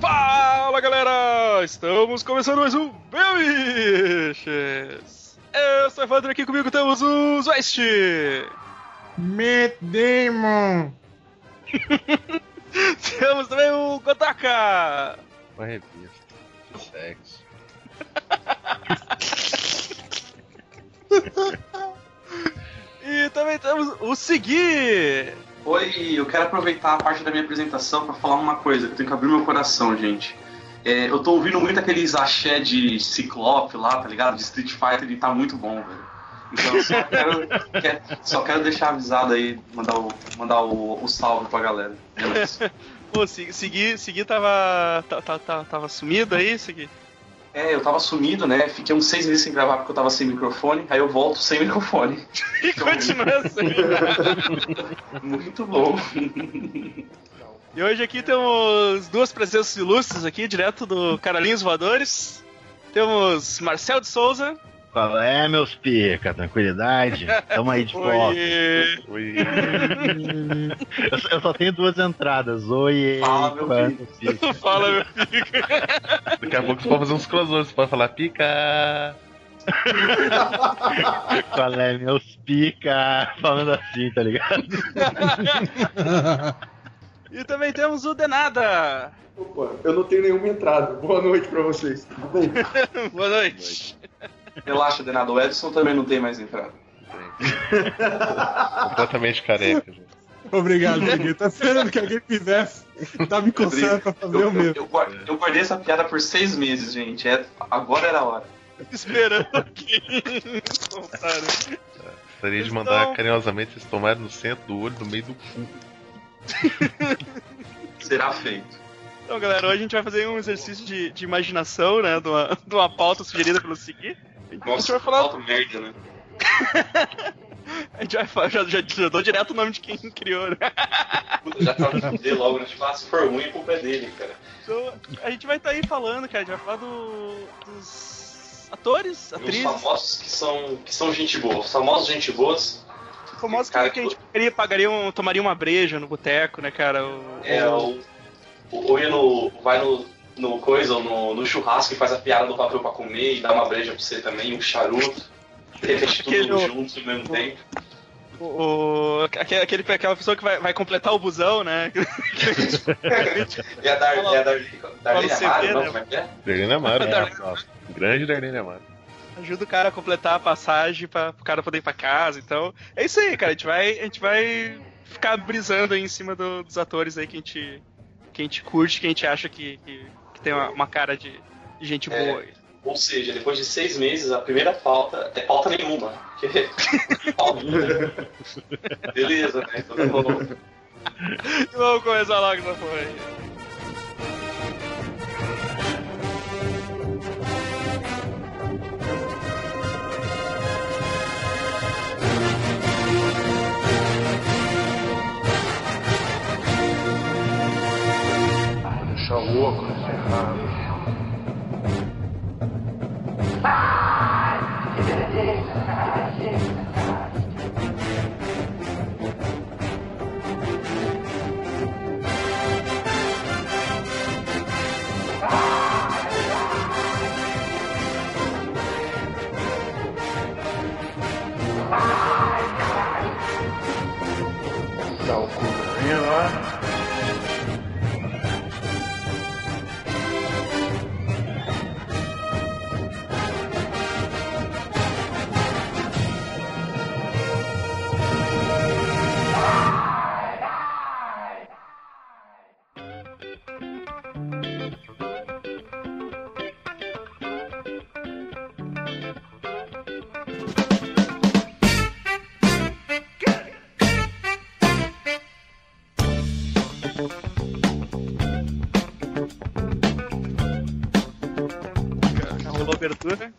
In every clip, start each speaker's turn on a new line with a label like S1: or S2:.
S1: Fala galera! Estamos começando mais um Biches! Eu sou o Evandro aqui comigo temos o Zwest!
S2: Matt Damon!
S1: temos também o Kotaka!
S3: Uma revista. Sexo.
S1: e também temos o Segui!
S4: Oi, eu quero aproveitar a parte da minha apresentação para falar uma coisa, que eu tenho que abrir meu coração, gente. É, eu tô ouvindo muito aqueles axé de Ciclope lá, tá ligado? De Street Fighter e tá muito bom, velho. Então eu só quero, quer, só quero deixar avisado aí, mandar o, mandar o, o salve pra galera. Beleza.
S1: Pô, Segui, Segui tava, tava, tava sumido aí, Segui?
S4: É, eu tava sumido, né? Fiquei uns seis meses sem gravar porque eu tava sem microfone, aí eu volto sem microfone.
S1: E continua assim.
S4: Muito bom.
S1: E hoje aqui temos duas presenças ilustres aqui, direto do Caralhinhos Voadores. Temos Marcel de Souza.
S3: Qual é, meus pica? Tranquilidade? Tamo aí de volta.
S1: Oi.
S3: Eu, só- eu só tenho duas entradas. Oi,
S4: Fala, meu
S3: pica.
S1: Fala, meu pica.
S5: Daqui a pouco você pode fazer uns crossovers, você pode falar pica.
S3: Qual é, meus pica? Falando assim, tá ligado?
S1: E também temos o Denada.
S2: Opa, eu não tenho nenhuma entrada. Boa noite pra vocês. Tudo bem?
S1: Boa noite.
S4: Relaxa, Denado. O Edson também não tem mais entrada.
S5: Completamente careca, gente.
S2: Obrigado, Miguel. Tá esperando que alguém fizesse. Tá me coçando pra fazer
S4: Eu,
S2: o mesmo.
S4: eu, eu eu guardei essa piada por seis meses, gente. É, agora era a hora.
S1: Esperando aqui.
S5: Gostaria de
S1: Então-
S5: mandar carinhosamente vocês tomarem no centro do olho, no meio do cu.
S4: Será feito.
S1: Então, galera, hoje a gente vai fazer um exercício de, de imaginação, né? De uma, de uma pauta sugerida pelo Segui. A gente
S4: Nossa,
S1: vai falar.
S4: merda, né?
S1: A gente vai falar. Já, já, já dou direto o nome de quem criou, né?
S4: Já tava de fuder logo, né? Tipo, ah, se for ruim, a culpa é dele, cara.
S1: Então, a gente vai estar aí falando, cara. A gente vai falar do, dos atores,
S4: E os
S1: atrizes,
S4: famosos que são, que são gente boa. Os famosos gente boas
S1: famosos que,
S4: cara,
S1: que a gente pagaria, pagaria um, tomaria uma breja no boteco, né, cara? O,
S4: é o. o- Ou ia no. Vai no. No coisa, ou no, no churrasco e faz a piada do papel pra comer e dá uma breja pra você também, um charuto. De repente tudo
S1: o-
S4: junto ao mesmo tempo.
S1: o, o- aquele, aquela pessoa que vai, vai completar o busão, né?
S4: E a Dar, e a Dar, Darlene Amaro, não?
S1: né?
S4: Como é que é?
S5: Darlene Amaro,
S1: Dar-
S5: né? Grande Darlene Amaro.
S1: Ajuda o cara a completar a passagem para o cara poder ir pra casa. Então, é isso aí, cara. A gente vai, a gente vai ficar brisando aí em cima do- dos atores aí que a gente, que a gente curte, que a gente acha que, que, que tem uma, uma cara de, gente
S4: É.
S1: boa. aí.
S4: Ou seja, depois de seis meses, a primeira pauta é pauta nenhuma. Porque... Beleza, né? Então tá bom.
S1: Vamos começar logo essa porra aí. Ah!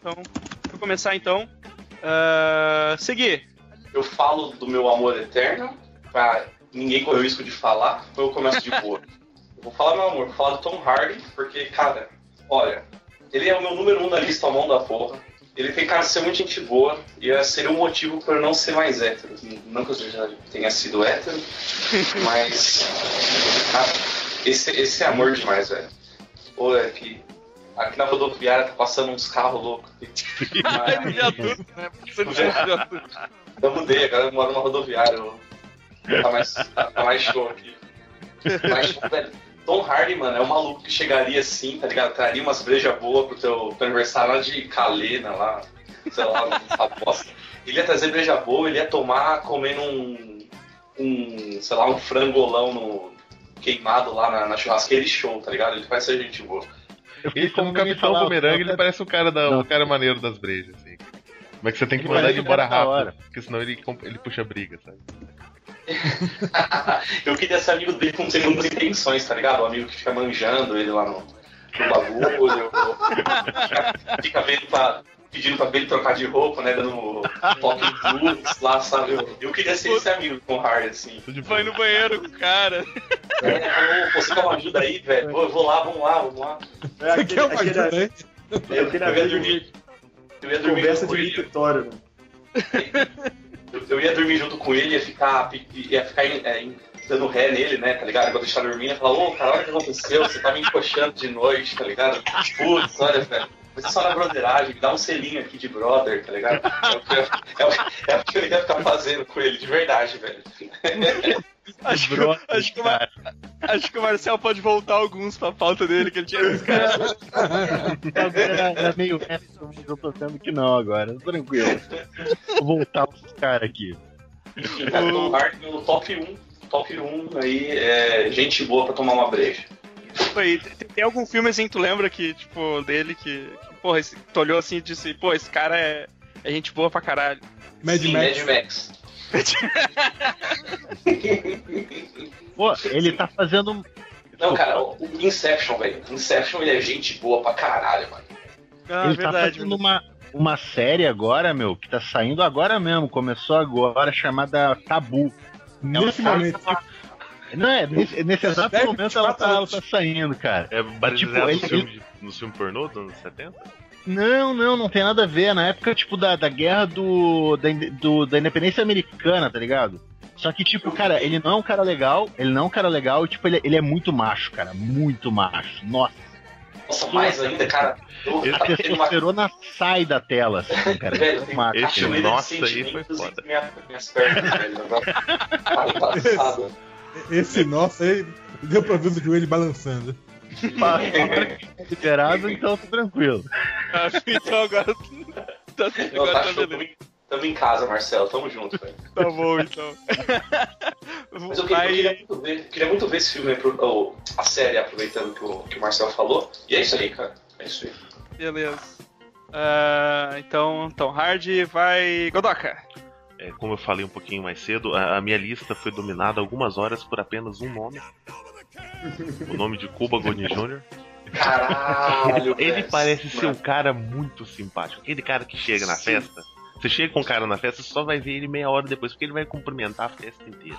S1: Então. Vou começar então. Uh, seguir.
S4: Eu falo do meu amor eterno, pra ninguém correr o risco de falar, ou eu começo de boa? Eu vou falar meu amor, vou falar do Tom Hardy, porque, cara, olha, ele é o meu número um na lista, a mão da porra. Ele tem cara de ser muito gente boa e esse seria um motivo para eu não ser mais hétero. Não que eu já tenha sido hétero, mas. Cara, esse, esse é amor demais, velho. Pô, é que aqui na rodoviária tá passando uns carros loucos.
S1: Ai, de adulto, né? Gente de adulto.
S4: Eu mudei, agora eu moro numa rodoviária. eu- Tá mais, tá mais show aqui. Mas, tipo, velho, Tom Hardy, mano, é um maluco que chegaria assim, tá ligado? Traria umas brejas boas pro teu, aniversário lá de Calena, lá, sei lá, uma bosta. Ele ia trazer breja boa, ele ia tomar comendo um, um sei lá, um frangolão no, queimado lá na, na churrasqueira e show, tá ligado? Ele vai ser gente boa.
S5: Ele, como Capitão Bumerangue, ele parece o cara, da, o cara maneiro das brejas, assim. Mas que você tem que
S3: Ele
S5: mandar ele embora rápido,
S3: hora.
S5: porque senão ele, ele puxa briga, sabe?
S4: eu queria ser amigo dele com segundas intenções, tá ligado? O amigo que fica manjando ele lá no, no bagulho, fica, fica vendo pra, pedindo pra ver ele trocar de roupa, né? Dando toque em blues lá, sabe? Eu, eu queria ser esse amigo com o Hardy, assim.
S5: Tô de
S1: Vai no banheiro com o cara.
S4: É, ô, você quer uma ajuda aí, velho? Pô, eu vou lá, vamos lá, vamos lá.
S6: É
S2: Você
S6: aquele,
S2: quer uma
S6: aquele,
S2: ajuda aí?
S4: Eu,
S6: aquele
S4: eu ia dormir. Eu ia dormir
S6: conversa
S4: junto com
S6: de mano.
S4: Eu, eu ia dormir junto com ele, ia ficar, ia ficar é, dando ré nele, né, tá ligado? Eu estava dormindo, ia falar, ô, cara, olha o que aconteceu, você tá me encoxando de noite, tá ligado? Putz, olha, velho. Mas é só na broderagem, me dá um selinho aqui de brother, tá ligado? É o que eu, é o- é o que eu ia ficar fazendo com ele, de verdade, velho.
S1: Acho que,
S3: Brother,
S1: acho, que, o. Mar- acho que o Marcel pode voltar alguns pra pauta dele, que ele tinha esse cara.
S3: Era, era meio eu tô vendo que não agora. Tranquilo. Vou voltar os caras aqui.
S4: Tom Hardy no top 1, top 1 aí, é gente boa pra tomar uma breja.
S1: E tem, tem algum filme assim que tu lembra que, tipo, dele que, que porra, esse, tu olhou assim e disse, pô, esse cara é, é gente boa pra caralho.
S2: Mad
S4: Sim,
S2: Max.
S4: Mad Max.
S3: Pô, ele tá fazendo.
S4: Não, cara, o Inception, velho. Inception ele é gente boa pra caralho, mano.
S1: Ah,
S3: ele tá
S1: verdade.
S3: fazendo uma, uma série agora, meu, que tá saindo agora mesmo. Começou agora, chamada Tabu.
S2: Nesse momento.
S3: Não é, nesse, nesse exato
S2: Deve
S3: momento ela tá, ela tá saindo, cara.
S5: É baseado
S3: tipo,
S5: no,
S3: ele-
S5: filme de- no filme pornô dos anos 70?
S3: Não, não, não tem nada a ver. Na época, tipo, da, da guerra do da, do- da independência americana, tá ligado? Só que, tipo, cara, ele não é um cara legal, ele não é um cara legal, e, tipo, ele, ele é muito macho, cara. Muito macho. Nossa,
S4: Nossa, mais ainda, cara.
S3: A
S4: tá tendo uma
S3: testosterona sai da tela, assim, cara.
S4: Velho, tem
S3: macho.
S5: Esse nossa aí foi foda.
S4: minha- minhas pernas, velho. Agora, tá passado.
S2: Esse nosso aí, deu pra ver o joelho balançando.
S3: Tá liberado, então tá tranquilo.
S1: Ah, então agora. Tá, agora
S4: tá
S1: tá beleza.
S4: Tamo, em casa, Marcelo. Tamo junto, velho.
S1: Tá bom, então.
S4: Mas eu queria, eu queria muito ver, queria muito ver esse filme, aí ou a série, aproveitando que o, que o Marcelo falou. E é isso aí, cara. É isso aí.
S1: Beleza. Ah, então, Tom Hardy vai. Godoka.
S5: É, como eu falei um pouquinho mais cedo, a, a minha lista foi dominada algumas horas por apenas um nome. o nome de Cuba Gooding Jr.
S4: Caralho,
S5: Ele parece ser um cara muito simpático. Aquele cara que chega na
S4: Sim.
S5: festa. Você chega com um cara na festa, você só vai ver ele meia hora depois, porque ele vai cumprimentar a festa inteira.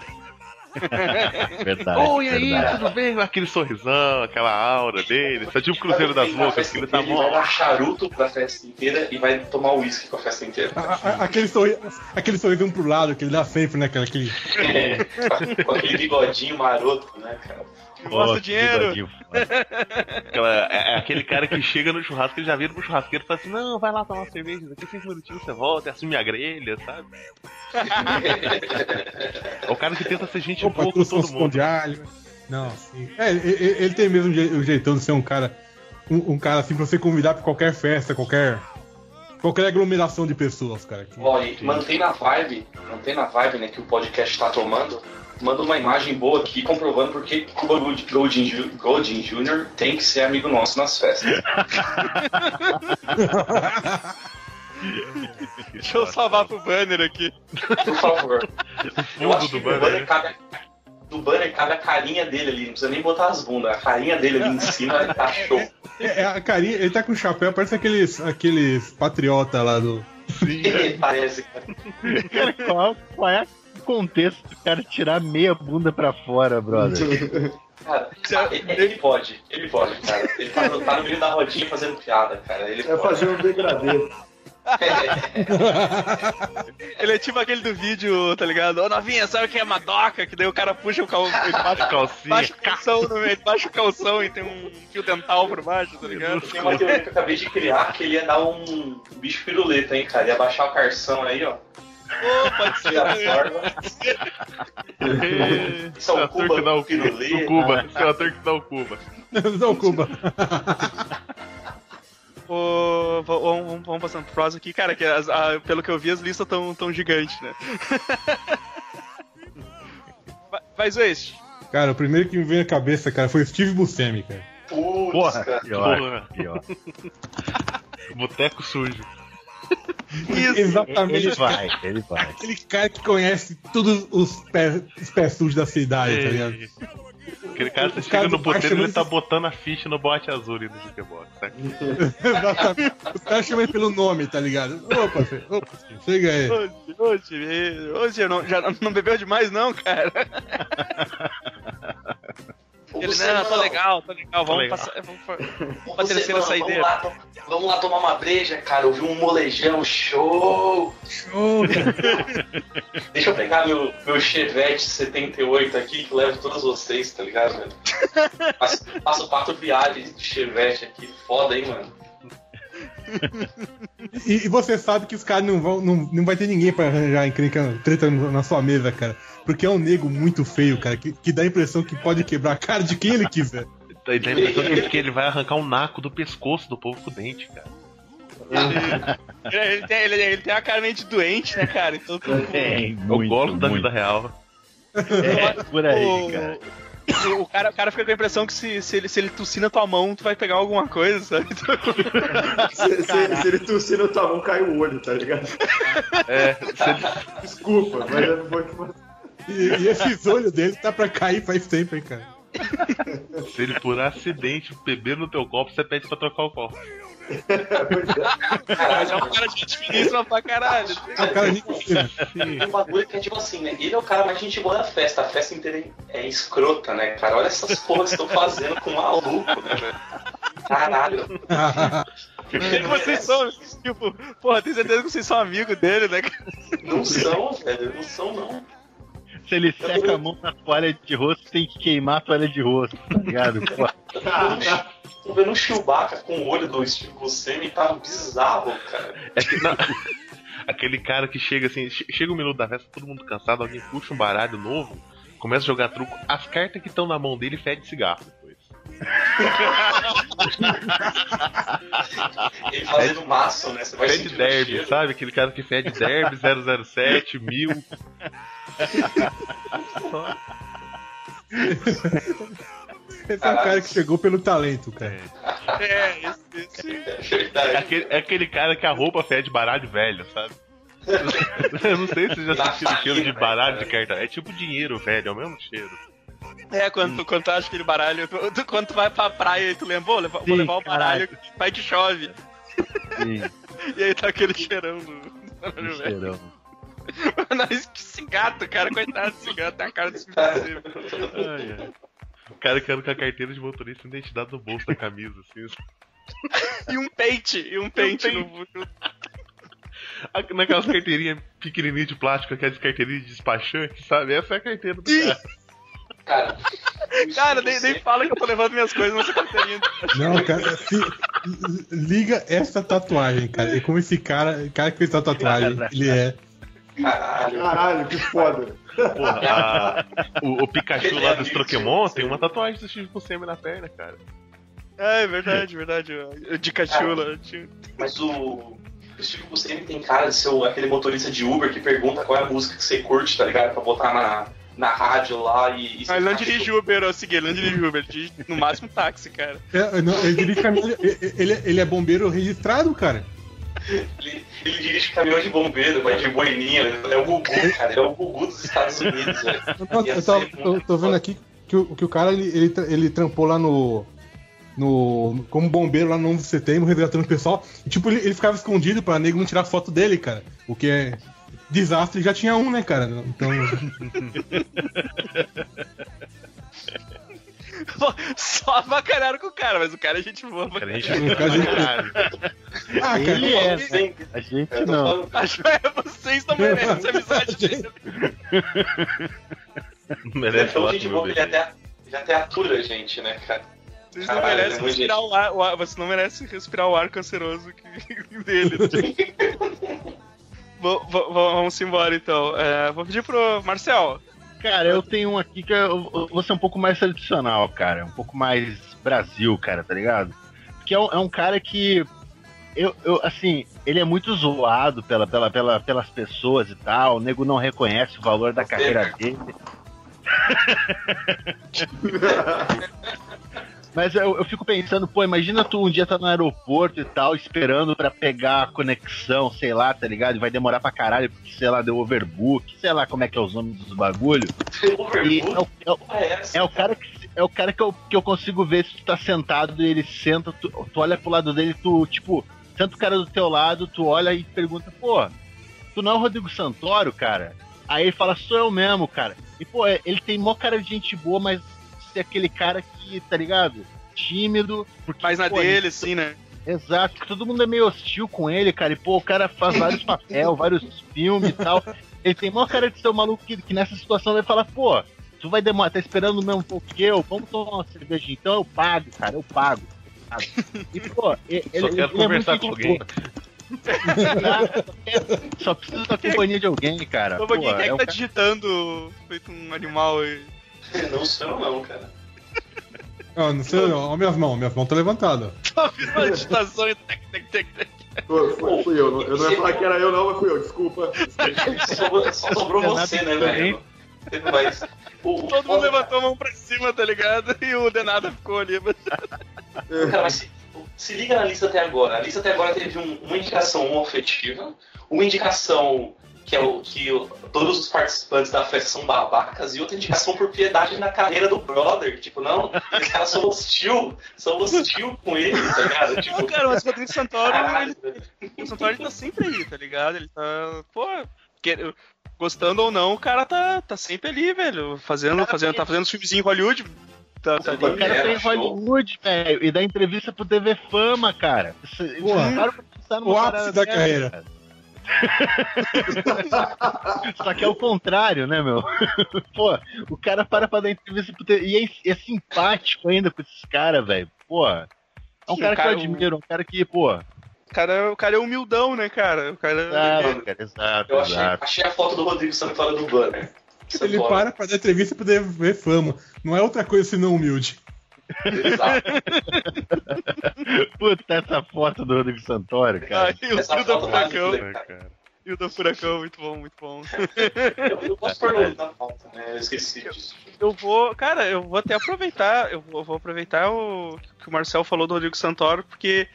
S3: Verdade.
S5: Oi, aí,
S3: verdade.
S5: tudo bem? Aquele sorrisão, aquela aura dele. Tá tipo o Cruzeiro das Loucas, que ele tá
S4: inteira, Ele vai
S5: mó.
S4: dar charuto pra festa inteira e vai tomar uísque com a festa inteira.
S2: A- a- Aquele sorriso, aquele sorriso um pro lado, que ele dá sempre, né? Aquele, aquele...
S4: É, com aquele bigodinho maroto, né, cara?
S1: O dinheiro.
S3: bigodinho.
S5: Aquela, é, é aquele cara que chega no churrasco, ele já vira pro churrasqueiro e fala assim: Não, vai lá tomar uma cerveja, daqui cinco minutinhos você volta, e assume a grelha, sabe? É o cara que tenta ser gente
S2: Opa,
S5: boa com
S2: tudo
S5: todo mundo.
S2: de alho. Não, sim. É, ele, tem mesmo o je- o jeitão de ser um cara. Um, um cara assim pra você convidar pra qualquer festa, qualquer. Qualquer aglomeração de pessoas, cara. que-
S4: Ó, e mantém na vibe, mantém na vibe, né, que o podcast tá tomando. Manda uma imagem boa aqui comprovando porque Cuba Golding Jr. tem que ser amigo nosso nas festas.
S1: Deixa eu salvar pro banner aqui.
S4: Por favor. Eu
S5: Fundo
S4: acho
S5: do
S4: que
S5: banner.
S4: banner cabe, do banner cabe a carinha dele ali, não precisa nem botar as bundas. A carinha dele ali em cima tá show.
S2: É, é a carinha, ele tá com chapéu, parece aqueles, aqueles patriota lá do.
S4: Parece, cara.
S3: Qual, qual é o contexto do cara tirar meia bunda pra fora, brother?
S4: Cara, ele, ele pode, ele pode, cara. Ele tá no, tá no meio da rodinha fazendo piada, cara. Ele
S6: É
S4: pode.
S6: fazer um degradê.
S1: Ele é tipo aquele do vídeo, tá ligado? Ô novinha, sabe o que é madoca? Que daí o cara puxa o cal... ele baixa,
S5: Calcinha.
S1: baixa o calção no meio, baixa o calção e tem um fio dental por baixo, tá ligado?
S4: Tem uma teoria que eu acabei de criar que ele ia dar um bicho piruleta, hein, cara? Ia baixar o carção aí, ó.
S1: Ô, pode ser.
S4: Isso é
S5: o
S4: Cuba
S5: que dá o, Cuba. Esse é o ator que dá o Cuba.
S2: Não, Cuba.
S1: V- vamos, vamos passando pro próximo aqui. Cara, que as- a- pelo que eu vi, as listas tão, tão gigantes, né? Vai, Zwist.
S2: Cara, o primeiro que me veio na cabeça, cara, foi o Steve Buscemi, cara.
S4: Putz,
S3: Porra,
S4: cara.
S3: pior,
S5: Porra.
S3: pior.
S5: Boteco sujo.
S1: Isso.
S2: Exatamente.
S3: Ele vai, ele vai.
S2: Aquele cara que conhece todos os pés, os pés sujos da cidade, tá ligado?
S5: Aquele cara, você
S2: Os
S5: chega
S2: caras
S5: no
S2: do
S5: puteiro e ele tá botando a ficha no bote azul ali no jukebox, saca?
S2: Exatamente. Os caras chamam ele pelo nome, tá ligado? Opa, Fê, opa, Steve, chega aí.
S1: Hoje, hoje, hoje não, já não bebeu demais, não, cara. Ele,
S4: Luciano,
S1: não, tá legal, tá legal, vamos
S5: legal.
S1: passar. Vamos, pra- pra terceira saideira.
S4: Vamos lá, vamos lá tomar uma breja, cara. Eu vi um molejão, show!
S2: Show.
S4: Deixa eu pegar meu, meu Chevette 78 aqui, que leva todos vocês, tá ligado, velho? Passo, passo quatro viagens de Chevette aqui, foda, hein, mano?
S2: E, e você sabe que os caras não vão. Não, não vai ter ninguém pra arranjar encrenca, treta na sua mesa, cara. Porque é um nego muito feio, cara, que, que dá a impressão que pode quebrar a cara de quem ele quiser.
S5: Dá a impressão que- que ele vai arrancar um naco do pescoço do povo com o dente, cara.
S1: Ele, ele tem, ele, ele tem uma cara meio de doente, né, cara? Então,
S5: É o
S3: muito,
S5: da
S3: muito.
S5: vida real.
S3: É, por aí,
S1: o,
S3: cara.
S1: O, cara. O cara fica com a impressão que se, se, ele, se ele tossir na tua mão, tu vai pegar alguma coisa, sabe?
S6: Se, se- se ele tossir na tua mão, cai o olho, tá ligado?
S5: É,
S6: Desculpa, mas eu não vou te fazer.
S2: E, e esses olhos dele tá pra cair faz tempo, hein, cara.
S5: Se ele por acidente beber no teu copo, você pede pra trocar o copo.
S1: mas é um cara de gente finíssima pra caralho.
S2: É um cara.
S4: Tem um bagulho que é tipo assim, né? Ele é o cara mais gente boa da festa. A festa inteira é escrota, né, cara? Olha essas porras que estão fazendo com o maluco, né, velho? Caralho.
S1: E vocês são, tipo, porra, tenho certeza que vocês são amigos dele, né? cara?
S4: Não são, velho. Não são, não.
S3: Se ele seca a mão na toalha de rosto, tem que queimar a toalha de rosto, tá ligado? Pô,
S4: Tô vendo um Chewbacca com o olho do Steve Buscemi, tá bizarro, cara.
S5: É que, não, aquele cara que chega assim, che- chega um minuto da festa, todo mundo cansado, alguém puxa um baralho novo, começa a jogar truco, as cartas que estão na mão dele fede cigarro.
S4: Ele fazendo maço, né? Você vai
S5: derby, sabe? Aquele cara que fede derby 007, mil.
S2: Esse é um cara que chegou pelo talento, cara.
S1: É, esse, esse.
S4: É
S5: É aquele, é aquele cara que a roupa fede baralho velho, sabe? Eu não sei se vocês já o cheiro de baralho de carta. É tipo dinheiro velho, é o mesmo cheiro.
S1: É, quando, tu- quando tu acha aquele baralho, tu, quando tu vai pra praia e tu lembra, vou levar, vou
S3: Sim,
S1: levar o baralho vai que chove.
S3: sim,
S1: E aí tá aquele cheirão do. baralho
S3: que
S1: velho.
S3: cheirão.
S1: Não, esse- gato, cara, coitado desse gato, tem a cara desse.
S5: Ai, ai. O cara que anda com a carteira de motorista e identidade no bolso da camisa, assim.
S1: E um pente, e um pente no. no-
S5: Naquelas carteirinhas pequenininhas de plástico, aquelas carteirinhas de despachante, sabe? Essa é a carteira do cara.
S4: Cara,
S1: Cara, nem, nem fala que eu tô levando minhas coisas nessa carteirinha.
S2: Não, cara, se, li- liga essa tatuagem, cara. E como esse cara, o cara que fez essa tatuagem, ele é.
S4: caralho.
S6: Caralho, que foda.
S5: Porra, a- o, o Pikachu lá dos Pokémon tem uma tatuagem do Steve Buscemi na perna, cara.
S1: É, é verdade, verdade. O de cachula.
S4: Mas o. O Steve Buscemi tem cara de ser o- aquele motorista de Uber que pergunta qual é a música que você curte, tá ligado? Pra botar na, na rádio lá e. e
S1: Ah, ele não dirige Uber, eu segui, ele não dirige Uber, ele dirige no máximo táxi, cara.
S2: é, não, ele, dirige caminhão- ele, ele- é bombeiro registrado, cara.
S4: Ele, ele dirige caminhão de bombeiro, vai de boininha. Ele é o Gugu, cara. Ele é o Gugu dos Estados Unidos, velho.
S2: Eu, eu tô, tô- vendo aqui que o, que o cara ele, ele, ele trampou lá no. No, como bombeiro lá no 11 de setembro, resgatando o pessoal. E, tipo, ele, ele ficava escondido pra nego não tirar foto dele, cara. O que é. Desastre já tinha um, né, cara? Então.
S1: Só avacalharam com o cara, mas o cara é gente pra
S5: Cara, a gente
S2: Cara, gente-
S5: caralho.
S2: Ah, cara,
S3: Ele é, né?
S4: Sempre.
S3: A gente
S4: Eu
S3: não.
S4: falando-
S1: Acho que é, vocês não merecem a amizade dele.
S4: É
S5: merece
S4: tão gente que ele até, ele até atura a gente, né, cara?
S1: Vocês não
S4: Caralho,
S1: merecem
S4: é muito
S1: respirar o ar, o ar- Você não merece respirar o ar canceroso que- dele. Vamos embora então. É, vou pedir pro Marcel.
S3: Cara, eu tenho um aqui que eu, vou ser um pouco mais tradicional, cara. Um pouco mais Brasil, cara, tá ligado? Que é um, é um cara que. Eu, eu, assim, ele é muito zoado pela, pela, pela, pelas pessoas e tal. O nego não reconhece o valor da carreira dele. Mas eu, eu fico pensando, pô, imagina tu um dia tá no aeroporto e tal, esperando pra pegar a conexão, sei lá, tá ligado? E vai demorar pra caralho, porque, sei lá, deu overbook, sei lá como é que é os nomes dos bagulho. E é o, é o-
S4: Porra, é
S3: é o cara que é o cara que eu, que eu consigo ver se tu tá sentado e ele senta, tu, tu olha pro lado dele, tu, tipo, senta o cara do teu lado, tu olha e pergunta, pô, tu não é o Rodrigo Santoro, cara? Aí ele fala, sou eu mesmo, cara. E, pô, é- ele tem mó cara de gente boa, mas ser aquele cara que, tá ligado? Tímido. Porque,
S1: Mais na
S3: pô,
S1: dele, assim, né?
S3: Exato, que todo mundo é meio hostil com ele, cara. E, pô, o cara faz vários papéis, vários filmes e tal. Ele tem maior cara de ser um maluco que, que nessa situação vai falar, pô, tu vai demorar, tá esperando o mesmo pouco que eu? Vamos tomar uma cerveja então? Eu pago, cara, eu pago. E, pô, ele,
S5: Só quero
S3: ele é
S5: conversar
S3: muito
S5: com alguém.
S3: só precisa da companhia de alguém, cara. Pô,
S1: quem é
S3: é
S1: que tá
S3: cara-
S1: digitando feito um animal aí?
S4: Não sou eu não, cara.
S2: Não, não sei, não. Ó, minhas mãos, minhas mãos estão levantadas.
S1: Só fiz uma digitação e tec, tec, tec, tec.
S6: Foi, foi- fui eu. não- Eu não ia falar que era eu, não, mas fui eu, desculpa.
S4: Só sobrou, só sobrou você, né, velho? Mas, o, o
S1: Todo mundo levantou a mão pra cima, tá ligado? E o Denada ficou ali. mas-
S4: Cara, mas se, se liga na lista até agora. A lista até agora teve um- uma indicação homoafetiva, uma indicação que é o que o- todos os participantes da festa são babacas e outra indicação por piedade na carreira do brother. Tipo, não, os caras são hostil, são hostil com ele, tá ligado? Tipo,
S1: Não, cara, mas o Rodrigo Santoro, ele,
S4: velho.
S1: o Santoro ele tá sempre aí, tá ligado? Ele tá. Pô, que- gostando ou não, o cara tá, tá sempre ali, velho. Fazendo, fazendo, tá fazendo filmezinho em Hollywood. Tá, tá ali.
S3: O cara
S4: É,
S3: tá em. Hollywood, velho, e dá entrevista pro TV Fama, cara. Isso- para pensar numa
S2: O ápice da carreira.
S3: cara. Só que é o contrário, né, meu? Pô, o cara para pra dar entrevista pro TV e é, é simpático ainda com esses caras, velho. Pô, é um
S1: Sim,
S3: cara,
S1: cara-
S3: que eu admiro, um cara que, pô.
S1: O cara, o cara é humildão, né, cara? O cara.
S3: Exato, cara, exato,
S4: Eu achei,
S3: exato.
S4: achei a foto do Rodrigo Santoro do banner.
S2: Ele
S4: Santoro.
S2: para pra dar entrevista pra poder ver fama. Não é outra coisa senão humilde.
S4: Exato.
S3: Puta, essa foto do Rodrigo Santoro,
S1: Ah,
S3: cara.
S1: e o,
S4: Essa
S1: e o da
S4: foto mais
S1: Furacão. E o da Furacão, muito bom, muito bom.
S4: Eu, eu posso nome na pauta, né? Eu esqueci disso.
S1: Eu vou, cara, eu vou até aproveitar, eu vou, vou aproveitar o que o Marcel falou do Rodrigo Santoro, porque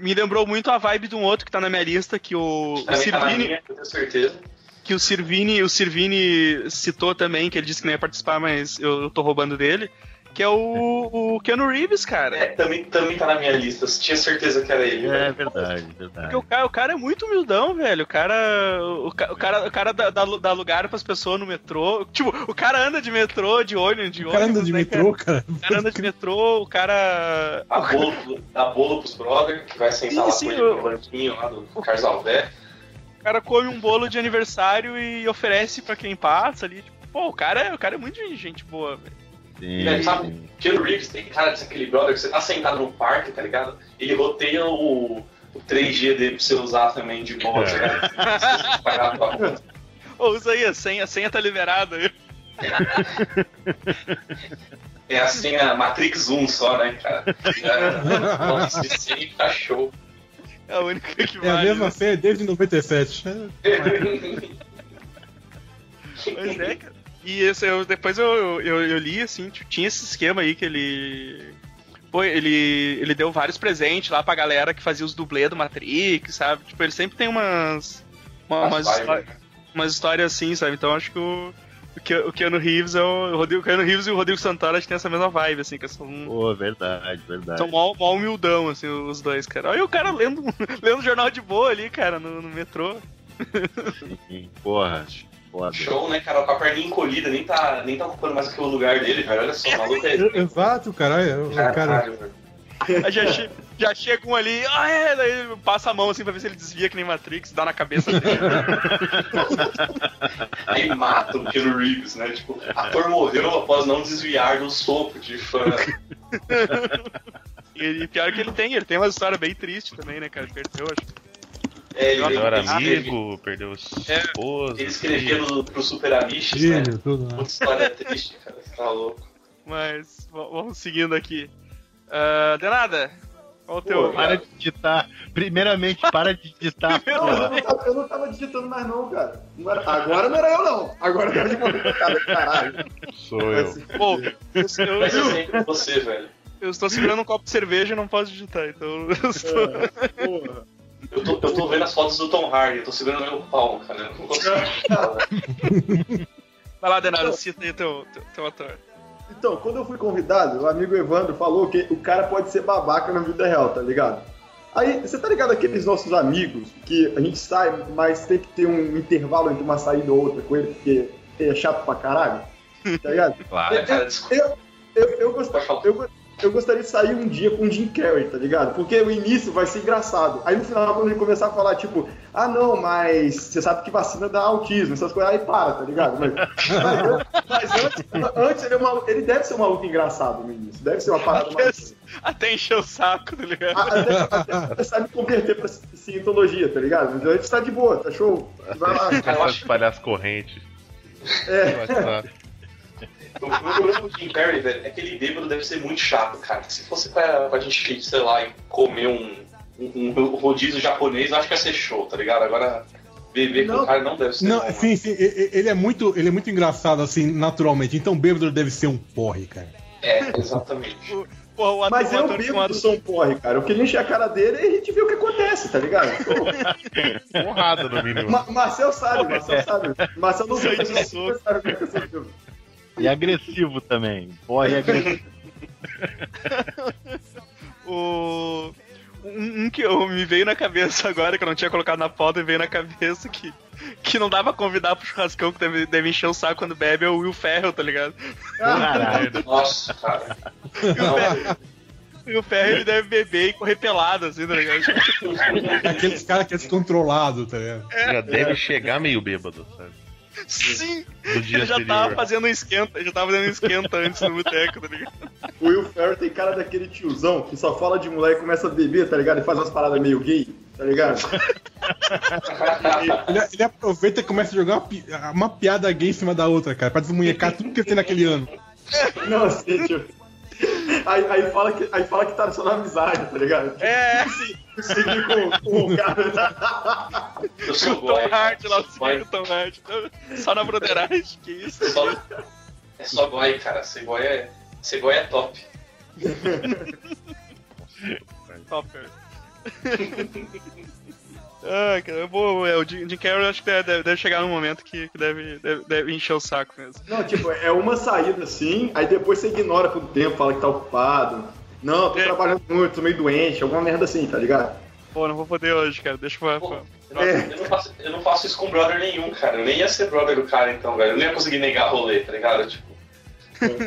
S1: me lembrou muito a vibe de um outro que tá na minha lista, que o, o
S4: tá na
S1: Sirvini,
S4: minha, eu tenho certeza.
S1: que o Sirvini, o Sirvini citou também, que ele disse que não ia participar, mas eu, eu tô roubando dele, que é o, o Keanu Reeves, cara.
S4: É, também, também tá na minha lista. Eu tinha certeza que era ele.
S3: É
S4: velho.
S3: verdade,
S1: Porque
S3: verdade.
S1: o cara, o cara é muito humildão, velho. O cara. O, o cara, o cara dá, dá, lugar pras pessoas no metrô. Tipo, o cara anda de metrô, de olho, de
S2: O cara anda
S1: ônibus,
S2: de
S1: né,
S2: metrô, cara.
S1: cara? O cara anda de metrô, o cara.
S4: Dá bolo, dá bolo pros brother, que vai sentar lá
S1: Sim,
S4: com
S1: sim,
S4: ele
S1: eu-
S4: no banquinho lá do Carlos Alberto.
S1: O cara come um bolo de aniversário e oferece pra quem passa ali. Tipo, pô, o cara, é- o cara é muito gente boa, velho.
S3: Sim,
S4: É, sabe? Keanu Reeves tem cara de ser aquele brother que você tá sentado no parque, tá ligado? Ele roteia o, o 3G dele pra você usar também de boa, tá tua conta.
S1: Ô, usa aí, a senha, a senha tá liberada aí.
S4: É a senha Matrix 1 só, né, cara? É, Nossa, esse aí tá show.
S1: É a única que
S2: É a
S1: vale.
S2: mesma
S1: né?
S2: senha desde 97.
S1: Pois é, cara. E esse, eu, depois eu, eu, eu li, assim, tinha esse esquema aí que ele. Pô, ele, ele deu vários presentes lá pra galera que fazia os dublês do Matrix, sabe? Tipo, ele sempre tem umas. uma- umas,
S4: Vai,
S1: histó- umas histórias assim, sabe? Então acho que o. O Ke- o Keanu Reeves é o, o Rodrigo, o Keanu Reeves e o Rodrigo Santoro acho que tem essa mesma vibe, assim, que são,
S3: Pô, verdade, verdade.
S1: são mó, mó humildão, assim, os dois, cara. Olha o cara lendo, lendo jornal de boa ali, cara, no, no metrô.
S3: Sim, porra, foda.
S4: Show, né, cara? Com a perninha encolhida, nem tá, nem tá ocupando mais aquele lugar dele, velho. Olha só, o maluco é.
S2: Exato, caralho. Cara,
S4: velho.
S1: Aí já, che- já chega um ali, ah é, daí passa a mão assim pra ver se ele desvia que nem Matrix, dá na cabeça dele.
S4: Aí mata o Keanu Reeves, né? Tipo, ator morreu após não desviar do soco de fã.
S1: E pior que ele tem, ele tem uma história bem triste também, né, cara? Perdeu, acho.
S4: É, ele,
S5: Melhor
S4: ele escreve-
S5: amigo, perdeu
S1: É,
S5: esposa.
S4: Ele escrevia no, pro Super Amishes, né?
S2: Tudo, né?
S4: História triste, cara. Você tá louco.
S1: Mas vamos seguindo aqui. Ah, de nada. Qual o teu.
S6: Pô,
S3: Para de digitar. Primeiramente, para de digitar.
S6: Não, eu não, tava, eu não tava digitando mais não, cara. Não era- agora não era eu não. Agora eu tava cara, caralho.
S5: Sou eu.
S1: Pô, eu, eu,
S4: sempre você, velho.
S1: eu estou segurando um copo de cerveja e não posso digitar, então eu estou.
S6: Porra.
S4: Eu tô, eu tô vendo as fotos do Tom Hardy, eu tô segurando meu pau, cara. Eu não consigo.
S1: Vai lá, Denado, cita aí teu, teu, teu ator.
S6: Então, quando eu fui convidado, o amigo Evandro falou que o cara pode ser babaca na vida real, tá ligado? Aí, você tá ligado aqueles nossos amigos que a gente sai, mas tem que ter um intervalo entre uma saída ou outra com ele, porque é chato pra caralho? Tá ligado?
S5: Claro.
S4: Olha, cara, desculpa.
S6: Eu, eu, eu,
S4: falar.
S6: eu, go- eu gostaria de sair um dia com o Jim Carrey, tá ligado? Porque o início vai ser engraçado. Aí no final, quando ele começar a falar, tipo, ah não, mas você sabe que vacina dá autismo, essas coisas, aí para, tá ligado? Mas, mas, mas antes, antes ele, é uma- ele deve ser um maluco engraçado no início. Deve ser uma parada mais.
S1: Até encher o saco, tá ligado?
S6: Até, até, até sabe converter pra cientologia, tá ligado? Mas antes tá de boa, tá show. Vai lá.
S4: Cara,
S5: a espalhar as correntes.
S6: É.
S4: o problema com o Jim Carrey, velho, é que ele bêbado deve ser muito chato, cara. Se fosse pra, pra gente, sei lá, comer um, um, um rodízio japonês, eu acho que ia ser show, tá ligado? Agora, beber com
S6: Não.
S4: o cara não deve ser
S2: Não,
S4: bom,
S2: sim, sim, e- e- ele é muito, ele é muito engraçado assim, naturalmente. Então bêbado deve ser um porre, cara.
S4: É, exatamente.
S1: Porra, o ator,
S6: Mas
S1: o
S6: eu
S1: com
S6: bebo
S1: ator-
S6: do som porre, cara. Eu queria encher a cara dele e a gente vê o que acontece, tá ligado?
S5: Porrada, no mínimo.
S6: Ma Marcel sabe, Marcel sabe. Marcel não sabe, mas
S1: soco.
S6: você sabe o que.
S3: E agressivo também. E agressivo.
S1: O. Um, um que eu, me veio na cabeça agora, que eu não tinha colocado na pauta, e veio na cabeça que, que não dá pra convidar pro churrascão que deve, deve encher o saco quando bebe, é o Will Ferrell, tá ligado?
S3: Caralho.
S4: Nossa, cara.
S1: E o Ferrell, e ele deve beber e correr pelado, assim, tá ligado?
S2: Aqueles caras que é descontrolado, tá ligado?
S5: Já deve chegar meio bêbado, sabe?
S1: Sim!
S5: Do dia
S1: Ele já
S5: anterior.
S1: tava fazendo um esquenta, ele já tava fazendo um esquenta antes no boteco, tá ligado?
S6: O Will Ferrell tem cara daquele tiozão que só fala de mulher e começa a beber, tá ligado? E faz umas paradas meio gay, tá ligado?
S2: Ele, ele aproveita e começa a jogar uma, pi- uma piada gay em cima da outra, cara, pra desmunhecar tudo que ele tem naquele ano.
S6: Não, assim, tipo... Aí, aí, fala que, aí fala que tá só na amizade, tá ligado?
S1: É,
S6: Seguir com, com o cara.
S4: Eu
S1: o
S4: sou
S1: Tom
S4: goi.
S1: Hart lá, o segundo Tom Hart. Só na broderagem, que isso?
S4: Só- É só goi, cara. Ser goi é, ser goi é top.
S1: Top, cara. Ah, cara, eu vou, é, o Jim Jim Carrey acho que deve, deve chegar num momento que, que deve, deve, deve encher o saco mesmo.
S6: Não, tipo, é uma saída assim, aí depois você ignora por um tempo, fala que tá ocupado. Não, tô
S1: É.
S6: trabalhando muito, tô meio doente, alguma merda assim, tá ligado?
S1: Pô, não vou poder hoje, cara, deixa eu...
S4: Pô, eu, não, eu não faço, eu não faço isso com brother nenhum, cara. Eu nem ia ser brother do cara, então, velho. Eu nem ia conseguir negar rolê, tá ligado? Tipo,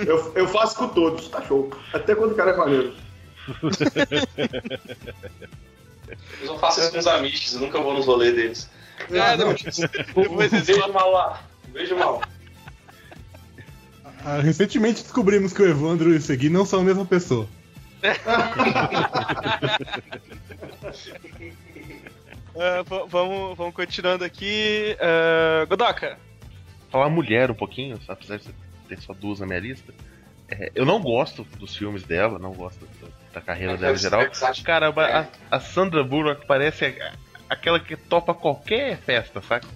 S6: Eu, eu faço com todos, tá show. Até quando o cara é maneiro.
S4: eu só faço isso com os amigos, eu nunca vou nos rolês deles.
S1: Ah, não, depois eles
S4: Beijo mal lá. Beijo mal.
S2: Ah, recentemente descobrimos que o Evandro e o Segui não são a mesma pessoa.
S1: V- vamos, vamos continuando aqui. Ah, Godoka,
S5: Falar mulher um pouquinho, apesar de ter só duas na minha lista. É, eu não gosto dos filmes dela, não gosto da, da carreira dela em geral. Cara, a, a Sandra Bullock parece aquela que topa qualquer festa, saca?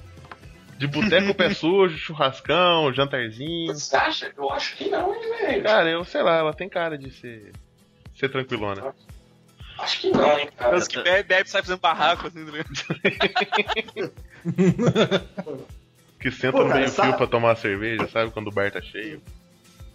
S5: De boteco, pé sujo, churrascão, jantarzinho.
S4: Você acha? Eu acho que não, hein, velho.
S5: Cara, eu sei lá, ela tem cara de ser, ser tranquilona.
S4: Acho que não, hein, cara.
S1: os que bebe, bebe sai fazendo barraco, assim, ligado?
S5: Que senta
S6: Pô,
S5: no
S6: cara,
S5: meio fio pra tomar uma cerveja, sabe? Quando o bar tá cheio.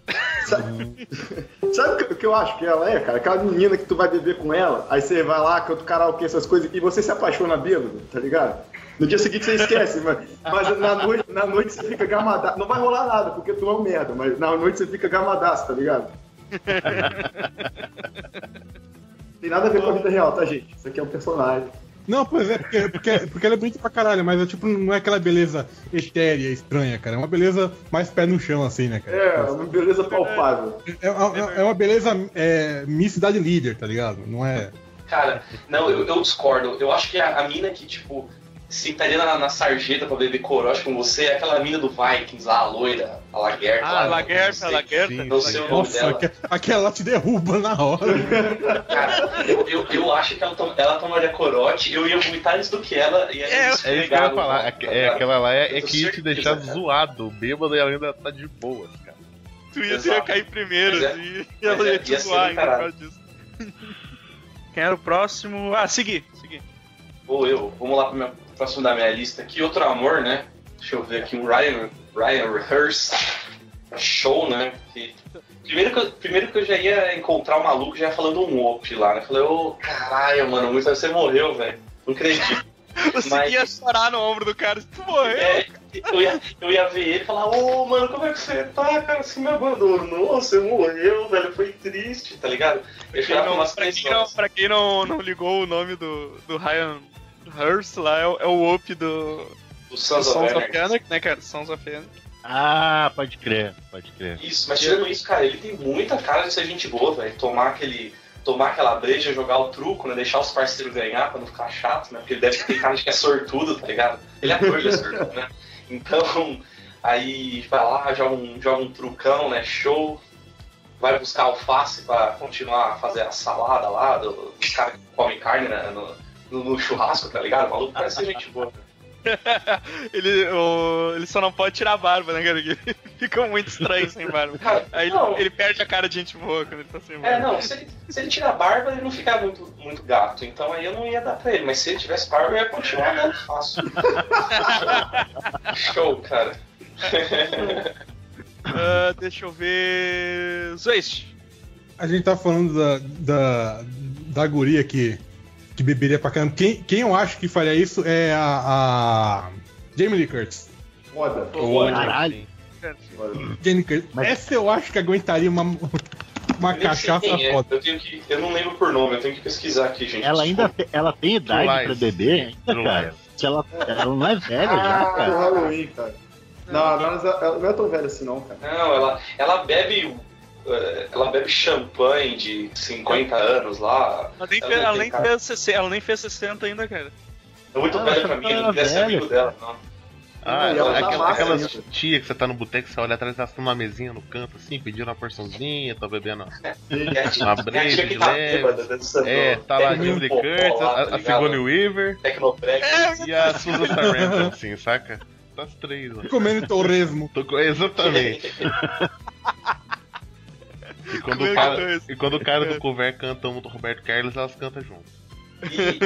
S6: Sabe, que- o que eu acho que ela é, cara? Aquela menina que tu vai beber com ela, aí você vai lá, canta o karaokê, essas coisas, e você se apaixona bêbado, tá ligado? No dia seguinte você esquece, mas, mas na, noite, na noite você fica gamadaço. Não vai rolar nada, porque tu é um merda, mas na noite você fica gamadaço, tá ligado? Tem nada a ver com a vida real, tá, gente? Isso aqui é um personagem.
S2: Não, pois é, porque, porque, porque ela é bonita pra caralho, mas é, tipo, não é aquela beleza etérea, estranha, cara. É uma beleza mais pé no chão, assim, né, cara?
S6: É, uma beleza palpável.
S2: É, é- é uma beleza é, Miss Cidade Líder, tá ligado? Não é.
S4: Cara, não, eu, eu discordo. Eu acho que a, a mina que, tipo, sentaria na, na sarjeta pra beber corote com você é aquela mina do Vikings lá, a loira, a Lagerta.
S1: Ah,
S4: lá,
S1: Lagerta,
S4: não
S1: Lagerta.
S4: Não sei o nome
S2: Nossa,
S4: dela.
S2: aque- aquela te derruba na hora.
S4: Cara, eu, eu, eu acho que ela, tom- ela tomaria corote, eu ia vomitar antes do que ela. E
S1: É,
S5: É isso que eu ia falar. É, é, aquela lá é, é que ia te deixar
S4: cara.
S5: zoado, bêbado e ela ainda tá de boas, cara.
S1: Tu ia, tu ia cair primeiro,
S4: Mas é-
S1: assim, e ela
S4: é-
S1: ia te
S4: ia
S1: zoar ainda por causa disso. Quem era o próximo? Ah, segui, segui.
S4: Ou eu, vamos lá pro meu, próximo da minha lista aqui. Outro amor, né? Deixa eu ver aqui, um Ryan, Ryan Rehearse. Show, né? Que- primeiro, que eu, primeiro que eu já ia encontrar o maluco já ia falando um op lá, né? Falei, ô, caralho, mano, muito você morreu, velho. Não acredito.
S1: Você
S4: Mas-
S1: ia chorar no ombro do cara, tu morreu.
S4: É, eu, ia, eu ia ver ele e falar, ô mano, como é que você tá, cara? Você me abandonou, você morreu, velho, foi triste, tá ligado? Eu
S1: Quem
S4: chorava
S1: não- pra quem, não, pra quem não, não ligou o nome do, do Ryan Hurst lá, é, o- é o op do,
S4: Do
S1: do
S4: Sons
S1: Sons
S4: of. Anarchy,
S1: né, cara? Sons of Anarchy.
S3: Ah, pode crer, pode crer.
S4: Isso, mas tirando isso, cara, ele tem muita cara de ser gente boa, velho. Tomar aquele. Tomar aquela breja, jogar o truco, né? Deixar os parceiros ganhar pra não ficar chato, né? Porque ele deve ter cara de que é sortudo, tá ligado? Ele é ator, ele é sortudo, né? Então, aí vai lá, joga um, joga um trucão, né? Show. Vai buscar alface pra continuar a fazer a salada lá do- dos caras que comem carne né, no, no- no churrasco, tá ligado? O maluco parece ser gente boa.
S1: ele, o- ele só não pode tirar a barba, né, cara? Ele fica muito estranho sem barba.
S4: Cara,
S1: Aí ele,
S4: não.
S1: ele perde a cara de gente boa quando ele tá sem barba.
S4: É, não, se ele, se ele tirar a barba, ele não fica muito, muito gato. Então aí eu não ia dar pra ele. Mas se ele tivesse barba, eu ia continuar dando fácil. Show, cara.
S1: Ah, deixa eu ver. Zwist.
S2: A gente tá falando da, da, da guria que, que beberia pra caramba. Quem, quem eu acho que faria isso é a, a Jamie Lee Curtis.
S6: Foda.
S3: Caralho.
S2: Jamie Lee Curtis.
S3: Mas-
S2: Essa eu acho que aguentaria uma, uma
S4: Eu
S2: cachaça
S4: é.
S2: foda.
S4: Eu, tenho que, eu não lembro por nome, eu tenho que pesquisar aqui, gente.
S3: Ela ainda te- ela tem idade
S5: True
S3: pra beber ainda, cara? Se ela, ela não é velha já,
S6: Ah, do
S3: cara.
S6: Halloween, cara. Não, mas ela não é tão velha assim, não, cara.
S4: Não, ela, ela bebe. Eh, Ela bebe champanhe de 50 anos lá.
S1: Ela nem,
S4: Ela
S1: ela, nem
S4: cara-
S1: fez 60, ela nem fez 60 ainda, cara.
S4: É muito
S3: Ah,
S4: velha
S3: ela
S4: pra mim,
S3: tá
S4: não queria ser amigo dela, não.
S5: Ah,
S6: ela tá
S5: aquela, aquelas tia que você tá no boteco, você olha atrás, elas estão numa mesinha no canto, assim, pedindo uma porçãozinha, tá bebendo.
S4: É
S5: Uma
S4: é
S5: breja de
S4: tá
S5: leve.
S4: bêbada, dançando
S5: É, tá lá
S4: Popó
S5: Curtis, a,
S4: tá
S5: a? Sigourney Weaver e a Susan Sarandon, assim, saca? Tá as três, mano.
S2: Comendo torresmo.
S5: Exatamente. E quando, o
S1: Comendo
S5: cara,
S1: dois.
S5: e quando o cara do cover canta um do Roberto Carlos, elas cantam junto.
S4: E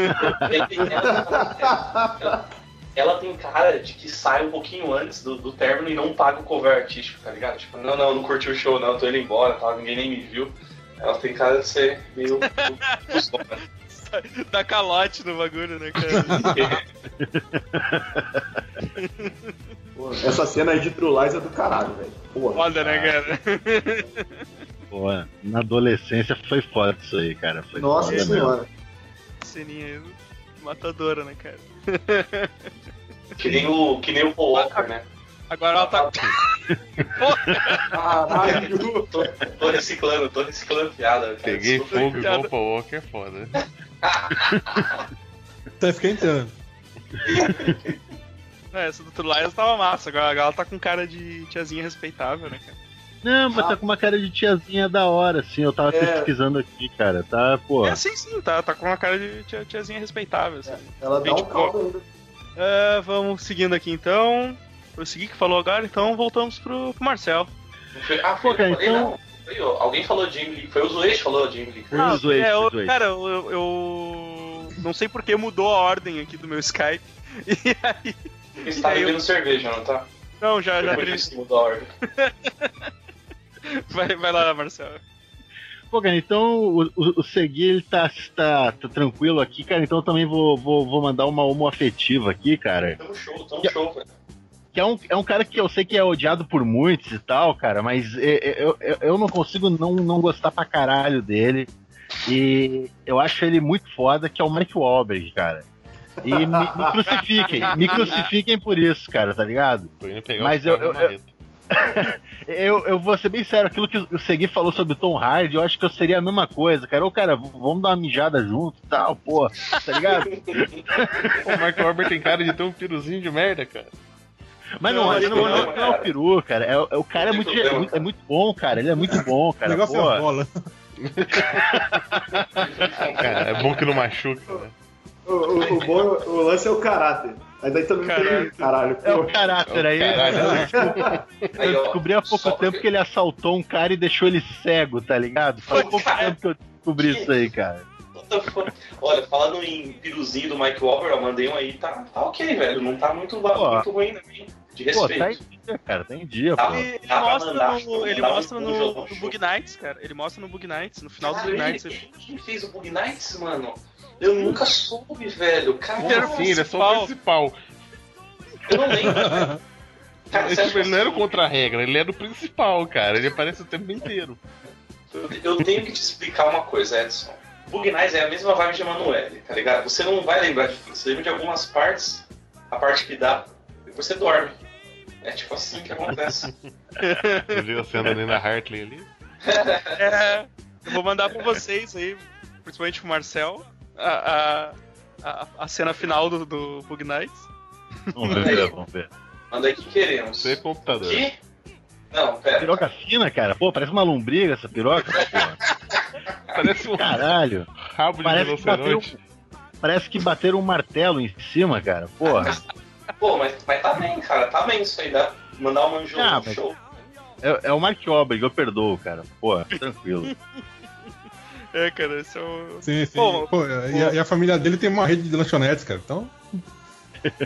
S4: ela, ela- ela tem cara de que sai um pouquinho antes do, do término e não paga o cover artístico, tá ligado? Tipo, não, não, não curti o show, não, tô indo embora, tal, ninguém nem me viu. Ela tem cara de ser meio.
S1: Dá calote no bagulho, né, cara?
S6: Essa cena aí de True Lies é do caralho, velho.
S1: Foda, né, cara?
S3: Pô, na adolescência foi foda isso aí, cara. Foi
S6: Nossa
S3: foda
S6: senhora.
S1: Ceninha aí, matadora, né, cara?
S4: que, nem o, que nem o Paul Walker, né?
S1: Agora ela tá.
S6: Caralho.
S4: Tô, tô reciclando, tô reciclando piada. cara,
S5: Peguei
S4: desculpa.
S5: fogo igual o Paul Walker, é foda.
S2: Tá esquentando.
S1: É, essa do True Lies tava massa. Agora, agora ela tá com cara de tiazinha respeitável, né, cara?
S3: Não, mas tá com uma cara de tiazinha da hora, assim. Eu tava
S6: É.
S3: pesquisando aqui, cara. Tá, pô.
S1: É, sim, sim, tá, tá com uma cara de tia- tiazinha respeitável, assim.
S6: Ela dá um caldo ainda.
S1: É, vamos seguindo aqui então. Prosseguir que falou agora, então voltamos pro, pro Marcel.
S4: Não foi- Ah,
S3: Pô,
S4: foi,
S3: cara,
S4: eu falei,
S3: então-.
S4: Foi, alguém falou Jim Lee, foi o Zuete que falou Jim Lee.
S3: Foi o Zoe,
S1: é, eu-
S3: Zoe.
S1: cara, eu, eu- não sei porque mudou a ordem aqui do meu Skype. E aí.
S4: Você tá
S1: aí eu-
S4: bebendo cerveja, não tá?
S1: Não, já, já
S4: por isso que mudou a ordem.
S1: vai, vai lá, Marcel.
S3: Pô, cara, então o, o, o Segui, ele tá, tá, tá tranquilo aqui, cara. Então eu também vou, vou, vou mandar uma homoafetiva aqui, cara.
S4: Tamo show, tamo show, velho.
S3: Que é um, é um cara que eu sei que é odiado por muitos e tal, cara, mas é- é- eu, eu, eu não consigo não, não gostar pra caralho dele. E eu acho ele muito foda, que é o Mark Wahlberg, cara. E me, me crucifiquem, me crucifiquem por isso, cara, tá ligado? Mas eu- eu-
S5: marreta.
S3: Eu, eu vou ser bem sério, aquilo que o Segui falou sobre o Tom Hardy, eu acho que eu seria a mesma coisa, cara. Ô, cara, vamos dar uma mijada junto e tal, pô, tá ligado?
S5: O Mark Wahlberg tem cara de ter um piruzinho de merda, cara.
S3: Mas não,
S4: Não,
S3: não,
S4: ele
S3: não,
S4: não,
S3: é o peru, cara. É, o- é o cara é muito,
S4: problema,
S3: é muito bom, cara. Ele é muito bom,
S2: O
S3: cara.
S2: negócio
S3: Pô,
S2: é a bola.
S5: Cara, é bom que não machuca, né?
S6: O, o, o bom, o lance é o caráter. Mas daí também
S1: Caralho.
S6: tem. Caralho,
S3: é o
S6: pô.
S3: caráter aí.
S5: Caralho.
S4: Aí,
S3: Eu descobri há pouco
S4: só
S3: tempo
S4: porque-
S3: que ele assaltou um cara e deixou ele cego, tá ligado? Faz
S4: Pô,
S3: pouco
S4: cara.
S3: tempo que eu descobri isso aí, cara.
S4: Olha, falando em piruzinho do Mike Wahlberg, eu mandei um aí, tá, tá ok, velho. Não tá muito,
S3: Pô.
S4: muito ruim também. De
S3: Pô,
S4: respeito.
S3: tá em dia, cara, tá em dia,
S4: Tá.
S3: pô.
S1: Ele, ele
S4: pra
S1: mostra,
S4: mandar,
S1: no, ele mostra no, no. Bug Nights, cara. Ele mostra no Bug Nights, no final do Bug Nights.
S4: ele- quem fez o Bug Nights, mano? Eu nunca soube, velho. Cara,
S5: assim? Ele é só o principal.
S4: eu não lembro. velho. Cara,
S5: Ele, tipo, não era o contra-regra, ele era o principal, cara. Ele aparece o tempo inteiro.
S4: Eu- tenho que te explicar uma coisa, Edson. Bug Nights é a mesma vibe de Emanuele, tá ligado? Você não vai lembrar de tudo. Você lembra de algumas partes, a parte que dá, depois você dorme. É tipo assim que acontece.
S5: Você viu a cena da Nina Hartley ali?
S1: É, eu vou mandar pra vocês aí, principalmente pro Marcel, a, a, a, cena final do, do Bug Nights.
S3: Vamos ver, vamos ver.
S4: Manda aí que queremos.
S5: É computador.
S4: Que? Não, pera.
S3: Piroca fina, cara. Pô, parece uma lombriga essa piroca.
S5: Parece um
S3: Caralho.
S5: rabo de
S3: Parece que parece que bateram um martelo em cima, cara. Porra.
S4: Pô, mas, mas tá bem, cara. Tá bem isso aí. Dá mandar uma manjou
S3: Ah,
S4: no
S3: mas-
S4: show.
S3: É, é o Mark Wahlberg, eu perdoo, cara. Pô, tranquilo.
S1: É, cara, esse é o.
S2: Sim, sim.
S1: Pô,
S2: Pô, e, a, e a família dele tem uma rede de lanchonetes, cara. Então,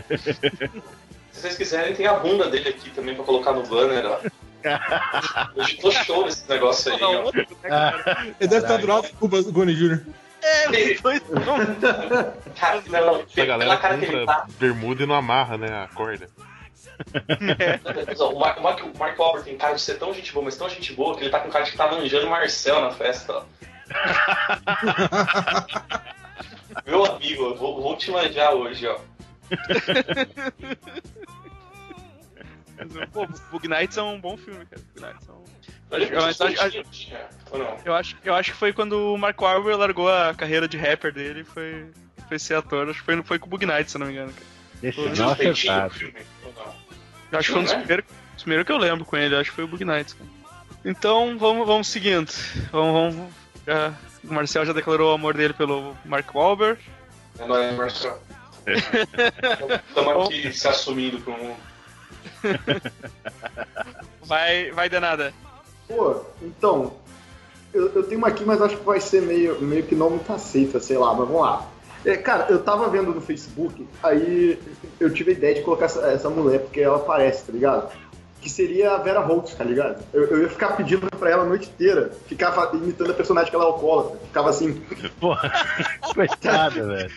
S4: Se vocês quiserem, tem a bunda dele aqui também pra colocar no banner, ó. Hoje tô show nesse negócio aí,
S1: Não,
S4: ó.
S1: né,
S2: ele deve estar do lado do Goni Jr.
S1: É, os dois.
S4: Cara, não,
S5: Essa galera
S4: cara que ele tá.
S5: bermuda e não amarra, né, a corda.
S4: O Mark, o Mark, o Mark Wahlberg tem cara de ser tão gente boa, mas tão gente boa que ele tá com cara de que tá manjando Marcel na festa, ó. Meu amigo, eu vou, vou te manjar hoje, ó.
S1: Pô, Bug Nights é um bom filme, cara. Bug Nights é um...
S4: Eu
S1: acho-? Eu acho, eu acho que foi quando o Mark Wahlberg largou a carreira de rapper dele e foi, foi ser ator. Acho que foi, foi com o Bug Nights, se eu não me engano. Cara.
S4: Não?
S1: Eu acho que foi um dos
S4: Né?
S1: primeiros, dos primeiros que eu lembro com ele. Acho que foi o Bug Nights, cara. Então, vamos, vamos seguindo. Vamos, vamos já- o Marcel já declarou o amor dele pelo Mark Wahlberg.
S4: É nóis, Marcel. Estamos aqui se assumindo pro mundo.
S1: Vai, vai danada.
S6: Pô, então, eu, eu tenho uma aqui, mas acho que vai ser meio, meio que não muito aceita, sei lá, mas vamos lá. É, cara, eu tava vendo no Facebook, aí eu tive a ideia de colocar essa, essa mulher, porque ela aparece, tá ligado? Que seria a Vera Holtz, tá ligado? Eu, eu ia ficar pedindo pra ela a noite inteira, ficava imitando a personagem que ela é alcoólatra, ficava assim.
S3: Porra, coitada, velho.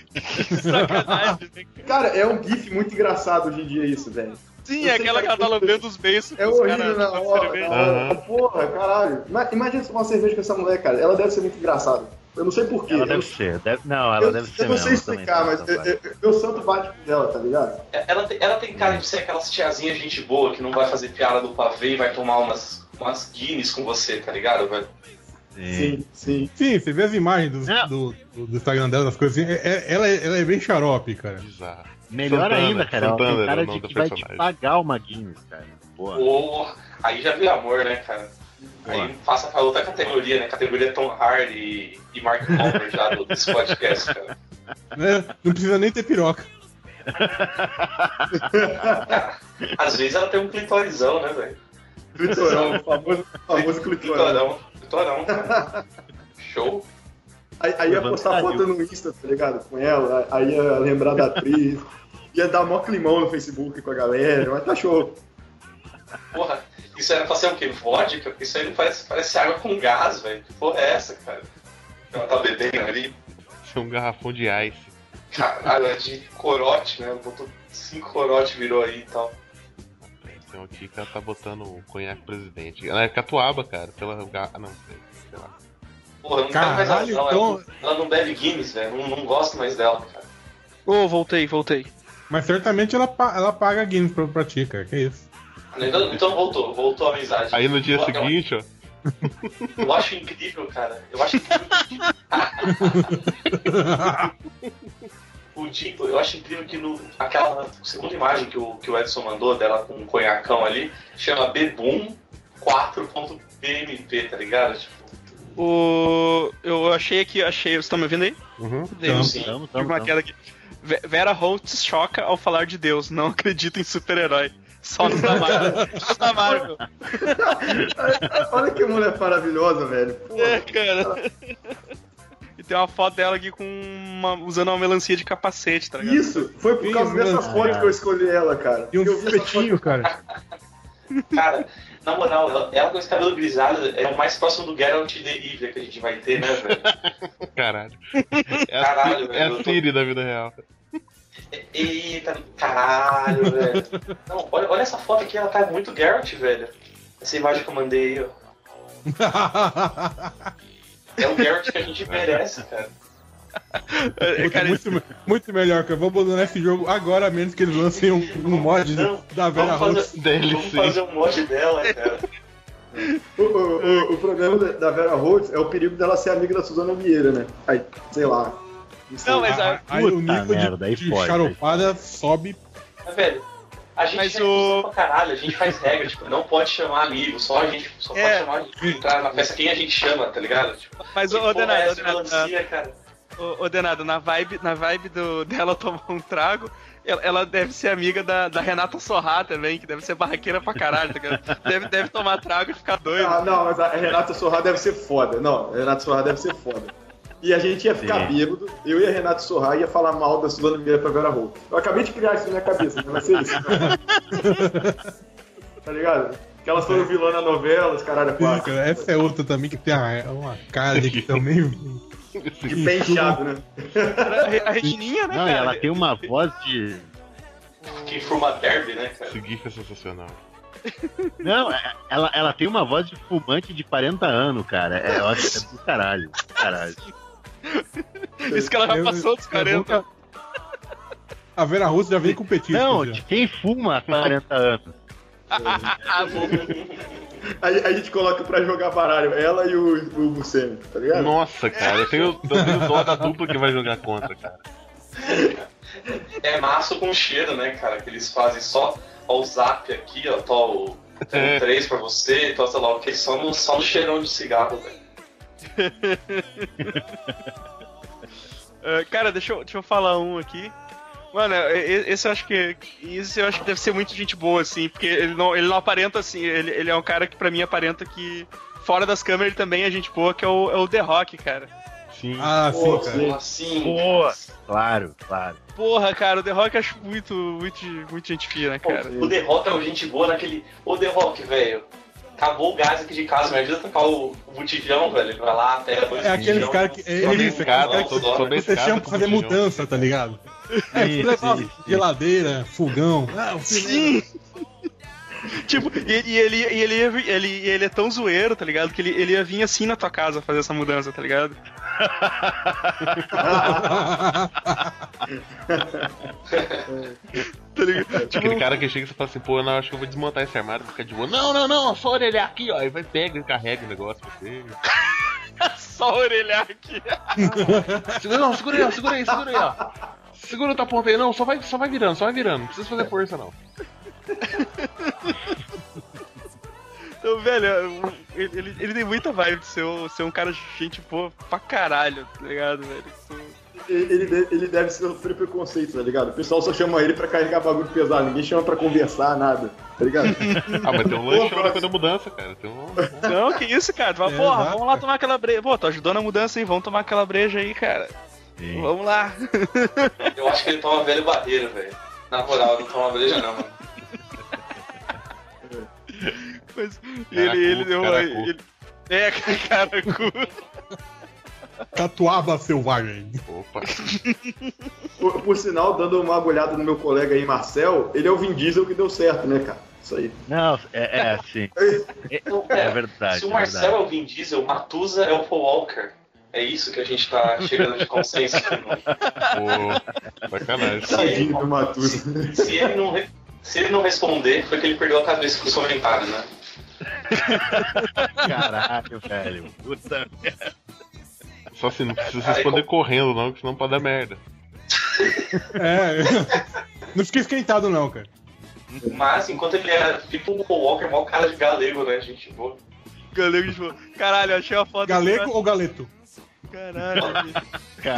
S1: Sacanagem. né?
S6: Cara, é um gif muito engraçado hoje em dia isso, velho.
S1: Sim, é aquela
S6: que
S1: ela tá lambendo os beiços
S6: É horrível
S1: caras
S6: na hora,
S1: cerveja.
S6: na hora.
S5: Aham.
S6: Porra, caralho. Ima- Imagina tomar uma cerveja com essa mulher, cara. Ela deve ser muito engraçada. Eu não sei porquê.
S3: Ela
S6: Eu-
S3: deve ser. deve- não, ela
S6: eu,
S3: deve ser
S6: eu não sei explicar, mas eu- eu- eu- meu santo bate com ela, tá ligado?
S4: Ela tem, ela tem cara de ser aquelas tiazinhas gente boa que não vai fazer piada do pavê e vai tomar umas, umas Guinness com você, tá ligado? Vai-
S3: Sim.
S6: sim.
S2: Sim, você vê as imagens do,
S3: É.
S2: do, do- do Instagram dela, das coisas assim. é- é- ela, é- ela é bem xarope, cara.
S5: Bizarro.
S3: Melhor
S5: Santana,
S3: ainda, cara. Ela
S5: Santana
S3: tem
S5: era
S3: cara de que vai te pagar uma Guinness, cara. Porra,
S4: aí já viu amor, né, cara? Aí passa pra outra categoria, né? Categoria Tom Hardy e, e Mark Wahlberg já do, desse podcast, cara.
S2: Né? Não precisa nem ter piroca.
S4: Às vezes ela tem um clitorizão, né, velho?
S6: Clitorão, famoso, famoso clitorão.
S4: Clitorão. Clitorão, cara. Show.
S6: Aí, aí ia postar foto no Insta, tá ligado? Com ela, aí ia lembrar da atriz. Ia dar mó climão no Facebook com a galera, mas tá show.
S4: Porra, isso era pra ser o quê? Vodka? Isso aí não parece, parece água com gás, velho. Que porra é essa, cara? Ela tá bebendo ali.
S5: Isso é um garrafão de ice.
S4: Caralho, é de corote, né? Botou cinco corote, virou aí e tal.
S5: Tem um aqui que ela tá botando o conhaque presidente. Ela é catuaba, cara. Pela. Ah, não, sei, lá.
S4: Porra, não quero mais
S2: Caralho,
S4: não.
S2: então-
S4: Ela, ela não bebe Guinness, velho. Não, não gosto mais dela, cara.
S1: Ô, voltei, voltei.
S2: Mas certamente ela, ela paga games pra, pra ti, cara. Que isso?
S4: Então, então voltou, voltou a amizade.
S5: Aí no dia
S4: Eu- eu-
S5: seguinte, ó.
S4: Eu acho incrível, cara. Eu acho incrível. o Dico, eu acho incrível que no, aquela segunda imagem que o, que o Edson mandou dela com um conhacão ali, chama Beboom 4.bmp, tá ligado? Tipo,
S1: O... Eu achei aqui, achei. Vocês estão me ouvindo aí?
S5: Uhum.
S1: Dei um-
S4: sim.
S3: Tamo, tamo,
S1: uma
S3: tamo.
S1: queda aqui. Ve- Vera Holtz choca ao falar de Deus. Não acredita em super-herói. Só nos da Marvel. Só nos da Marvel.
S6: Olha que mulher maravilhosa, velho. Pô,
S1: É, cara. E tem uma foto dela aqui com uma, usando uma melancia de capacete, tá ligado?
S6: Isso, foi por causa dessa
S2: mano.
S6: foto que eu escolhi ela, cara.
S2: E um espetinho, cara.
S4: cara, na moral, ela, ela com esse cabelo grisalho é o mais próximo do Geralt de Rivia que a gente vai ter, né, velho?
S5: Caralho. É a,
S4: Caralho, velho,
S5: é a
S4: tô-
S5: Siri da vida real.
S4: Eita, caralho, velho. Não, olha, olha essa foto aqui, ela tá muito Geralt, velho. Essa imagem que eu mandei aí, ó. É o Geralt que a gente merece, cara.
S1: É,
S2: Puta,
S1: cara,
S2: muito, muito melhor, cara. Vou abandonar esse jogo agora, a menos que eles lancem um, um mod
S4: Não,
S2: da Vera
S4: vamos
S2: Holtz.
S4: fazer,
S5: DLC.
S4: vamos fazer um mod dela, cara.
S6: O, o, o- o problema da- da Vera Holtz é o perigo dela ser amiga da Suzana Vieira, né? Aí, sei lá.
S1: Não, mas a-
S2: Aí o nível
S3: merda, aí
S2: de, de charopada sobe.
S4: Mas, velho, a gente
S1: Mas
S4: é
S1: o-
S4: pra caralho, a gente faz regra, tipo, não pode chamar amigo, só a gente só
S1: É.
S4: pode chamar a gente entrar na festa quem a gente chama, tá ligado? Tipo,
S1: Mas, ô,
S4: é
S1: Denado, ô,
S4: essa
S1: Denado, na vibe, na vibe do, dela tomar um trago, ela, deve ser amiga da, da Renata Sorrá também, que deve ser barraqueira pra caralho, tá ligado? Deve, deve tomar trago e ficar doido.
S6: Ah, não, mas a Renata Sorra deve ser foda. Não, a Renata Sorra deve ser foda. E a gente ia ficar
S3: Sim.
S6: bêbado, eu e a Renata Sorra ia falar mal da Suzana Vieira pra Vera Holtz. Eu acabei de criar isso na minha cabeça, não vai ser isso. tá ligado? Que elas foram vilã na novela, os caralho é
S2: Sim,
S6: quatro.
S2: cara, essa é outra também que tem uma, uma cara de que também.
S6: De penteado, né?
S1: A, a Regininha, né,
S3: Não, e
S1: cara?
S3: ela tem uma voz de.
S4: Que forma derby, né, cara?
S5: Esse GIF é sensacional.
S3: Não, é- ela, ela tem uma voz de fumante de 40 anos, cara. É, eu acho- é do caralho. Caralho.
S1: Isso que ela já
S2: Eu-
S1: passou dos
S2: é
S1: 40.
S2: bom que A a Vera Russo já vem com petisco.
S3: Não,
S2: já.
S3: de quem fuma há 40 anos.
S6: Aí a gente coloca pra jogar baralho, ela e o, o Buscemi, tá ligado?
S5: Nossa, cara, eu tenho, eu tenho dó da dupla que vai jogar contra, cara.
S4: É maço com cheiro, né, cara? Que eles fazem só ó, o zap aqui, ó, tó o
S5: É.
S4: 3 pra você, tó sei lá o que, só no, só no cheirão de cigarro, velho.
S1: É, cara, deixa eu, deixa eu falar um aqui. Mano, esse eu acho que. Isso eu acho que deve ser muito gente boa, assim, porque ele não, ele não aparenta assim. Ele, ele é um cara que pra mim aparenta que. Fora das câmeras ele também é gente boa, que é o, é o The Rock, cara.
S5: Sim.
S2: Ah,
S4: Pô,
S2: sim, cara.
S4: assim.
S3: Boa. Claro, claro.
S1: Porra, cara, o The Rock eu acho muito, muito, muito gente fina,
S4: Pô,
S1: cara.
S4: o The Rock é uma gente boa naquele. Ô The Rock, velho. Acabou o gás aqui de casa, me ajuda a tocar o, o botijão, velho. Vai lá, pega dois
S2: É aqueles
S4: botijão,
S2: caras que. É, isso,
S5: escada,
S2: aquele cara
S4: que-
S2: você chama pra fazer mudança, tá ligado? É, levar
S3: sim, sim.
S2: geladeira, fogão. Ah, o
S1: Sim! Tipo, e, ele, e ele, ele, ele, ele é tão zoeiro, tá ligado? Que ele, ele ia vir assim na tua casa fazer essa mudança, tá ligado? Tá ligado? Tipo,
S5: Aquele cara que chega e você fala assim, pô, não, acho que eu vou desmontar esse armário e ficar de boa. Não, não, não, só orelhar aqui, ó. E vai, pega e carrega o negócio pra você.
S1: só orelhar aqui.
S5: Segura, não, segura aí, ó, segura aí, segura aí, ó. Segura outra ponta aí, não, só vai, só vai virando, só vai virando. Não precisa fazer força, não.
S1: Então, velho, ele, ele, ele tem muita vibe de ser, um- ser um cara de gente boa pra caralho, tá ligado, velho?
S6: Ele, ele de- ele deve sofrer preconceito, tá ligado? O pessoal só chama ele pra carregar bagulho pesado, ninguém chama pra conversar, nada, tá ligado?
S5: Ah, mas tem um lanche depois da mudança, cara. Tem um.
S1: Não, que isso, cara? Tu fala,
S2: É,
S1: porra,
S2: exato,
S1: vamos lá
S2: cara.
S1: tomar aquela breja. Pô, tô ajudando a mudança aí, vamos tomar aquela breja aí, cara.
S3: Sim.
S1: Vamos lá.
S4: Eu acho que ele toma velho barreiro, velho. Na moral, não toma breja não, mano.
S1: Mas
S5: Caracu,
S1: ele, ele deu uma. Ele, é, caracu.
S2: Catuaba selvagem.
S5: Opa.
S6: Por, por sinal, dando uma olhada no meu colega aí, Marcel, ele é o Vin Diesel que deu certo, né, cara? Isso aí.
S3: Não, é, é sim. É, é verdade.
S4: Se o
S3: é
S4: Marcelo
S3: verdade.
S4: é o Vin Diesel, o Matusa é o Paul Walker. É isso que a gente tá chegando de consenso.
S5: Pô, sacanagem.
S6: Tadinho do Matusa.
S4: se, ele não, se ele não responder, foi que ele perdeu a cabeça com os comentários, né?
S3: Caralho, velho. Puta
S5: Só se não precisa responder correndo, não, que senão pode dar merda.
S2: É. Não fiquei esquentado, não, cara.
S4: Mas, enquanto ele era tipo o Paul Walker, mó cara de galego, né? Gente boa.
S1: Galego de boa. Caralho, eu achei uma foto.
S2: Galego ou galeto?
S1: Caralho.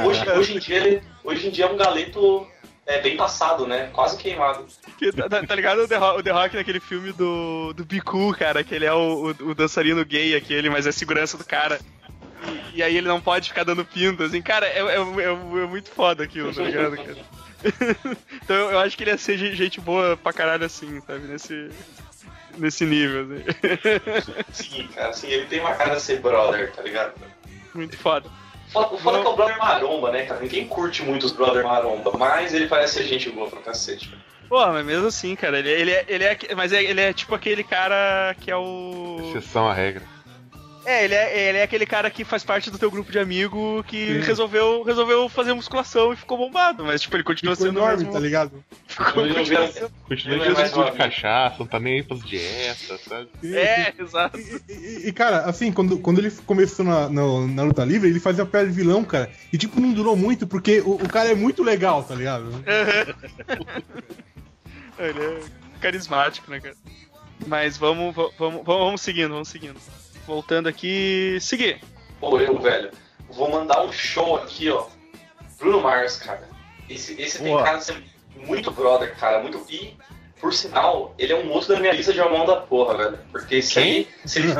S4: Hoje,
S3: Caralho.
S4: hoje, em dia, ele, hoje em dia é um galeto é, bem passado, né? Quase queimado.
S1: Que tá, tá- tá ligado o The, Rock, o The Rock naquele filme do, do Biku, cara, que ele é o, o, o dançarino gay aquele, mas é segurança do cara. E, e aí ele não pode ficar dando pinto, assim, cara, é, é, é- é muito foda aquilo, tá ligado, cara? então eu, eu acho que ele ia ser ge- gente boa pra caralho assim, sabe? Nesse, nesse nível, assim.
S4: Sim, cara, assim, ele tem uma cara de ser brother, tá ligado?
S1: Muito foda.
S4: Foda- O foda é que é o brother maromba, né, cara? Ninguém curte muito os brother maromba, mas ele parece ser gente boa pra cacete.
S1: Pô, mas mesmo assim, cara, ele, ele, é, ele é. Mas é- ele é tipo aquele cara que é o.
S5: Exceção à regra.
S1: É, ele é, ele é aquele cara que faz parte do teu grupo de amigo que
S2: Sim.
S1: resolveu, resolveu fazer musculação e ficou bombado. Mas, tipo, ele continua
S2: Ficou
S1: sendo
S2: enorme,
S1: mesmo-
S2: tá ligado?
S4: Ele vira-
S5: Continua
S4: Ele é
S5: de tipo cachaça, não tá nem aí pras dietas, sabe?
S1: É, exato.
S2: E, e- e, cara, assim, quando, quando ele começou na, na, na luta livre, ele fazia pé de vilão, cara. E, tipo, não durou muito, porque o, o cara é muito legal, tá ligado?
S1: ele é carismático, né, cara? Mas vamos, va- vamos, vamos, vamos seguindo, vamos seguindo. Voltando aqui. Seguir.
S4: Pô, eu, velho, vou mandar um show aqui, ó. Bruno Mars, cara. Esse, esse tem cara de ser muito brother, cara. Muito. E, por sinal, ele é um outro da minha lista de Amão da porra, velho. Porque se
S5: Quem?
S4: ele. Se ele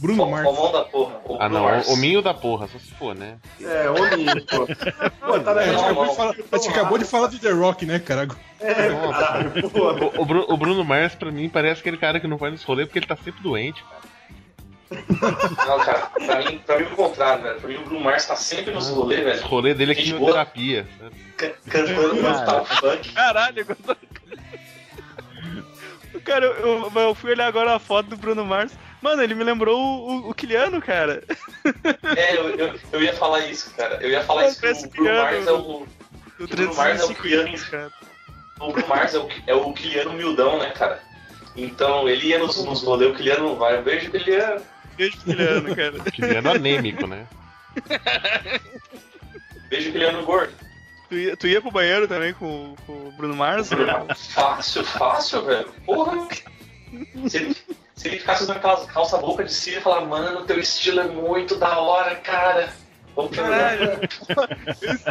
S2: Bruno
S4: o,
S2: Mars.
S4: o Amão da porra. O
S5: Ah não,
S4: Mars.
S5: o minho da porra, só se for, né?
S6: É, homem, pô. Pô, tá na
S2: A gente,
S4: Não,
S2: acabou
S4: não.
S2: de falar, a gente acabou de falar de The Rock, né, cara?
S6: É, caralho, pô.
S5: O, o o Bruno Mars, pra mim, parece aquele cara que não vai nos rolê porque ele tá sempre doente, cara.
S4: Não, cara, pra mim, pra mim o contrário, velho. Pra mim o Bruno Mars tá sempre nos rolês,
S5: O
S4: velho.
S5: rolê dele é quimioterapia. sabe?
S4: can- Cantando
S3: Cara.
S4: nostal funk.
S1: Caralho, agora. Cara, eu, eu- fui olhar agora a foto do Bruno Mars. Mano, ele me lembrou o, o, o Kiliano, cara.
S4: É, eu, eu, eu ia falar isso, cara. Eu ia falar isso que o Bruno
S1: criando.
S4: Mars é o.
S1: O
S4: O Bruno Mars é o
S1: 305
S4: Kiliano.
S1: cara.
S4: O Bruno Mars é o, é o Kiliano humildão, né, cara? Então ele ia nos, nos rolês, o Kiliano não vai. Um beijo, Kiliano.
S1: Beijo pro Kiliano, cara.
S5: Kiliano anêmico, né?
S4: Beijo, Kiliano gordo.
S1: Tu ia, tu ia pro banheiro também com, com o Bruno Mars?
S4: Bruno Mars, Fácil, fácil, velho. Porra. Se ele, se ele ficasse usando aquelas calça boca de cílio e falar, mano, teu estilo é muito da hora, cara.
S1: Caralho.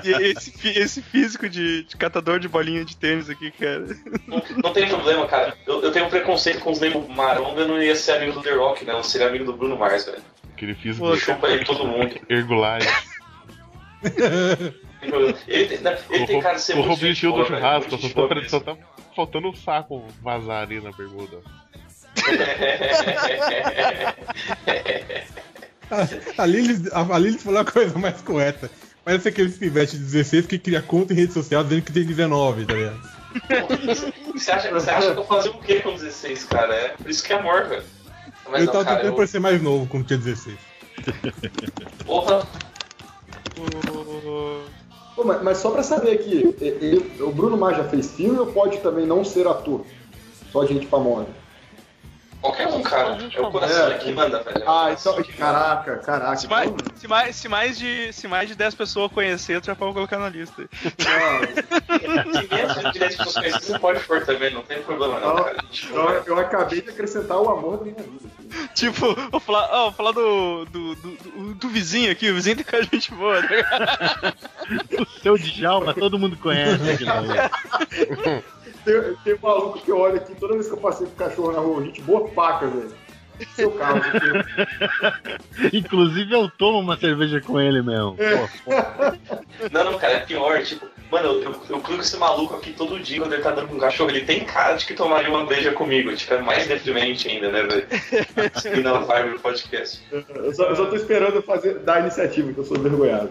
S1: Esse, esse, esse físico de, de catador de bolinha de tênis aqui, cara.
S4: Não, não tem problema, cara. Eu, eu tenho um preconceito com os nego maromba, eu não ia ser amigo do The Rock, né? Eu seria amigo do Bruno Mars, velho.
S5: Aquele físico
S1: Pô,
S4: Chupa aí todo mundo.
S5: ergulário.
S4: Ele tem, né, ele tem cara de ser
S5: o
S4: muito
S5: Robin
S4: gente
S5: Shield
S4: boa,
S5: do churrasco, só, tá, só tá faltando um saco vazar ali na bermuda.
S2: Ali ele, ali ele falou a coisa mais correta. Parece aqueles pivetes de 16 que cria conta em rede social dizendo que tem 19, tá ligado?
S4: Você acha, você acha que eu fazia o quê com 16, cara? É por isso que é amor, velho. Mas
S2: eu
S4: não,
S2: tava
S4: cara,
S2: tentando
S4: eu,
S2: parecer mais novo quando tinha 16.
S4: porra,
S6: Pô, mas, mas só pra saber aqui, ele- o Bruno Mars já fez filme ou pode também não ser ator? Só gente famosa.
S4: Qualquer um, cara. É o coração
S6: É.
S4: que manda, velho. É
S6: Ah, então.
S4: que manda.
S6: Caraca, caraca.
S1: Se mais, se, mais, se, mais de, se mais de 10 pessoas conhecer, tu já pode colocar na lista.
S6: não,
S4: Se menos de direito que você conhece, você pode pôr também, não tem problema não, cara. A
S6: eu acabei de acrescentar o amor da minha vida.
S1: Tipo, vou falar, ó, vou falar do, do, do, do- do vizinho aqui, o vizinho tem cara de gente boa, tá ligado?
S3: O seu Djalma, todo mundo conhece aqui também.
S6: Tem, tem um maluco que olha aqui toda vez que eu passei com o cachorro na rua, gente boa paca, velho. Seu carro, porque-
S3: Inclusive eu tomo uma cerveja com ele mesmo. Pô.
S4: Não, não, cara, é pior, tipo, mano, eu, eu, eu clico esse maluco aqui todo dia quando ele tá dando com um cachorro, ele tem cara de que tomaria uma beija comigo, tipo, é mais deprimente ainda, né, velho? Não vibe do podcast.
S6: eu, só, eu só tô esperando fazer, dar a iniciativa, que eu sou vergonhado.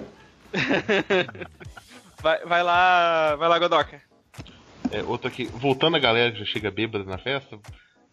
S1: Vai, vai lá, vai lá, Godoka.
S5: É, outro aqui, voltando a galera que já chega bêbada na festa,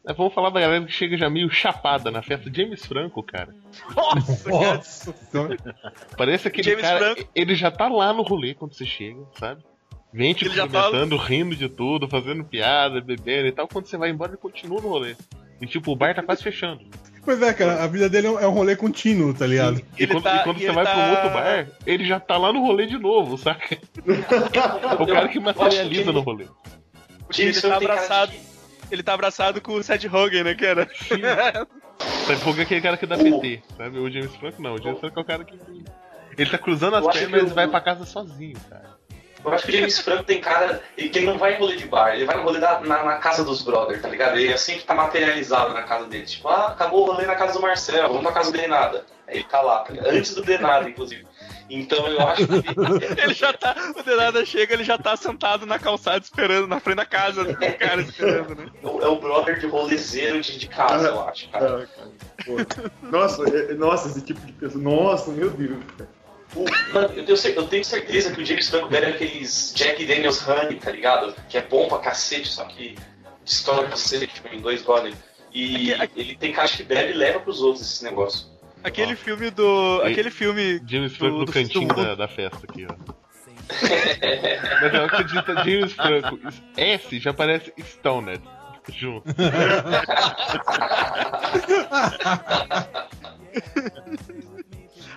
S5: Mas vamos falar da galera que chega já meio chapada na festa. James Franco, cara.
S1: Nossa, cara.
S2: Nossa.
S5: Parece aquele
S1: James
S5: cara.
S1: Franco.
S5: Ele já tá lá no rolê quando você chega, sabe? Vem te
S1: já tá-
S5: cumprimentando, rindo de tudo, fazendo piada, bebendo e tal. Quando você vai embora, ele continua no rolê. E tipo, o bar tá quase fechando.
S2: Pois é, cara, a vida dele é um, é rolê contínuo, tá ligado?
S5: E
S1: Ele
S5: quando,
S1: tá-
S5: e quando
S1: e
S5: você vai pra um
S1: tá-
S5: outro bar, ele já tá lá no rolê de novo, saca? o cara que materializa no rolê.
S4: O James
S1: Ele tá abraçado. Ele tá abraçado com o Seth Rogen, né, cara?
S5: Qual que é aquele cara que dá PT, sabe? O James Franco não, o James Franco é o cara que. Ele tá cruzando as pernas e vai pra casa sozinho, cara.
S4: Eu acho que o James Franco tem cara ele- que ele não vai em rolê de bar, ele vai no rolê da- na, na casa dos brothers, tá ligado? Ele assim que tá materializado na casa dele. Tipo, ah, acabou o rolê na casa do Marcelo, vamos na casa do Denada. Aí ele tá lá, tá ligado? Antes do Denada, inclusive. Então eu acho que ele,
S1: já tá. O Denada chega, ele já tá sentado na calçada esperando, na frente da casa do cara esperando, né?
S4: é o- é o brother de rolezeiro de, de casa, eu acho, cara.
S6: Ah, cara. Nossa, é- nossa, esse tipo de pessoa. Nossa, meu Deus, cara.
S4: Mano, eu, tenho, eu tenho certeza que o James Franco bebe aqueles Jack Daniels Honey, tá ligado? Que é bom pra cacete, só que estoura cacete, tipo, em dois goles. E
S1: Aque-
S4: ele tem cara que bebe e leva pros outros esse negócio.
S1: Aquele filme do. Aquele filme.
S5: James Franco
S1: do-
S5: no
S1: do-
S5: cantinho
S1: do-
S5: da, da festa aqui, ó. Mas eu acredito, James Franco. S já parece Stoned. Junto.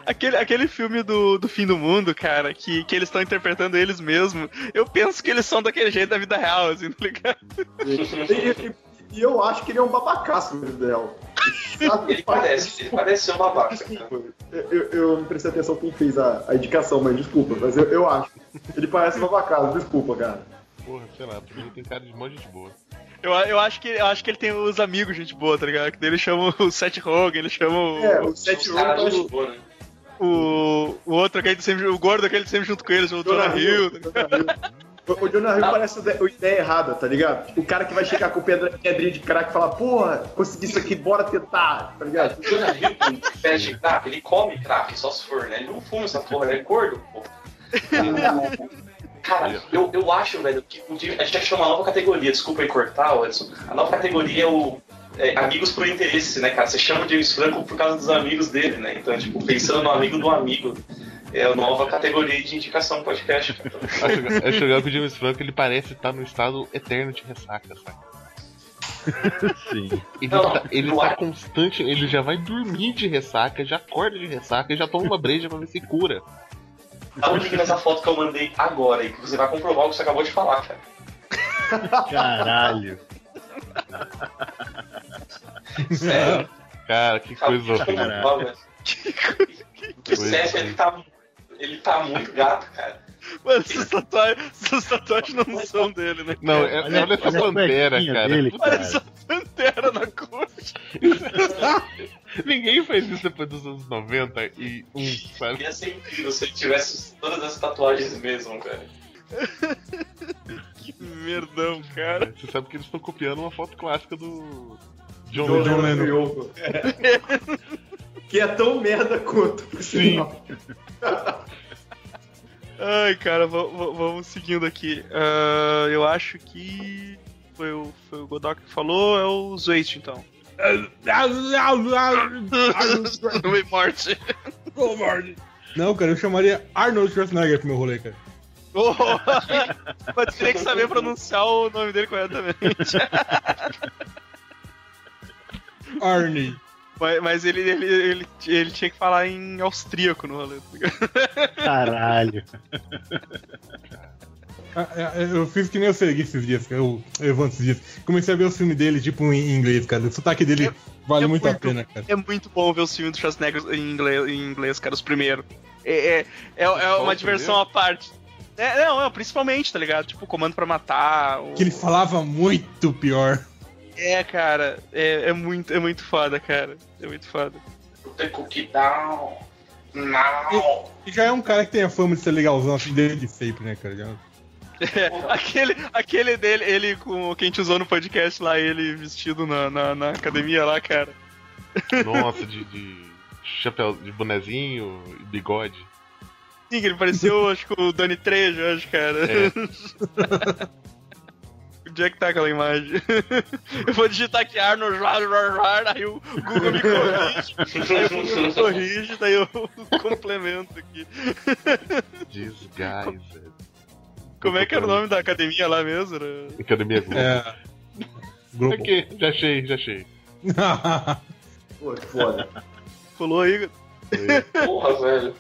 S1: Aquele, aquele filme do, do fim do mundo, cara, que, que eles estão interpretando eles mesmos. Eu penso que eles são daquele jeito da vida real, assim, tá ligado?
S6: E, e- e eu acho que ele é um babacaço, meu Deus. Sabe?
S4: Ele parece, ele parece ser um babaca. cara.
S6: Desculpa, eu, eu- não prestei atenção quem fez a, a indicação, mas desculpa, mas eu, eu acho. Ele parece um babacaço, desculpa, cara.
S5: Porra, sei lá, pra mim tem cara de monte de boa.
S1: Eu, eu, acho que, eu acho que ele tem os amigos, gente boa, tá ligado? Que daí ele chama o Seth Rogen, ele chama o,
S6: É, o Seth Rogen
S4: boa, né?
S1: O, o outro, aquele sempre, o gordo, aquele sempre junto com eles, o Jonah?
S6: Jonah Hill. O o Jonah Hill parece o de- o ideia errada, tá ligado? O cara que vai chegar com pedra, pedrinha de crack e falar, porra, consegui isso aqui, bora tentar, tá ligado?
S4: O Jonah Hill, com pé de crack, ele come crack, só se for, né? Ele não fuma essa porra, ele é gordo, pô. Cara, eu, eu acho, velho, que a gente achou uma nova categoria, desculpa aí cortar, Edson. A nova categoria é o é, amigos por interesse, né, cara? Você chama o James Franco por causa dos amigos dele, né? Então, tipo, pensando no amigo do amigo. É a nova categoria de indicação podcast. cara.
S5: Acho, legal- que o James Franco ele parece estar no estado eterno de ressaca, sabe?
S3: Sim.
S5: Ele,
S4: Não,
S5: tá, ele tá
S4: é.
S5: constante, ele já vai dormir de ressaca, já acorda de ressaca e já toma uma breja pra ver se cura.
S4: Dá um link nessa foto que eu mandei agora e que você vai comprovar o que você acabou de falar, cara.
S3: Caralho.
S4: Sério.
S5: Cara, que coisa
S4: de
S5: horrível.
S4: velho. O
S5: Coisa
S4: Seth, ele tá, ele tá muito gato, cara.
S1: Mano, essas tatuagens, essas tatuagens não são dele, né?
S5: Não,
S1: cara?
S5: é,
S3: Olha-
S5: olha, essa
S3: olha
S5: pantera, cara.
S3: dele,
S5: Puta,
S1: Parece a pantera na coxa.
S5: Ninguém faz isso depois dos anos 90 e um, sabe?
S4: Ia ser incrível se ele tivesse todas as tatuagens mesmo, cara.
S1: Que merdão, cara.
S5: Você sabe que eles estão copiando uma foto clássica do John
S6: John
S5: Lennon.
S6: Lennon Yoko. Que é tão merda quanto,
S5: Sim.
S1: Ai, cara, va- va- vamos seguindo aqui. Ah, eu acho que foi o, foi o Godok que falou, é o Zweit, então. Oi, morte.
S2: Não, cara, eu chamaria Arnold Schwarzenegger pro meu rolê, cara.
S1: Oh, mas teria que saber pronunciar o nome dele corretamente.
S2: Arnie.
S1: Mas, mas ele, ele, ele, ele tinha que falar em austríaco no rolê. tá ligado?
S3: Caralho.
S2: Ah, é, Eu fiz que nem eu segui esses dias, cara. Eu, eu Evandro esses dias. Comecei a ver os filmes dele, tipo, em inglês, cara. O sotaque dele vale
S1: é
S2: muito a pena, cara.
S1: É muito bom ver os filmes do Schwarzenegger em inglês, em inglês cara, os primeiros. É, é, é, é uma
S5: o
S1: diversão à parte. É, não, é, principalmente, tá ligado? Tipo, Comando pra Matar. o-
S2: Que ele falava muito pior.
S1: É, cara, é, é, muito, é muito foda, cara. É muito foda.
S4: The cookie down. Now.
S2: E já é um cara que tem a fama de ser legalzão assim desde sempre, né, cara? Já-
S1: É, aquele, aquele dele, ele com o que a gente usou no podcast lá, ele vestido na, na, na academia lá, cara.
S5: Nossa, de, de chapéu, de bonezinho e bigode.
S1: Sim, que ele pareceu, acho que o Dani Trejo, acho, cara.
S5: É.
S1: Onde é que tá aquela imagem? Eu vou digitar aqui Arnold Schwarzenegger, aí o Google me corrige, aí o Google me corrige, daí eu complemento aqui.
S5: Desguys, velho.
S1: Como é que era o nome da academia lá mesmo? Era...
S5: Academia Globo.
S2: É. Grupo.
S5: Aqui, já achei, já achei.
S6: Pô, que foda.
S1: Rolou aí.
S4: Porra, velho.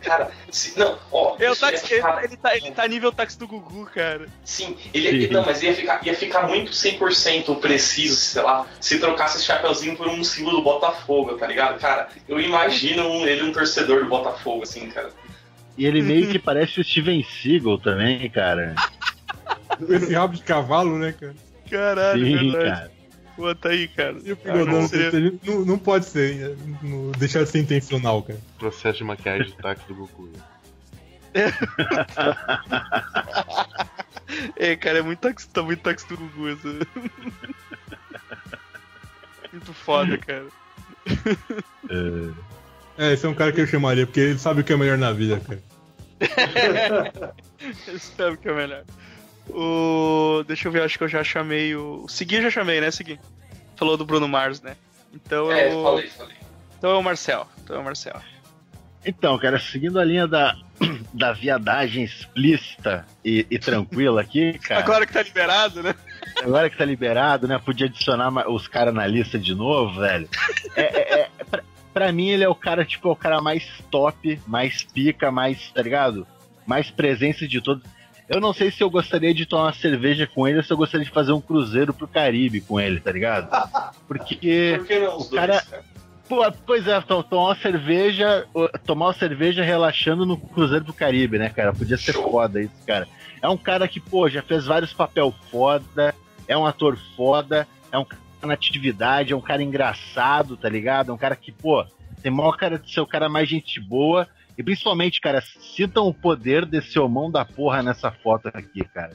S4: Cara, se, não, ó.
S1: É táxi,
S4: ia
S1: ele,
S4: ficar-
S1: ele tá, ele tá nível táxi do Gugu, cara.
S4: Sim, ele, não, mas ia ficar, ia ficar muito 100% preciso, sei lá, se trocasse esse chapeuzinho por um símbolo do Botafogo, tá ligado? Cara, eu imagino um- ele um torcedor do Botafogo, assim, cara.
S3: E ele meio que parece o Steven Seagal também, cara.
S2: Esse rabo de cavalo, né, cara?
S1: Caralho,
S3: Sim,
S1: verdade.
S3: cara.
S1: Tá aí, cara.
S2: E o
S1: Ah,
S2: pior,
S1: não seria-
S2: não, não pode ser, é, não, deixar de ser intencional, cara.
S5: Processo de maquiagem de táxi do Goku.
S1: É, cara, é muito táxi, tá muito táxi do Gugu. Muito foda, cara.
S2: É, esse é um cara que eu chamaria, porque ele sabe o que é melhor na vida, cara.
S1: Ele sabe o que é melhor. O... Deixa eu ver, acho que eu já chamei o. O Segui eu já chamei, né, Segui? Falou do Bruno Mars, né? Então
S4: É,
S1: eu.
S4: falei, falei.
S1: Então é o Marcel. Então é o Marcel.
S3: Então, cara, seguindo a linha da, da viadagem explícita e, e tranquila aqui, cara.
S1: Agora que tá liberado, né?
S3: Agora que tá liberado, né? Podia adicionar os caras na lista de novo, velho. É, é, é, pra, pra mim, ele é o cara, tipo, é o cara mais top, mais pica, mais, tá ligado? Mais presença de todos. Eu não sei se eu gostaria de tomar uma cerveja com ele ou se eu gostaria de fazer um cruzeiro pro Caribe com ele, tá ligado? Porque.
S4: Por não
S3: o
S4: dois,
S3: cara-
S4: cara?
S3: Pô, pois é, to- tomar uma cerveja, tomar uma cerveja relaxando no Cruzeiro do Caribe, né, cara? Podia ser foda isso, cara. É um cara que, pô, já fez vários papel foda, é um ator foda, é um cara na atividade, é um cara engraçado, tá ligado? É um cara que, pô, tem maior cara de ser o cara mais gente boa. E principalmente, cara, sintam o poder desse homão da porra nessa foto aqui, cara.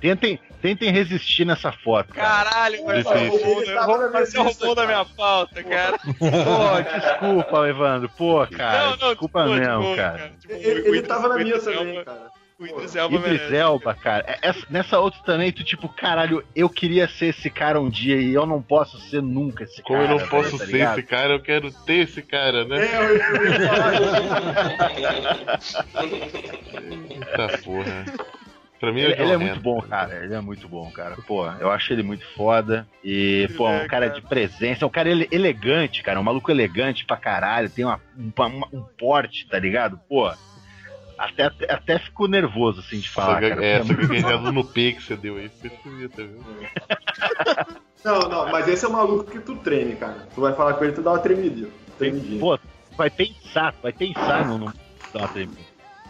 S3: Tentem, tentem resistir nessa foto, cara.
S1: Caralho, Marcel
S5: Difícil.
S1: roubou,
S6: Ele
S1: da
S6: cara.
S1: minha pauta, cara.
S3: Pô, desculpa, Evandro. Pô, cara,
S1: não, não,
S3: desculpa
S1: de boa, de
S3: mesmo,
S1: boa,
S3: cara.
S1: Tipo,
S6: Ele,
S1: o
S6: ele
S1: Idris-
S6: tava na minha também,
S1: Elba-
S6: cara.
S1: O Idris Elba
S3: Idris
S1: merece.
S3: Elba, cara. é- essa- nessa outra também, tu, tipo, caralho, eu queria ser esse cara um dia e eu não posso ser nunca esse
S5: Como
S3: cara.
S5: eu não posso
S3: velho, tá
S5: ser
S3: ligado?
S5: esse cara, eu quero ter esse cara, né?
S6: É, eu, eu.
S5: Eita porra. Pra mim
S3: Ele,
S5: é
S3: ele é muito bom, cara. Ele é muito bom, cara. Pô, eu acho ele muito foda. E, pô,
S1: É,
S3: um cara de presença, um cara ele- elegante, cara. Um maluco elegante pra caralho. Tem uma, um, uma- um porte, tá ligado? Pô. Até, até, até fico nervoso, assim, de falar. Cara,
S5: é, essa
S3: muito
S5: gaguejada no P que você deu aí foi esquisita, viu?
S6: Não, não, mas esse é o maluco que tu treme, cara. Tu vai falar com ele, tu dá uma tremidinha. Tremidinha.
S3: Pô, vai pensar, vai pensar no. no... Tá, tem-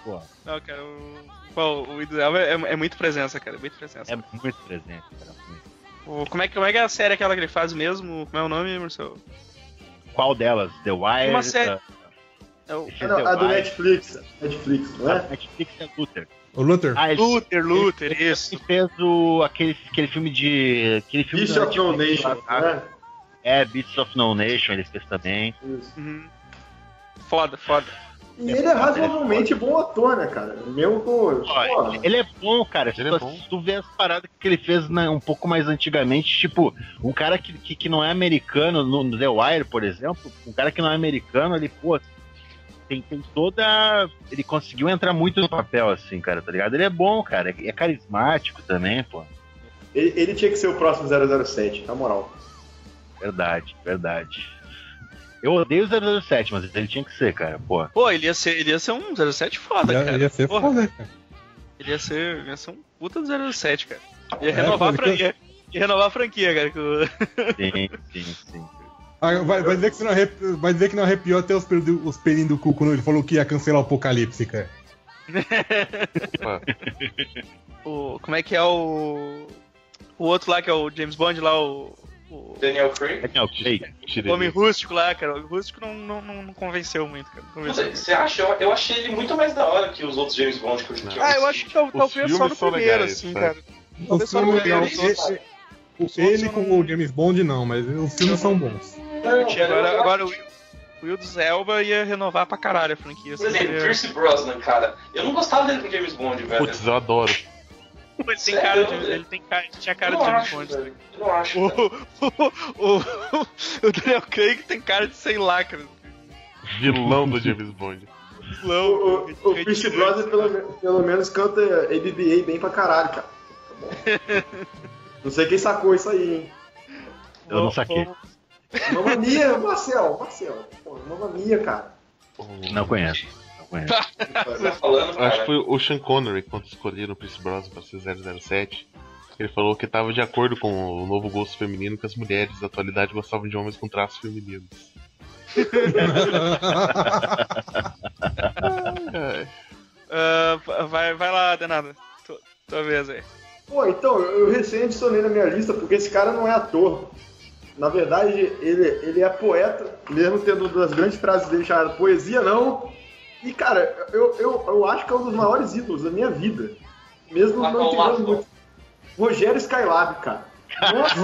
S3: Pô,
S1: Não, cara, o, pô, o Idris Elba é, é muito presença, cara. Muito presença.
S3: é muito presente, cara.
S1: O- como, é, que- como é que é a série aquela que ele faz mesmo? Como é o nome, Marcel?
S3: Qual delas? The Wire?
S1: Uma série-
S3: uh,
S1: É o
S6: não, a do. Netflix. Netflix, não é?
S3: Netflix é Luther.
S2: Ô, Luther,
S3: Ah, ele,
S1: Luther, Luther,
S3: ele
S1: isso.
S3: fez o, aquele, aquele filme de. Aquele filme
S6: Beast of No Nation, né?
S3: É, Beasts of No Nation ele fez também.
S6: Isso.
S1: Uhum. Foda, foda.
S6: E ele é razoavelmente bom ator, né, cara? Mesmo com.
S3: Ó, ele, ele é bom, cara. Se
S5: Ele
S3: tu,
S5: é bom.
S3: se tu vê as paradas que ele fez né, um pouco mais antigamente, tipo, um cara que, que, que não é americano, no, no The Wire, por exemplo, um cara que não é americano, ele, pô, tem, tem toda. Ele conseguiu entrar muito no papel, assim, cara, tá ligado? Ele é bom, cara. É carismático também, pô.
S6: Ele, ele tinha que ser o próximo 007, na moral.
S3: Verdade, verdade. Eu odeio o 007, mas ele tinha que ser, cara, pô.
S1: Pô, ele ia ser, ele ia ser um 07 foda,
S2: ia,
S1: cara.
S2: ia ser
S1: Porra,
S2: foda, cara.
S1: Ele ia ser, ia ser um puta do 07, cara. Ia
S2: É,
S1: renovar a franquia. Ia renovar a franquia, cara.
S3: Sim, sim, sim.
S2: Ah, vai, vai dizer que você não arrep... vai dizer que não arrepiou até os, pelinhos os pelinhos do cu quando ele falou que ia cancelar o Apocalipse, cara.
S1: O. Como é que é o. O outro lá, que é o James Bond lá, o. O
S4: Daniel Craig.
S3: Daniel Craig.
S5: tirei.
S1: o Homem Rústico lá, cara. O Rústico não, não, não, não convenceu muito, cara. Convenceu muito.
S4: Você acha? Eu, eu achei ele muito mais da hora que os outros James Bond que eu, que eu
S1: Ah, eu acho que tal- talvez só no primeiro,
S5: legais,
S1: assim,
S5: sabe?
S1: cara.
S2: Os
S1: Talvez só no
S2: filmes,
S1: primeiro.
S2: ele com o James Bond não, mas os filmes são bons.
S4: Não,
S1: Agora, agora o Wildes Elba ia renovar pra caralho a franquia.
S4: Por exemplo,
S1: seria-
S4: Pierce Brosnan, cara. Eu não gostava dele com James Bond, velho.
S5: Putz, eu adoro.
S1: Ele tem cara de. Ele tem cara, tinha cara de James
S4: acho,
S1: Bond.
S4: velho. Eu não acho.
S1: O, o, o, o Daniel Craig tem cara de sei lá, cara.
S5: Vilão do James Bond.
S6: O,
S1: Vilão.
S6: o, o Pierce Brosnan pelo, pelo menos canta ABBA bem pra caralho, cara. Tá. Não sei quem sacou isso aí, hein?
S3: Eu não saquei.
S6: Mamma Mia, Marcel, Marcel. Pô, Mamma Mia, cara.
S3: Não conheço. Não conheço.
S4: Você tá falando,
S5: Acho que foi o Sean Connery, quando escolheram o Chris Brosnan pra ser 007. Ele falou que estava de acordo com o novo gosto feminino que as mulheres da atualidade gostavam de homens com traços femininos.
S1: Ah, vai, vai lá, Denada. Tu- Tua vez aí.
S6: Pô, então, eu recém adicionei na minha lista porque esse cara não é ator. Na verdade, ele, ele é poeta, mesmo tendo das grandes frases dele chamada poesia não. E, cara, eu, eu, eu acho que é um dos maiores ídolos da minha vida. Mesmo não entendendo muito. Rogério Skylab, cara. Nossa,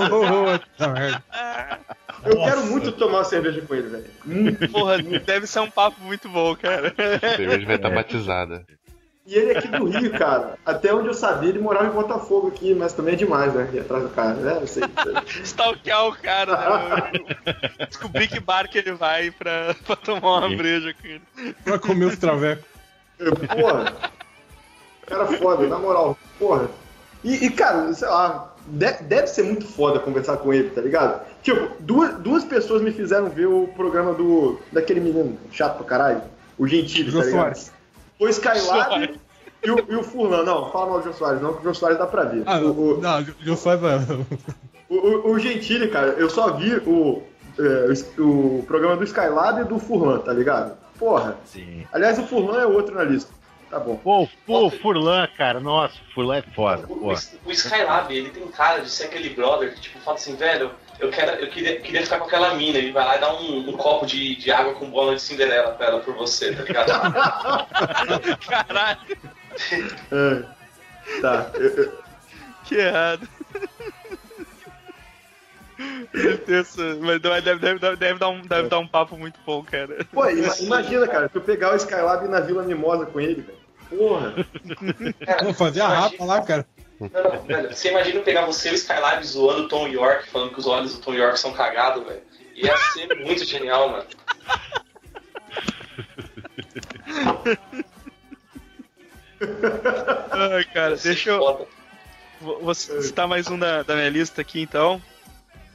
S6: eu
S2: Nossa.
S6: quero muito tomar uma cerveja com ele, velho.
S1: Porra, deve ser um papo muito bom, cara.
S5: a cerveja vai estar batizada.
S6: E ele é aqui do Rio, cara. Até onde eu sabia, ele morava em Botafogo aqui, mas também é demais, né? Aqui atrás do cara, né? Eu sei.
S1: Stalkear o cara, né? Descobrir que bar que ele vai pra, pra tomar uma breja com ele.
S2: Pra comer os travecos.
S6: Porra. Cara foda, na moral. Porra. E, e, cara, sei lá, de- deve ser muito foda conversar com ele, tá ligado? Tipo, duas, duas pessoas me fizeram ver o programa do. daquele menino chato pra caralho. O Gentili, tá ligado? O Skylab e o, e o Furlan. Não, fala mal do Jô Soares, não, que o Jô Soares dá pra ver.
S2: Ah,
S6: o, o,
S2: não, Jô Soares vai.
S6: o, o, o Gentili, cara, eu só vi o, é, o, o programa do Skylab e do Furlan, tá ligado? Porra.
S3: Sim.
S6: Aliás, o Furlan é outro na lista. Tá bom.
S3: Pô, pô, Furlan, cara, nossa, Furlan é foda.
S4: O, o, o Skylab, ele tem cara de ser aquele brother que, tipo, fala assim, velho, eu, quero, eu queria, queria ficar com aquela mina. Ele vai lá e dá um, um copo de, de água com bola de Cinderela pra ela, por você, tá ligado?
S1: Caralho,
S6: É. Tá. eu- eu-
S1: que errado. Mas deve, deve, deve, deve dar um, deve dar um papo muito bom, cara.
S6: Pô, ima- imagina, cara, tu pegar o Skylab e ir na Vila Mimosa com ele, velho. Porra.
S4: Cara,
S2: Vamos fazer a rapa lá, cara.
S4: Não, velho, você imagina eu pegar você e o Skylab zoando o Tom York, falando que os olhos do Tom York são cagados, velho. Ia ser muito genial, mano.
S1: Ai, cara, deixa eu.
S4: Foda.
S1: Vou citar mais um da, da minha lista aqui, então.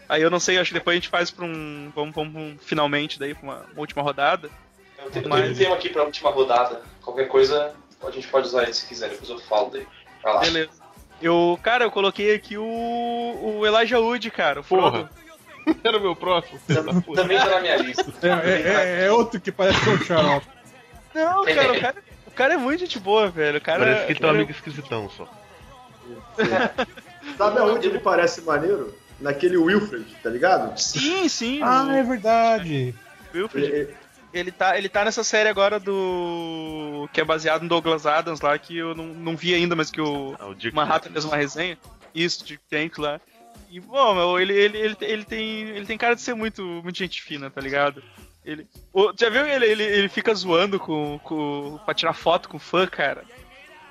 S1: Aí eu não sei, acho que depois a gente faz pra um. Vamos, vamos pra um- finalmente daí pra uma, uma última rodada.
S4: Eu tenho, eu
S1: Mas-
S4: tenho um tema aqui pra última rodada. Qualquer coisa, a gente pode usar ele se quiser, depois eu falo daí. Vai lá.
S1: Beleza. Eu, cara, eu coloquei aqui o, o Elijah Wood, cara, o Frodo.
S5: Porra. Era o meu próximo.
S4: Também tá na minha lista.
S2: É, é- é- é outro que parece um xarope.
S1: Não, cara, o cara, o cara é muito gente boa, velho. O cara,
S5: Parece que ele tem um
S1: cara-
S5: amigo esquisitão só.
S6: Sabe aonde ele parece maneiro? Naquele Wilfred, tá ligado?
S1: Sim, sim.
S2: Ah, é verdade.
S1: Wilfred.
S6: Ele-
S1: Ele tá, ele tá nessa série agora do. que é baseado no Douglas Adams lá, que eu não, não vi ainda, mas que o
S5: Ah, o
S1: Manhattan fez uma resenha. Isso, de Tank lá. E, bom, meu, ele, ele, ele, ele, tem, ele tem cara de ser muito, muito gente fina, tá ligado? Ele, o- já viu ele, ele, ele fica zoando com, com, pra tirar foto com fã, cara?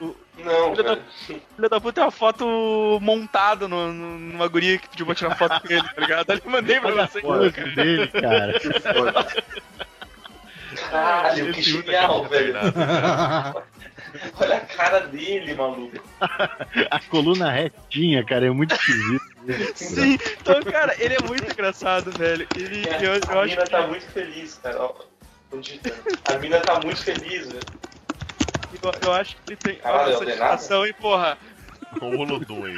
S4: Não,
S1: Filho da-. Filho da puta tem uma foto montada no, no- numa guria que pediu pra tirar foto com ele, tá ligado? Aí eu mandei pra você.
S3: dele, cara.
S4: Caralho, que
S5: Esse
S4: genial,
S5: tá
S4: velho. Olha a cara dele, maluco.
S3: A coluna retinha, cara, é muito esquisito.
S1: Sim, então, cara, ele é muito engraçado, velho. Ele, eu, eu
S4: a
S1: acho
S4: mina
S1: que
S4: tá muito feliz, cara. Ó. A mina tá muito feliz, velho.
S1: Eu, eu acho que ele tem
S4: Caralho, é Denado?
S1: satisfação e, porra,
S5: Um Rolodum aí.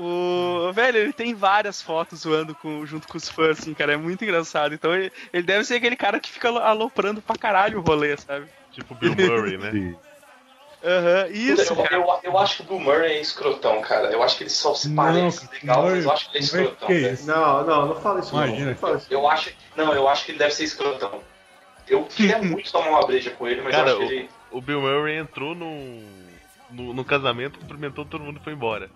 S1: O. Velho, ele tem várias fotos zoando com, junto com os fãs, assim, cara. É muito engraçado. Então ele, ele deve ser aquele cara que fica alo- aloprando pra caralho o rolê, sabe?
S5: Tipo Bill Murray, né?
S3: Sim.
S1: Aham, isso,
S4: eu, eu, eu acho que o Bill Murray é escrotão, cara. Eu acho que ele só se
S2: Não,
S4: parece legal, mas eu acho que ele é
S2: Murray,
S4: escrotão,
S2: isso?
S6: Não, não, não fala isso não.
S2: Imagina.
S6: Não fala isso.
S4: Eu acho. Não, eu acho que ele deve ser escrotão. Eu queria muito tomar uma breja com ele, mas
S5: Cara,
S4: eu acho que ele.
S5: O Bill Murray entrou no, no, no casamento, cumprimentou todo mundo e foi embora.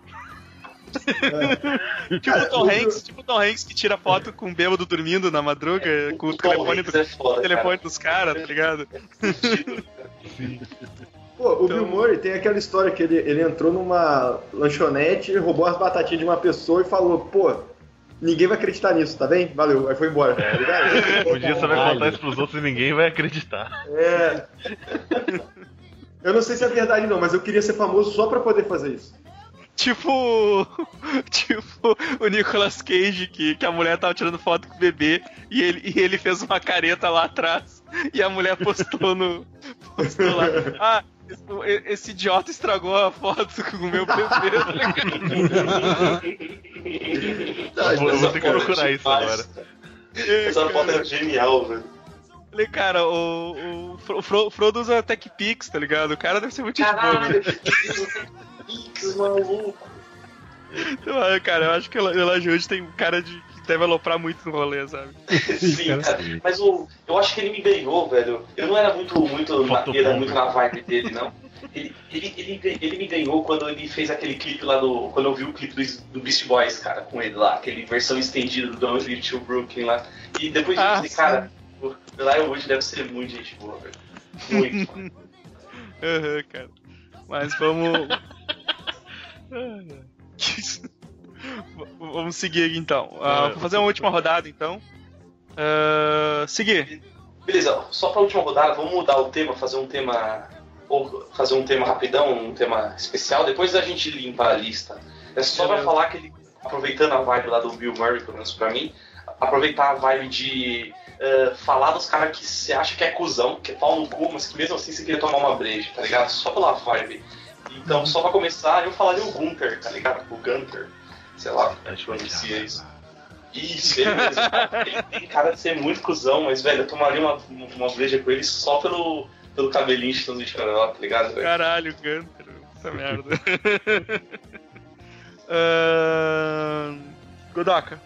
S1: Tipo o Tom Hanks, tipo o Tom Hanks que tira foto com o bêbado dormindo na madruga, com o
S4: Tom
S1: telefone, do,
S4: é foda,
S1: telefone
S4: cara.
S1: dos caras, tá ligado?
S6: Pô, Pô, o
S1: Então-
S6: Bill Murray tem aquela história que ele, ele entrou numa lanchonete, roubou as batatinhas de uma pessoa e falou, pô, ninguém vai acreditar nisso, tá bem? Valeu, aí foi embora. Tá ligado?
S5: Um dia você vai contar isso pros outros e ninguém vai acreditar.
S6: É. Eu não sei se é verdade não, mas eu queria ser famoso só pra poder fazer isso.
S1: Tipo. Tipo o Nicolas Cage, que, que a mulher tava tirando foto com o bebê e ele, e ele fez uma careta lá atrás. E a mulher postou no. Postou lá. Ah, esse, esse idiota estragou a foto com o meu bebê. tá ligado?
S5: Eu vou- eu vou ter que
S4: é
S5: procurar isso agora.
S4: Essa foto é genial, velho.
S1: Falei, cara, o, o, Fro- Fro- Frodo usa TechPix, tá ligado? O cara deve ser muito?
S4: Caralho, Pix, maluco.
S1: Então, Cara, eu acho que o Elijah Wood tem cara de que deve aloprar muito no rolê, sabe?
S4: Sim, cara. Mas o, eu acho que ele me ganhou, velho. Eu não era muito, muito na,
S5: bom,
S4: muito na vibe dele, não. Ele, ele, ele, ele me ganhou quando ele fez aquele clipe lá do. Quando eu vi o clipe do, do Beast Boys, cara, com ele lá, aquele versão estendida do Don't Leave to Brooklyn lá. E depois
S1: Ah,
S4: disso, cara, o Elijah Wood deve ser muito gente boa, velho. Muito. mano.
S1: Aham, cara. Mas vamos. Vamos seguir aqui então. Ah, vou fazer uma última rodada então. Ah, seguir.
S4: Beleza, só pra última rodada, vamos mudar o tema, fazer um tema. Ou fazer um tema rapidão, um tema especial, depois da gente limpar a lista. É só pra falar que ele, aproveitando a vibe lá do Bill Murray, pelo menos pra mim, aproveitar a vibe de eh, falar dos caras que você acha que é cuzão, que é pau no cu, mas que mesmo assim você queria tomar uma breja, tá ligado? Só pela vibe. Então, só pra começar, eu falaria o Gunter, tá ligado? O Gunter. Sei lá,
S5: Acho
S4: pronuncia isso. Isso, ele mesmo. Ele tem cara de ser muito cuzão, mas, velho, eu tomaria uma, uma breja com ele só pelo, pelo cabelinho estando de canela, tá ligado, velho?
S1: Caralho, Gunter. Essa merda. Ah, Godoka.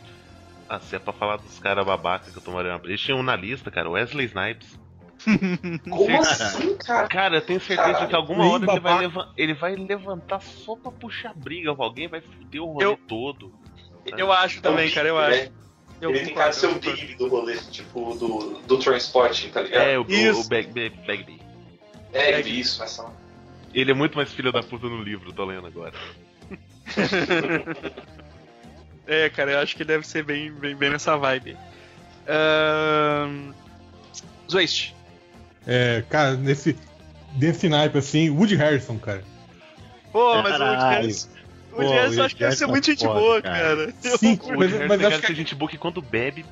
S5: Ah, se é pra falar dos caras babaca que eu tomaria uma brecha, tinha um na lista, cara, Wesley Snipes.
S4: Como assim, cara?
S5: Cara, eu tenho certeza
S4: Caralho,
S5: que alguma hora ele vai, levan- ele vai levantar só pra puxar briga com alguém, vai foder o rolê
S1: Eu-
S5: todo.
S1: Eu acho também, cara, eu acho. Eu
S4: ele tem cara de ser o Big do rolê, tipo, do, do transporte, tá ligado?
S5: É, o,
S1: Isso.
S5: o Bag, Bag, Bagby.
S4: É, isso, essa.
S5: Ele é muito mais filho da puta no livro, tô lendo agora.
S1: É, cara, eu acho que deve ser bem, bem, bem nessa vibe. Zwist.
S2: É, cara, nesse, nesse naipe assim, Woody Harrison, cara.
S1: Pô, mas o Woody. Harrison. O
S3: Pô,
S1: Woody Harrison acho que deve ser
S3: Woody
S1: muito gente
S3: é
S1: boa, cara. Eu
S2: Sim, mas, mas acho
S5: cara de ser
S2: que.
S5: gente boa que quando bebe,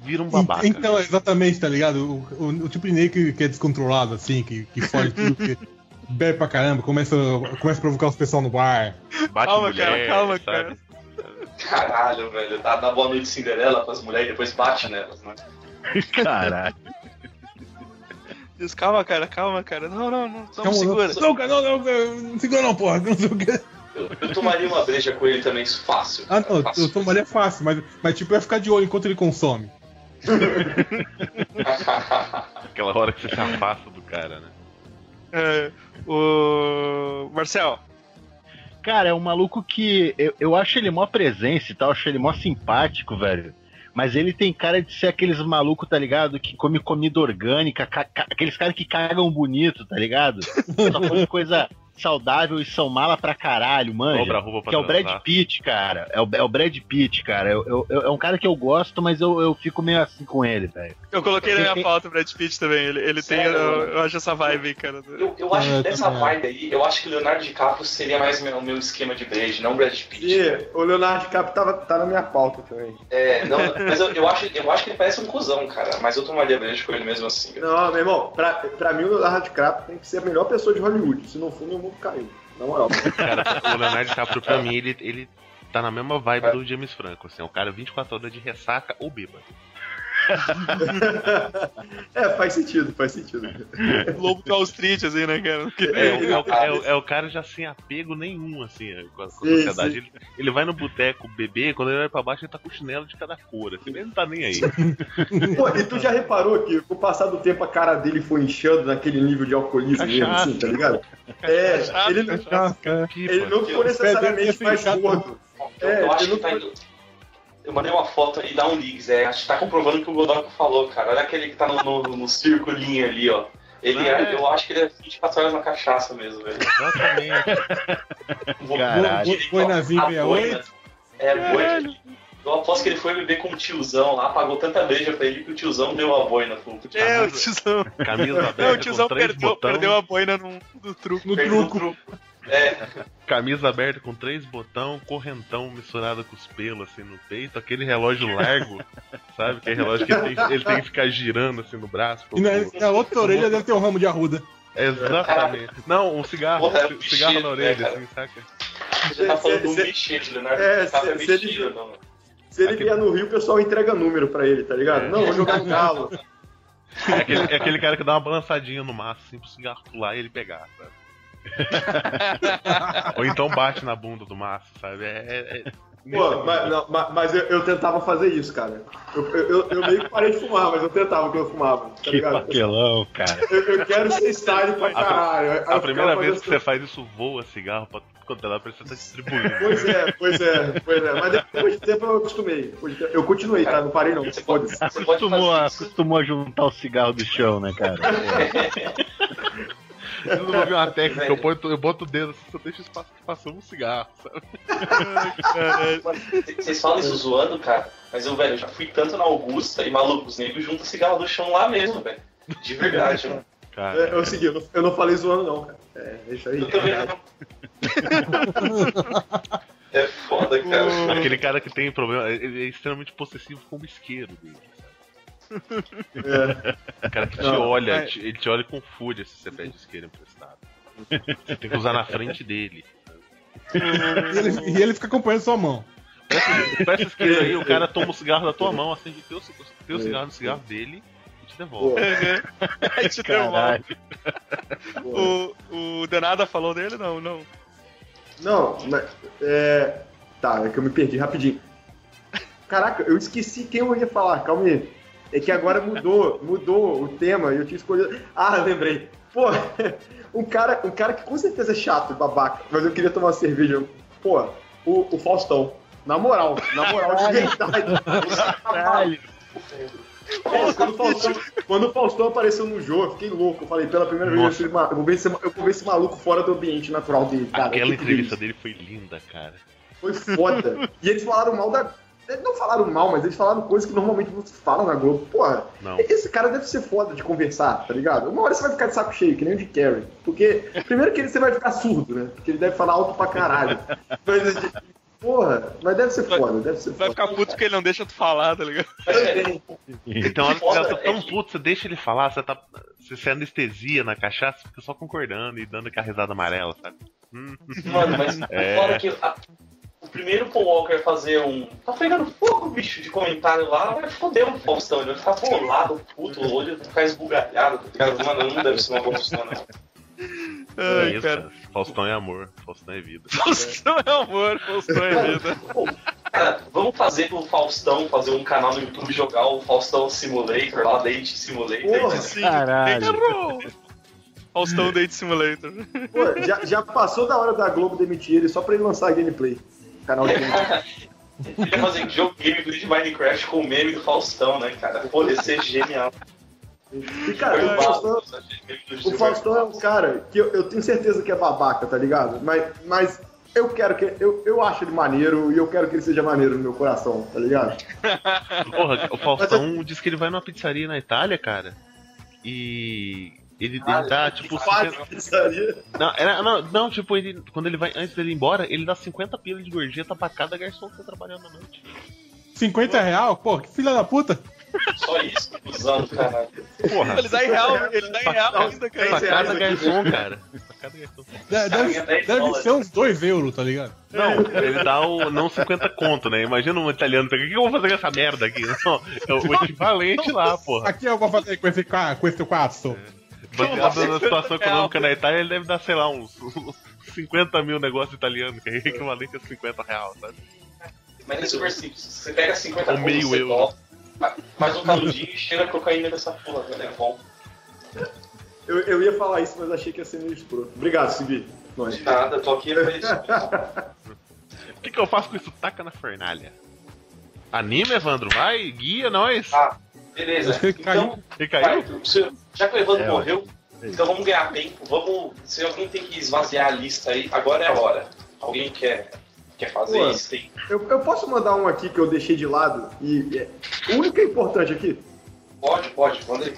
S5: vira um babaca.
S2: Então, exatamente, tá ligado? O, o, o tipo de negro que, que é descontrolado, assim, que, que foge tudo, que bebe pra caramba, começa, começa a provocar os pessoal no bar.
S5: Bate
S1: Calma,
S5: mulher,
S1: cara, calma,
S5: sabe?
S1: cara.
S4: Caralho, velho. Dá, dá boa noite Cinderela pras mulheres e depois bate nelas, né?
S3: Caralho.
S1: Diz, calma, cara, calma, cara. Não, não, não, não
S2: Calma,
S1: segura.
S2: Não, cara, não, não, não, segura não, porra. Não sei o quê.
S4: Eu, eu tomaria uma breja com ele também, isso fácil.
S2: Ah, não,
S4: fácil.
S2: eu tomaria fácil, mas, mas tipo, ia ficar de olho enquanto ele consome.
S5: Aquela hora que você se afasta do cara, né?
S1: É, o Marcel.
S3: Cara, é um maluco que eu, eu acho ele mó presença e tal, acho ele mó simpático, velho. Mas ele tem cara de ser aqueles malucos, tá ligado? Que come comida orgânica, ca- ca- aqueles caras que cagam bonito, tá ligado? Só come coisa saudável e são mala pra caralho,
S5: pra
S3: Que é o Brad
S5: transar.
S3: Pitt, cara. É o, é o Brad Pitt, cara. Eu, eu- eu- é um cara que eu gosto, mas eu, eu fico meio assim com ele, velho.
S1: Eu coloquei na minha pauta o Brad Pitt também. Ele, ele tem. Eu, eu acho essa vibe aí, cara.
S4: Eu, eu acho
S2: É,
S4: que dessa vibe aí, eu acho que Leonardo DiCaprio seria mais meu- o meu esquema de breja, não Brad Pitt.
S6: E o Leonardo DiCaprio tava, tá na minha pauta também.
S4: É, não, mas eu, eu, acho, eu acho que ele parece um cuzão, cara. Mas eu tomaria breja com ele mesmo assim.
S6: Não, meu irmão, pra, pra mim o Leonardo DiCaprio tem que ser a melhor pessoa de Hollywood. Se não for, meu mundo caiu. Na moral.
S5: Cara, o Leonardo DiCaprio, pra mim, ele, ele tá na mesma vibe do James Franco, assim, é um cara 24 horas de ressaca ou bêbado.
S6: É, faz sentido, faz sentido.
S1: Lobo de Wall Street, assim, né, cara?
S5: É, o- é o- é o- é o cara já sem apego nenhum, assim, com a, com a sociedade.
S6: sim.
S5: Ele, ele vai no boteco beber, quando ele vai pra baixo, ele tá com chinelo de cada cor, assim, ele não tá nem aí.
S6: Pô, e tu já reparou que com o passar do tempo a cara dele foi inchando naquele nível de alcoolismo mesmo, assim, tá ligado? É, ele, ele não ficou necessariamente mais gordo.
S4: Eu,
S6: É,
S4: eu acho que
S6: não-
S4: tá indo. Eu mandei uma foto aí, dá um leaks, é. Acho que tá comprovando o que o Godoka falou, cara. Olha aquele que tá no, no, no circulinho ali, ó. Ele é, eu acho que ele é 24 horas na cachaça mesmo, velho.
S5: Exatamente.
S3: Caralho.
S4: ele-
S2: Boinazinho
S4: a boina-
S2: 68.
S4: É, boina. Eu aposto que ele foi beber com o tiozão lá, pagou tanta breja pra ele que o tiozão deu a boina pro pro
S1: É, o
S4: tiozão.
S5: Camisa aberta
S1: Não, o tiozão
S5: com três
S1: perdeu,
S5: botão,
S1: perdeu a boina no, no truco.
S2: No truco.
S4: É,
S5: camisa aberta com três botão, correntão misturado com os pelos assim no peito, aquele relógio largo, sabe? Que é relógio que ele tem, ele tem que ficar girando assim no braço.
S2: E na, na outra orelha deve ter um ramo de arruda.
S5: Exatamente. Não, um cigarro,
S4: Porra, é
S5: um cigarro na
S4: bicheiro,
S5: orelha,
S4: né,
S5: assim, saca?
S4: você tá falando do
S6: Se-
S4: bichete, Leonardo.
S6: É,
S4: DiCaprio
S6: se- se ele-
S4: bicheiro, não.
S6: Se ele vier no Rio, o pessoal entrega número pra ele, tá ligado?
S5: É.
S6: Não, vou jogar no galo.
S5: É aquele, é aquele cara que dá uma balançadinha no maço, assim, pro cigarro pular e ele pegar, sabe? Ou então bate na bunda do maço, sabe? É. é- é-
S6: Pô, mas, não, ma- mas eu, eu tentava fazer isso, cara. Eu, eu, eu- meio que parei de fumar, mas eu tentava que eu fumava, tá
S3: Que
S6: ligado?
S3: papelão, cara.
S6: Eu, eu quero ser style pra caralho.
S5: A
S6: ficava
S5: primeira vez que você faz isso, voa cigarro pra quando ela que você tá distribuindo.
S6: Pois é, pois é, pois é. Mas depois de tempo eu acostumei. Eu continuei, tá? Não parei não.
S4: Você pode, você pode
S3: Acostumou a, acostumou a juntar o cigarro do chão, né, cara?
S5: Eu não vi uma técnica, eu boto, eu boto o dedo assim, só deixa espaço passando um cigarro, sabe?
S4: Vocês falam isso zoando, cara, mas eu, velho, eu já fui tanto na Augusta e maluco, os negros juntam cigarro do chão lá mesmo, velho. De verdade, mano.
S5: Cara,
S6: É, é o seguinte, eu não, eu não falei zoando não, cara. É, deixa aí.
S4: Eu também não. É foda, cara.
S5: aquele cara que tem problema, ele é extremamente possessivo com o isqueiro dele?
S6: É.
S5: O cara que te
S6: Não,
S5: olha,
S1: é.
S5: te- ele te olha com fúria se você pede isqueiro emprestado. Você tem que usar na frente dele.
S2: E ele, e ele fica acompanhando sua mão.
S5: Peça isqueiro aí, o cara toma o cigarro da tua mão, acende o teu, teu cigarro no cigarro dele e te devolve.
S1: Aí te.
S3: Caralho.
S6: pô.
S1: O, o Denada falou dele? Não, não.
S6: Não, mas. É. Tá, é que eu me perdi rapidinho. Caraca, eu esqueci quem eu ia falar, calma aí. É que agora mudou, mudou o tema e eu tinha escolhido. Ah, lembrei. Pô, um cara, um cara que com certeza é chato e babaca, mas eu queria tomar uma cerveja. Pô, o, o Faustão. Na moral, na moral, de verdade.
S3: Caralho.
S6: Pô, quando, o Faustão, quando o Faustão apareceu no jogo, eu fiquei louco. Eu falei, pela primeira vez,
S5: Nossa.
S6: eu, falei, eu, vou ver esse, eu vou ver esse maluco fora do ambiente natural dele, cara.
S5: Aquela
S6: Que
S5: entrevista dele foi linda, cara.
S6: Foi foda. e eles falaram mal da. Eles não falaram mal, mas eles falaram coisas que normalmente não se falam na Globo. Porra,
S5: Não.
S6: esse cara deve ser foda de conversar, tá ligado? Uma hora você vai ficar de saco cheio, que nem o de Carrie. Porque, primeiro que ele você vai ficar surdo, né? Porque ele deve falar alto pra caralho. Mas, porra, mas deve ser foda, deve ser
S1: Vai
S6: foda.
S1: ficar puto porque ele não deixa tu falar, tá ligado?
S5: Então, a hora que você tá tão
S4: é que-
S5: puto, você deixa ele falar, você tá. Você, você anestesia na cachaça, fica só concordando e dando aquela risada amarela, sabe?
S4: Mano, mas
S5: É.
S4: fora que a- o primeiro Paul Walker fazer um. Tá pegando fogo, bicho, de comentário lá, vai foder o Faustão, ele vai ficar bolado, puto, o olho vai ficar esbugalhado, tá ligado? Mano, não deve ser uma boa não.
S5: É
S1: Ai,
S5: isso,
S1: cara.
S5: cara. Faustão é amor, Faustão é vida.
S1: Faustão é amor, Faustão é vida.
S4: Cara, vamos fazer pro Faustão fazer um canal no YouTube jogar o Faustão Simulator lá, Date Simulator.
S6: Porra.
S1: Sim,
S3: Caralho.
S1: Faustão Date Simulator.
S6: Pô, já, já passou da hora da Globo demitir ele só pra ele lançar gameplay. Canal de.
S4: Podia fazer jogo gameplay de Minecraft com o meme do Faustão, né, cara? Pô, ia ser genial.
S6: E, cara, o Faustão, O Faustão é um cara que eu, eu tenho certeza que é babaca, tá ligado? Mas, mas eu quero que. Eu, eu acho ele maneiro e eu quero que ele seja maneiro no meu coração, tá ligado?
S5: Porra, o Faustão disse que ele vai numa pizzaria na Itália, cara. E. Ele, ele dá, tipo, 50...
S6: pizzaria.
S5: não, era- não, não, tipo, ele, quando ele vai, antes dele ir embora, ele dá 50 pilas de gorjeta pra cada garçom que tá trabalhando à noite.
S2: 50 real? Pô, que filha da puta.
S4: Só isso, usando, caralho.
S5: Porra,
S1: Ele dá em real, ele dá em real ainda,
S5: pra
S1: cara.
S5: cada
S6: reais aqui.
S5: garçom, cara. Pra cada garçom.
S2: Deve, deve, deve ser uns 2 euros, tá ligado?
S5: Não, ele dá o não 50 conto, né? Imagina um italiano, o que eu vou fazer com essa merda aqui? Não, é o equivalente lá, porra.
S2: Aqui eu vou fazer com esse, com esse quatro.
S5: Baseado na situação econômica na Itália, ele deve dar, sei lá, uns, uns 50 mil negócios italianos, que é equivalente a 50 reais, sabe?
S4: Mas é super simples. Você pega 50
S5: Ou meio
S4: você
S5: euro.
S4: faz um canudinho e cheira a cocaína dessa porra, velho. É bom.
S6: Eu, eu ia falar isso, mas achei que ia ser meio escroto. Obrigado, Sibi. Nós.
S4: De nada, eu tô aqui pra isso.
S5: O que, que eu faço com isso? Taca na fornalha. Anime, Evandro? Vai, guia nós.
S4: Ah, beleza. Então,
S5: Ele
S4: vai,
S5: caiu?
S4: você- já que o Evandro
S3: É,
S4: morreu, Então vamos ganhar tempo, vamos. Se alguém tem que esvaziar a lista aí, agora é a hora. Alguém quer, quer fazer
S6: Pô.
S4: isso? Tem...
S6: Eu, eu posso mandar um aqui que eu deixei de lado e é, o único que é importante aqui.
S4: Pode, pode, manda aí.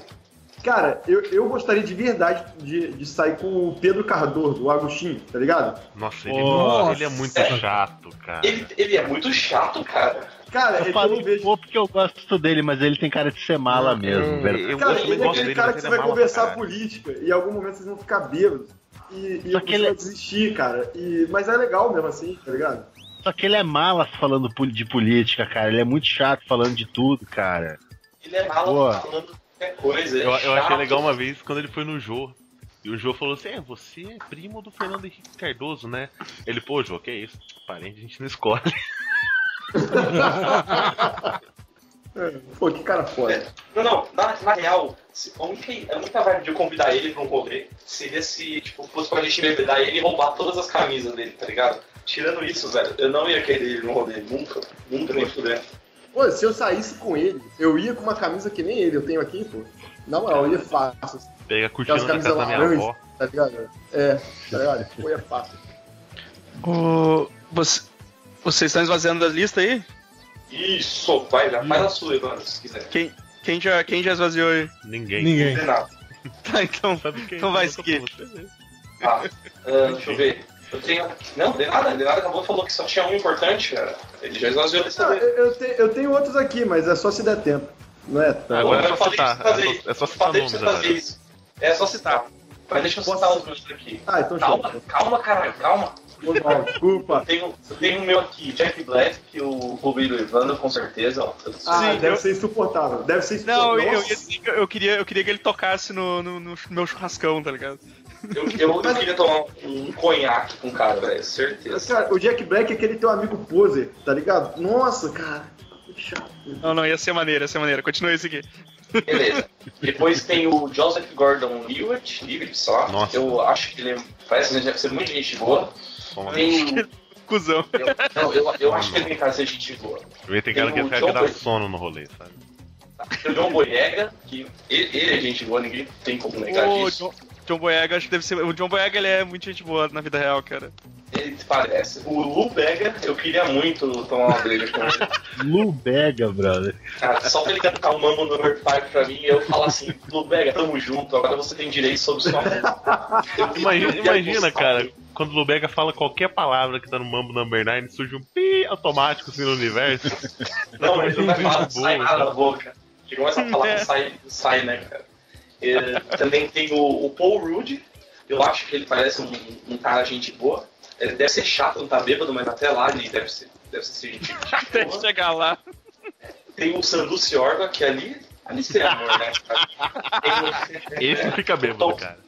S6: Cara, eu, eu gostaria de verdade de, de sair com o Pedro Cardoso, o Agostinho, tá ligado?
S5: Nossa, ele,
S3: Nossa.
S5: ele é muito chato, cara.
S4: Ele, ele é muito chato, cara.
S6: Cara, é
S3: Eu
S6: que eu
S3: falei
S6: não vejo.
S3: pô porque eu gosto dele, mas ele tem cara de ser mala mesmo, velho.
S5: Eu,
S6: Cara,
S5: eu também
S6: ele é
S5: gosto
S6: aquele
S5: dele,
S6: cara que você
S5: ele é
S6: vai
S5: mala
S6: conversar
S5: caralho.
S6: política e em algum momento vocês vão ficar bêbados. E, e
S3: Só que ele-
S6: vai desistir, cara. E, mas é legal mesmo assim, tá ligado?
S3: Só que ele é mala falando de política, cara. Ele é muito chato falando de tudo, cara.
S4: Ele é malo
S3: Boa.
S4: falando qualquer coisa. ele
S5: Eu,
S4: é
S5: eu achei legal uma vez quando ele foi no Jô. E o Jô falou assim: É, você é primo do Fernando Henrique Cardoso, né? Ele, pô, Jô, que é isso? Parente a gente não escolhe.
S6: Pô, que cara foda.
S4: Não, não, na, na real, se, a, única, a única vibe de eu convidar ele pra um rolê seria se tipo, fosse pra gente bebedar ele e roubar todas as camisas dele, tá ligado? Tirando isso, velho, eu não ia querer ele no rolê, nunca, nunca nem fudendo.
S6: Pô, se eu saísse com ele, eu ia com uma camisa que nem ele, eu tenho aqui, pô. Na moral, eu ia fácil, assim,
S5: Pega a cortina da casa da
S6: camisas
S5: minha
S6: laranja.
S5: avó.
S6: tá ligado? É, tá ligado? Pô, ia fácil.
S1: O... Você... Vocês estão esvaziando a lista aí?
S4: Isso, vai, já faz a sua, se quiser.
S1: Quem, quem, já, quem já esvaziou aí?
S5: Ninguém.
S2: Ninguém.
S4: Não tem nada.
S1: Tá, então,
S5: Sabe quem?
S1: então vai seguir.
S4: Tá, ah, deixa eu ver. Eu tenho. Não, de nada, de nada acabou falou que só tinha um importante, cara. Ele já esvaziou a lista
S6: Não,
S4: dele.
S6: eu, eu, te- eu tenho outros aqui, mas é só se der tempo. Não é? Tá.
S5: Agora é
S4: eu
S5: só
S4: falei
S5: citar,
S4: pra você fazer
S5: é só-
S4: isso.
S5: é só
S4: Eu
S5: citar
S4: falei pra
S5: nomes
S4: você fazer
S5: agora.
S4: isso. É só citar. Mas deixa eu citar os meus aqui.
S6: Ah, então
S4: Calma,
S6: show.
S4: calma, caralho, calma.
S6: Foi mal, Desculpa.
S4: Eu tenho, eu o meu aqui, Jack Black, que o roubei do Evandro, com certeza. Ó.
S6: Ah,
S1: Sim,
S6: deve
S1: eu-
S6: ser insuportável. Deve ser
S1: Não,
S6: insuportável.
S1: eu, eu,
S6: Nossa.
S1: ia dizer que eu, queria, eu queria que ele tocasse no, no, no meu churrascão, tá ligado?
S4: Eu, eu, eu queria tomar um conhaque com o cara, velho, certeza.
S6: Cara, o Jack Black é aquele teu amigo poser, tá ligado? Nossa, cara. Que chato.
S1: Não, não, ia ser maneiro, ia ser maneiro. Continua esse aqui.
S4: Beleza. Depois tem o Joseph Gordon Lewitt, Lewitt, só.
S5: Nossa.
S4: Eu acho que ele parece que deve ser muito gente boa.
S5: Toma.
S4: Tem o.
S1: Cusão.
S4: Eu, não, eu, eu acho que ele tem cara de ser gente boa.
S5: Vê, tem cara que que dá
S4: Boy-
S5: sono no rolê, sabe?
S4: Tem o John Boyega, que ele, ele é gente boa, ninguém tem como negar disso.
S1: John, John Boyega, acho que deve ser. O John Boyega ele é muito gente boa na vida real, cara.
S4: Ele parece. O Lu Bega, eu queria muito tomar uma breja com ele.
S3: Lu Bega, brother.
S4: Cara, só pra ele cantar o Mambo Number 5 pra mim, eu falo assim, Lu Bega, tamo junto, agora você tem direito sobre sua mão. Eu-
S5: Imagina, imagina cara, quando o Lubega fala qualquer palavra que tá no Mambo Number 9, surge um pi automático assim no universo.
S4: Não, ele não vai falar, sai nada
S5: cara.
S4: da boca. Ele começa a falar,
S1: É.
S4: sai, sai, né, cara? É, também tem o, o Paul Rudd, eu acho que ele parece um, um cara gente boa. Ele deve ser chato, não tá bêbado, mas até lá ele deve ser, deve ser gente, gente
S1: Até
S4: boa.
S1: chegar lá.
S4: Tem o Sandu Ciorga, que ali, ali tem amor, né, o-
S5: Esse fica bêbado, cara.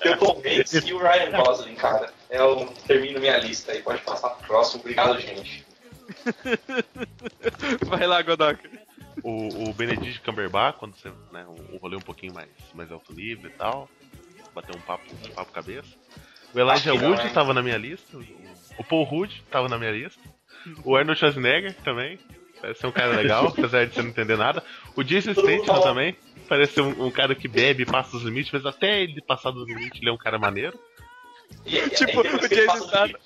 S4: Tem o Tom Hanks e o Ryan Gosling, cara. Eu termino minha lista aí, pode passar pro próximo. Obrigado, gente.
S1: Vai lá, Godoka.
S5: O, o Benedict Cumberbatch, quando você, né, um, um rolê um pouquinho mais, mais alto nível e tal, bater um papo, um papo cabeça. O Elijah Wood
S4: hein?
S5: tava na minha lista, o, Paul Rudd tava na minha lista, o Arnold Schwarzenegger também, parece ser um cara legal, apesar de você não entender nada. O Jason Statham também, parece ser um, um cara que bebe e passa dos limites, mas até ele passar dos limites, ele é um cara maneiro.
S4: E, e-
S1: Tipo, o Jason Statham-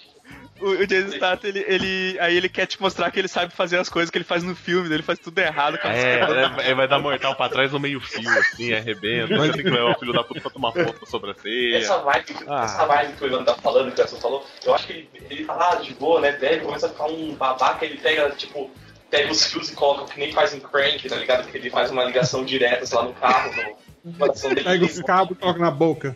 S1: O, o Jason Statham, ele, ele, aí ele quer te mostrar que ele sabe fazer as coisas que ele faz no filme, daí ele faz tudo errado. cara.
S5: É, é, é, vai dar mortal pra trás no meio fio, assim, arrebenta, você tem que levar o filho da puta pra tomar foto da sobrancelha.
S4: Essa vibe,
S5: Ah.
S4: essa vibe que o Ivan tá falando, que o Edson falou, eu acho que ele, ele tá lá de boa, né? Bebe, começa a ficar um babaca, ele pega, tipo, pega os fios e coloca que nem faz em crank, tá ligado? Que ele faz uma ligação direta, sei lá, no carro, no.
S2: Pega os cabos e coloca na boca.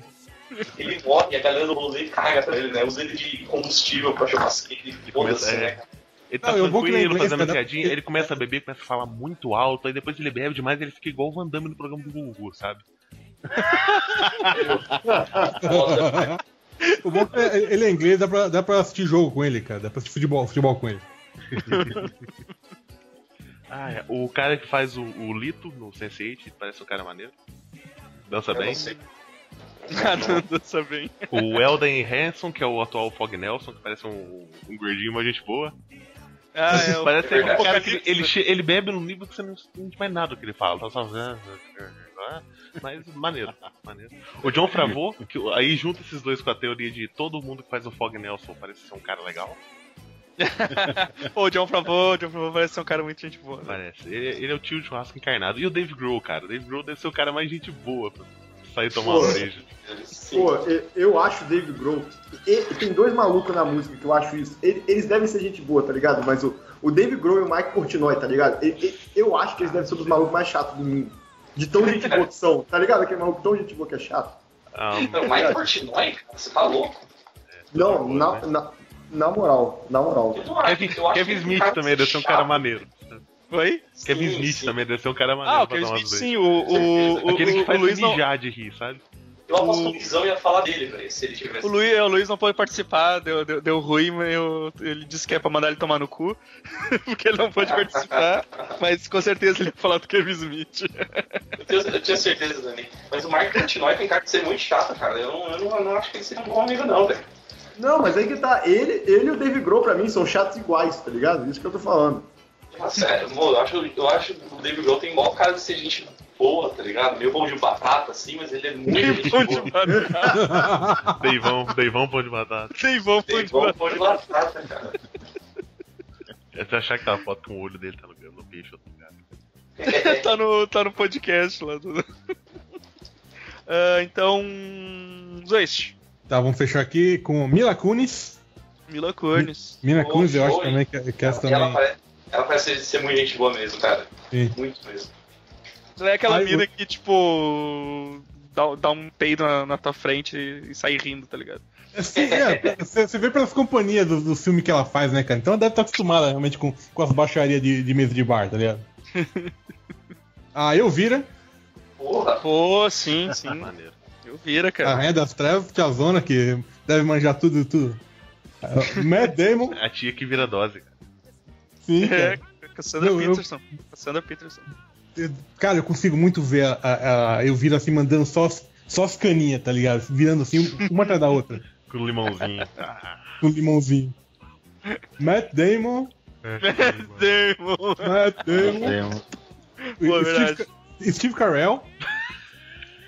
S4: Ele morre e a galera do rolê caga pra ele, né? Usa ele de combustível pra churrasqueira e
S5: começa-
S4: foda-se,
S5: é.
S4: né?
S5: Ele tá
S2: Não,
S5: tranquilo,
S2: inglês,
S5: fazendo
S2: cara.
S5: piadinha, ele começa a beber, começa a falar muito alto, aí depois ele bebe demais ele fica igual o Van Damme no programa do Gugu, sabe?
S2: O bom é ele é inglês, dá pra, dá pra assistir jogo com ele, cara. Dá pra assistir futebol, futebol com ele.
S5: Ah, é. O cara que faz o, o Lito no Sense8 parece um cara maneiro. Dança
S4: Eu
S5: bem.
S4: não sei.
S1: Ah, dança bem.
S5: O Elden Hanson, que é o atual Fog Nelson, que parece um, um gordinho, uma gente boa.
S1: Ah, é, o-
S5: parece um cara que ele, ele, bebe num nível que você não entende mais nada do que ele fala. Tá só. ah, mas maneiro, maneiro. O John Favreau, que, aí junta esses dois com a teoria de todo mundo que faz o Fog Nelson parece ser um cara legal.
S1: Pô, o John Favreau, o John Favreau parece ser um cara muito gente boa. Né?
S5: Parece. Ele, ele é o tio de churrasco encarnado. E o Dave Grohl, cara. O Dave Grohl deve ser o cara mais gente boa pra sair tomar
S6: Pô.
S5: breja.
S6: Pô, eu, acho o Dave Grohl. tem dois malucos na música que eu acho isso. Ele- eles devem ser gente boa, tá ligado? Mas o, o Dave Grohl e o Mike Portnoy, tá ligado? Eu acho que eles devem ser os malucos mais chatos do mundo. De tão gente boa que são, tá ligado? Aquele maluco tão gente boa que é chato.
S5: Ah,
S4: Não, Mike Portnoy, cara, você tá louco?
S6: Não, na, na, na moral, na moral.
S5: Kevin, Kevin
S4: um
S5: Smith também deve ser um cara maneiro.
S1: Oi?
S5: Kevin
S4: Sim,
S5: Smith
S4: sim.
S5: também deve ser um cara maneiro
S1: Ah, o Kevin Smith sim, o, o, o,
S5: Aquele que faz
S1: o Luiz não.
S5: de rir, sabe?
S4: Eu aposto que o Guizão ia falar dele, velho, se ele tivesse.
S1: O Luiz, o Luiz não pôde participar, deu, deu, deu ruim, mas eu- ele disse que é pra mandar ele tomar no cu, porque ele não pôde participar, mas com certeza ele ia falar do Kevin Smith.
S4: Eu, tenho, eu tinha certeza também. Mas o Mike Portnoy tem cara de ser muito chato, cara. Eu não, eu não, eu não acho que ele seja um bom amigo, não, velho.
S6: Não, mas aí que tá. Ele, ele e o Dave Grohl, pra mim, são chatos iguais, tá ligado? Isso que eu tô falando.
S4: Sério, amor, eu acho, eu acho que o David Grohl tem maior cara de ser gente boa, tá ligado? Meio bom de batata, assim, mas ele é muito gente
S1: Pão
S4: boa.
S1: de batata.
S5: Deivão, Deivão pão de batata.
S1: Deivão, pão de batata.
S4: pão de batata, cara.
S5: É você achar que tá a foto com o olho dele tá no, no peixe outro lugar.
S1: tá, no, tá no podcast lá. Do... Ah, então. Zoist.
S2: Tá, vamos fechar aqui com Mila Kunis.
S1: Mila Kunis.
S2: Mila Kunis, eu acho também que, que essa
S4: E ela,
S2: também.
S4: parece, ela parece ser muito gente boa mesmo, cara.
S2: Sim.
S4: Muito mesmo.
S1: Ela é aquela
S2: Ai,
S1: mina
S2: eu-
S1: que, tipo. Dá, dá um peido na, na tua frente e, e sai rindo, tá ligado?
S2: Sim, é, você, você vê pelas companhias do, do filme que ela faz, né, cara? Então ela deve estar acostumada realmente com, com as baixarias de, de mesa de bar, tá ligado? A Elvira,
S4: Porra,
S1: Pô, sim, sim.
S5: Maneiro.
S1: Eu vira,
S2: a
S1: cara.
S2: Rainha das Trevas, Tiazona, que deve manjar tudo, tudo. Ah, Matt Damon,
S5: A tia que vira dose, cara.
S2: Sim,
S1: É,
S2: cara.
S1: Cassandra
S2: Eu- eu-
S1: Peterson. Cassandra Peterson.
S2: Cara, eu consigo muito ver a, a, a Elvira assim, mandando só, as- só as caninhas, tá ligado? Virando assim, uma atrás da outra,
S5: Com limãozinho. Ah,
S2: com limãozinho. Matt Damon,
S5: é,
S1: Demon.
S2: Matt Damon,
S3: Tem-
S1: Pô,
S2: Steve,
S1: verdade.
S2: Ca- Steve Carell,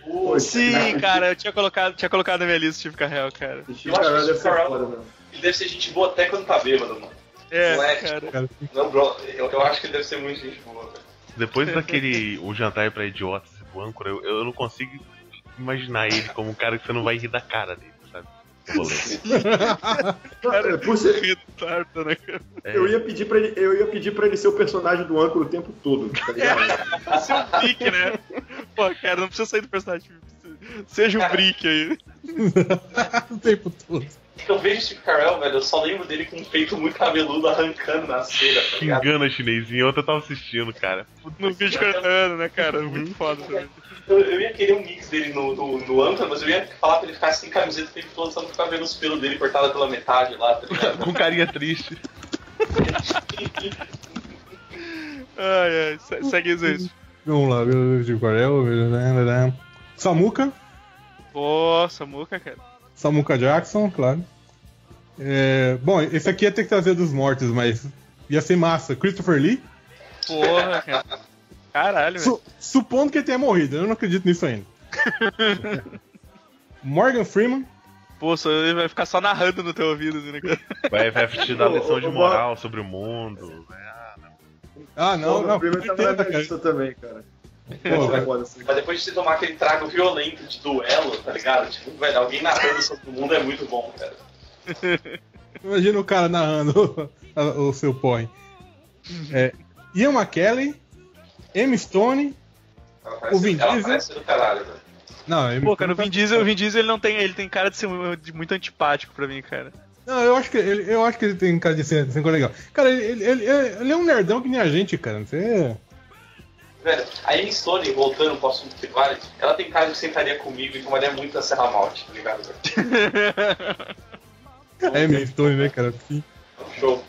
S6: Pô,
S1: Sim, cara, eu tinha colocado, tinha colocado na minha lista Steve Carell, cara.
S4: Eu
S6: cara
S4: que
S6: deve ser
S4: cara-
S6: foda, mano.
S4: ele deve ser gente boa até quando tá bêbado, mano.
S1: É,
S4: Moleque.
S1: cara.
S2: cara.
S4: Não, bro, eu, eu acho que ele deve ser muito gente boa, velho.
S5: Depois daquele O Jantar pra Idiotas do âncora, eu, eu não consigo imaginar ele como um cara que você não vai rir da cara dele, sabe? Rolê.
S6: É, Por ser-
S1: Retardo, né, cara?
S5: É,
S6: eu, ia pedir pra ele, eu ia pedir pra ele ser o personagem do âncora o tempo todo, tá ligado?
S1: Ser um brick, né? Pô, cara, não precisa sair do personagem. Seja um brick aí.
S2: o tempo todo.
S4: Eu vejo Steve Carell, velho, eu só lembro dele com um peito muito cabeludo arrancando na cera, tá ligado?
S5: Engana chinesinho, ontem eu tava assistindo, cara.
S1: No vídeo cantando, né, cara? Muito foda também.
S4: Eu, eu ia querer um mix dele no, no, no Anta, mas eu ia falar pra ele ficar sem camiseta o tempo todo, só não ficar vendo os pelos dele cortados pela metade lá, tá ligado?
S5: Com carinha triste.
S1: Ai, ai, se- segue isso aí.
S2: Vamos lá? Steve Carell, né, Samuka,
S1: Pô, Samuca, cara.
S2: Samuka Jackson, claro. É, bom, esse aqui ia ter que trazer dos mortos, mas ia ser massa. Christopher Lee,
S1: Porra, cara. Caralho, velho.
S2: Su- supondo que ele tenha morrido, eu não acredito nisso ainda. Morgan Freeman,
S1: Pô, só- ele vai ficar só narrando no teu ouvido, assim, né?
S5: Vai, vai te dar lição de moral sobre o mundo. Ah, não.
S2: ah não,
S6: Não, primeiro tá na lista também, cara.
S2: Pô,
S6: Pô, foda, assim.
S4: Mas depois de você tomar aquele trago violento de duelo, tá ligado? Tipo, velho, alguém narrando sobre o mundo é muito bom, cara.
S2: Imagina o cara narrando o seu põe. É, Ian McKellen, M. Stone. O Vin Diesel?
S4: caralho.
S2: Não.
S1: Pô, cara, o Vin Diesel, o Vin Diesel ele não tem. Ele tem cara de ser mu- de muito antipático pra mim, cara.
S2: Não, eu acho que ele, eu acho que ele tem cara de ser, ser coisa legal. Cara, ele, ele, ele- ele é um nerdão que nem a gente, cara. Você.
S4: Velho, a Amy Stone, voltando pro assunto que vale, ela tem cara de que sentaria comigo e tomaria muito a Serra Malte, tá ligado, velho?
S2: É M. Stone, né, cara? Sim.
S4: Show.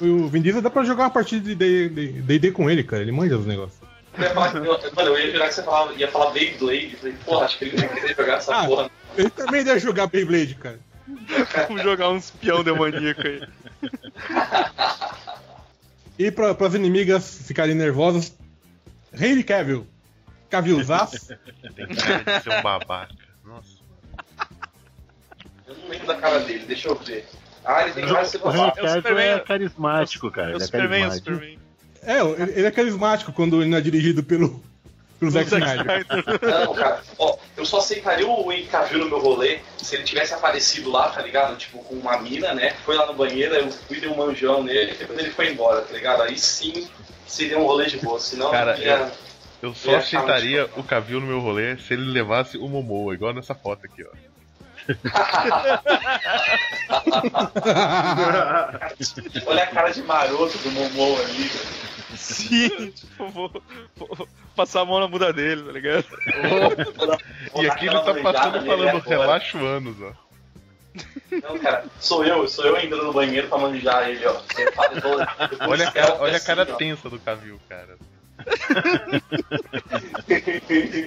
S2: O Vin Diesel dá pra jogar uma partida de D&D com ele, cara. Ele manja os negócios.
S4: Eu ia falar, que- eu, mano, eu ia jurar que você falava, ia falar Beyblade. Falei, porra, acho que ele não ia querer jogar essa
S2: Ah.
S4: porra.
S2: Ele também deve jogar Beyblade, cara.
S1: Vamos jogar uns peão demoníaco aí.
S2: E pra, pras inimigas ficarem nervosas, Henry Cavill. Cavilzaço.
S5: Tem cara de ser um babaca. Nossa.
S4: Eu não lembro da cara dele, deixa eu ver. Ah, ele tem cara de ser
S3: O
S4: babaca.
S1: É Superman.
S3: é carismático, cara.
S1: É o Superman, é o. Superman.
S2: É, ele, é carismático quando ele não é dirigido pelo, pelo Zack. Snyder.
S4: Não, cara, ó, eu só aceitaria o Henry Cavill no meu rolê se ele tivesse aparecido lá, tá ligado? Tipo, com uma mina, né? Foi lá no banheiro, eu fui dei um manjão nele, e depois ele foi embora, tá ligado? Aí sim seria um rolê de boa, senão
S5: Cara,
S4: eu ia...
S5: Eu só
S4: Ia achar
S5: aceitaria o Cavill no meu rolê se ele levasse o Momoa, igual nessa foto aqui, ó.
S4: Olha a cara de maroto do Momo ali.
S1: Sim, tipo, vou, vou passar a mão na muda dele, tá ligado?
S5: E aqui ele tá passando falando relaxo anos, ó.
S4: Não, cara, sou eu, sou eu entrando no banheiro pra manjar ele, ó. Todo-
S5: Olha a cara,
S4: o
S5: olha a cara
S4: assim, ó.
S5: tensa do Cavill, cara.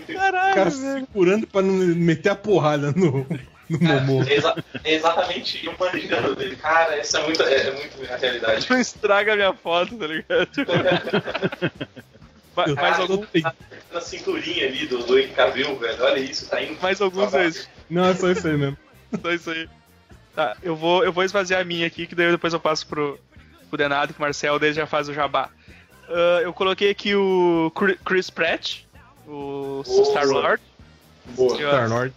S2: O
S1: Caralho,
S2: cara segurando pra não meter a porrada no, no Momô.
S4: É, exa- é exatamente eu manjando dele. Cara, essa é muito, é, é muito a realidade.
S1: Não estraga a minha foto, tá ligado? Mais,
S4: Ah,
S1: algum,
S4: Na cinturinha ali do, do Henry Cavill, velho. Olha isso, tá indo.
S1: mais alguns dois.
S2: Não, é só isso aí mesmo.
S1: Só isso aí. Tá, eu vou, eu vou esvaziar a minha aqui, que daí depois eu passo pro, pro Denado, que o Marcel dele já faz o jabá. Ah, eu coloquei aqui o Chris Pratt, o
S4: Boa.
S1: Star-Lord.
S6: Boa.
S2: Star-Lord.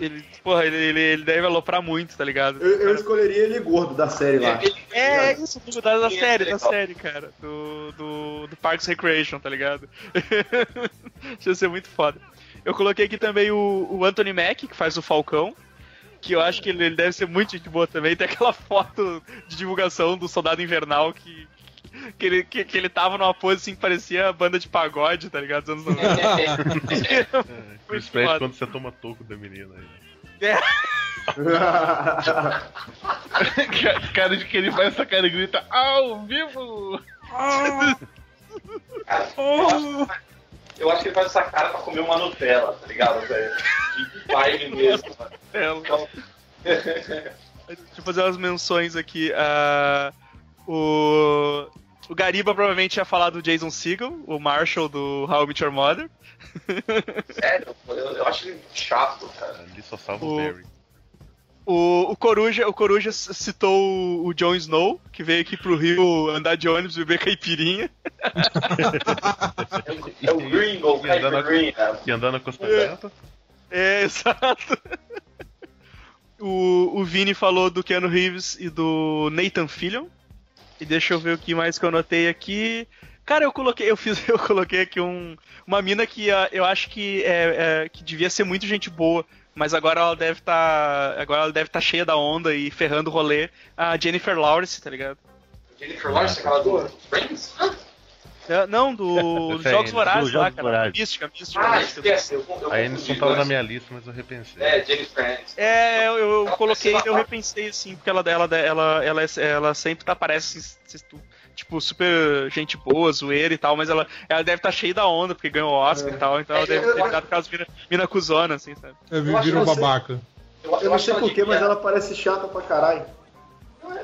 S1: Ele, porra, ele, ele, ele deve aloprar muito, tá ligado?
S6: Eu, eu escolheria ele gordo da série lá.
S4: Ele-
S1: É, é isso, do- da, da
S4: Sim,
S1: série,
S4: é
S1: da série, cara. Do, do, do Parks Recreation, tá ligado? Deixa ser muito foda. Eu coloquei aqui também o, o Anthony Mack, que faz o Falcão. Que eu acho que ele, ele deve ser muito gente boa também. Tem aquela foto de divulgação do Soldado Invernal que, que, ele, que, que ele tava numa pose assim que parecia banda de pagode, tá ligado? Dos anos 90.
S5: Chris
S1: Muito
S5: Pratt
S1: foda.
S5: quando você toma toco da menina aí. cara de que ele faz essa cara e grita ao vivo!
S4: Eu acho que ele faz essa cara pra comer uma Nutella, tá ligado, velho? De baile mesmo, mano. Então,
S1: Deixa eu fazer umas menções aqui. ah, o, o Gariba provavelmente ia falar do Jason Segel, o Marshall do How I Met Your Mother.
S4: sério, eu, eu acho ele chato, cara.
S5: Ali só salva
S1: O-
S5: o Barry.
S1: O, o Coruja, o Coruja citou o, o Jon Snow, que veio aqui pro Rio andar de ônibus beber caipirinha.
S4: É o, é o Gringo, o
S5: E andando
S4: Kyper Green, cara.
S5: E andando a costa aberta.
S1: É, exato. O, o Vini falou do Keanu Reeves e do Nathan Fillion. E deixa eu ver o que mais que eu anotei aqui. Cara, eu coloquei, eu fiz, eu coloquei aqui um, uma mina que ah, eu acho que é, é- que devia ser muito gente boa, mas agora ela deve estar, agora ela deve estar cheia da onda e ferrando o rolê. A Jennifer Lawrence, tá ligado?
S4: Jennifer Lawrence, aquela do Friends?
S1: É, Não, do Jogos Vorazes
S3: do
S1: lá,
S3: Jogos
S1: cara.
S3: Vorazes.
S1: Mística, mística.
S4: Ah,
S1: mística.
S4: esquece. Eu, eu
S5: A
S4: confundi,
S5: tava na minha lista, mas eu repensei.
S4: É, Jennifer Aniston.
S1: É, eu, eu coloquei, eu repensei assim, porque ela, ela, ela, ela, é- ela sempre tá, parece, assim, tipo, super gente boa, zoeira e tal, mas ela, ela deve estar cheia da onda, porque ganhou o Oscar
S6: É.
S1: e tal, então ela
S4: É,
S1: deve
S4: eu-
S1: ter
S4: eu
S1: dado aquelas mina, mina cuzona, assim, sabe?
S2: É,
S6: Eu acho
S2: vira um
S6: que você-
S2: babaca.
S4: Eu,
S6: Eu não
S4: acho
S6: sei
S4: que
S6: porquê, mas ela parece chata pra caralho.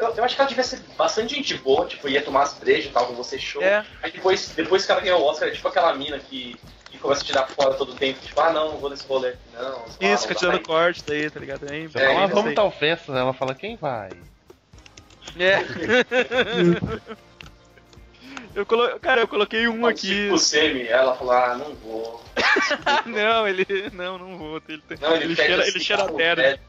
S4: Eu, eu acho que ela devia ser bastante gente boa, tipo, ia tomar as brejas e tal com você show.
S1: É.
S4: Aí depois, depois que ela ganhou o Oscar, é tipo aquela mina que, que começa a te dar fora todo o tempo, tipo, ah não, não vou nesse rolê aqui, não.
S1: Isso,
S4: não
S1: fica tirando corte daí, tá ligado? Aí,
S4: É,
S5: fala, ah,
S4: eu
S5: vamos tal festa, ela fala, quem vai?
S1: É. eu colo... Cara, eu coloquei um aqui.
S4: O Semi, ela falou, ah, não vou.
S1: não, ele. Não, não vou. Ele,
S4: Não, ele,
S1: ele cheira,
S4: assim,
S1: ele cheira
S4: tá,
S1: terra.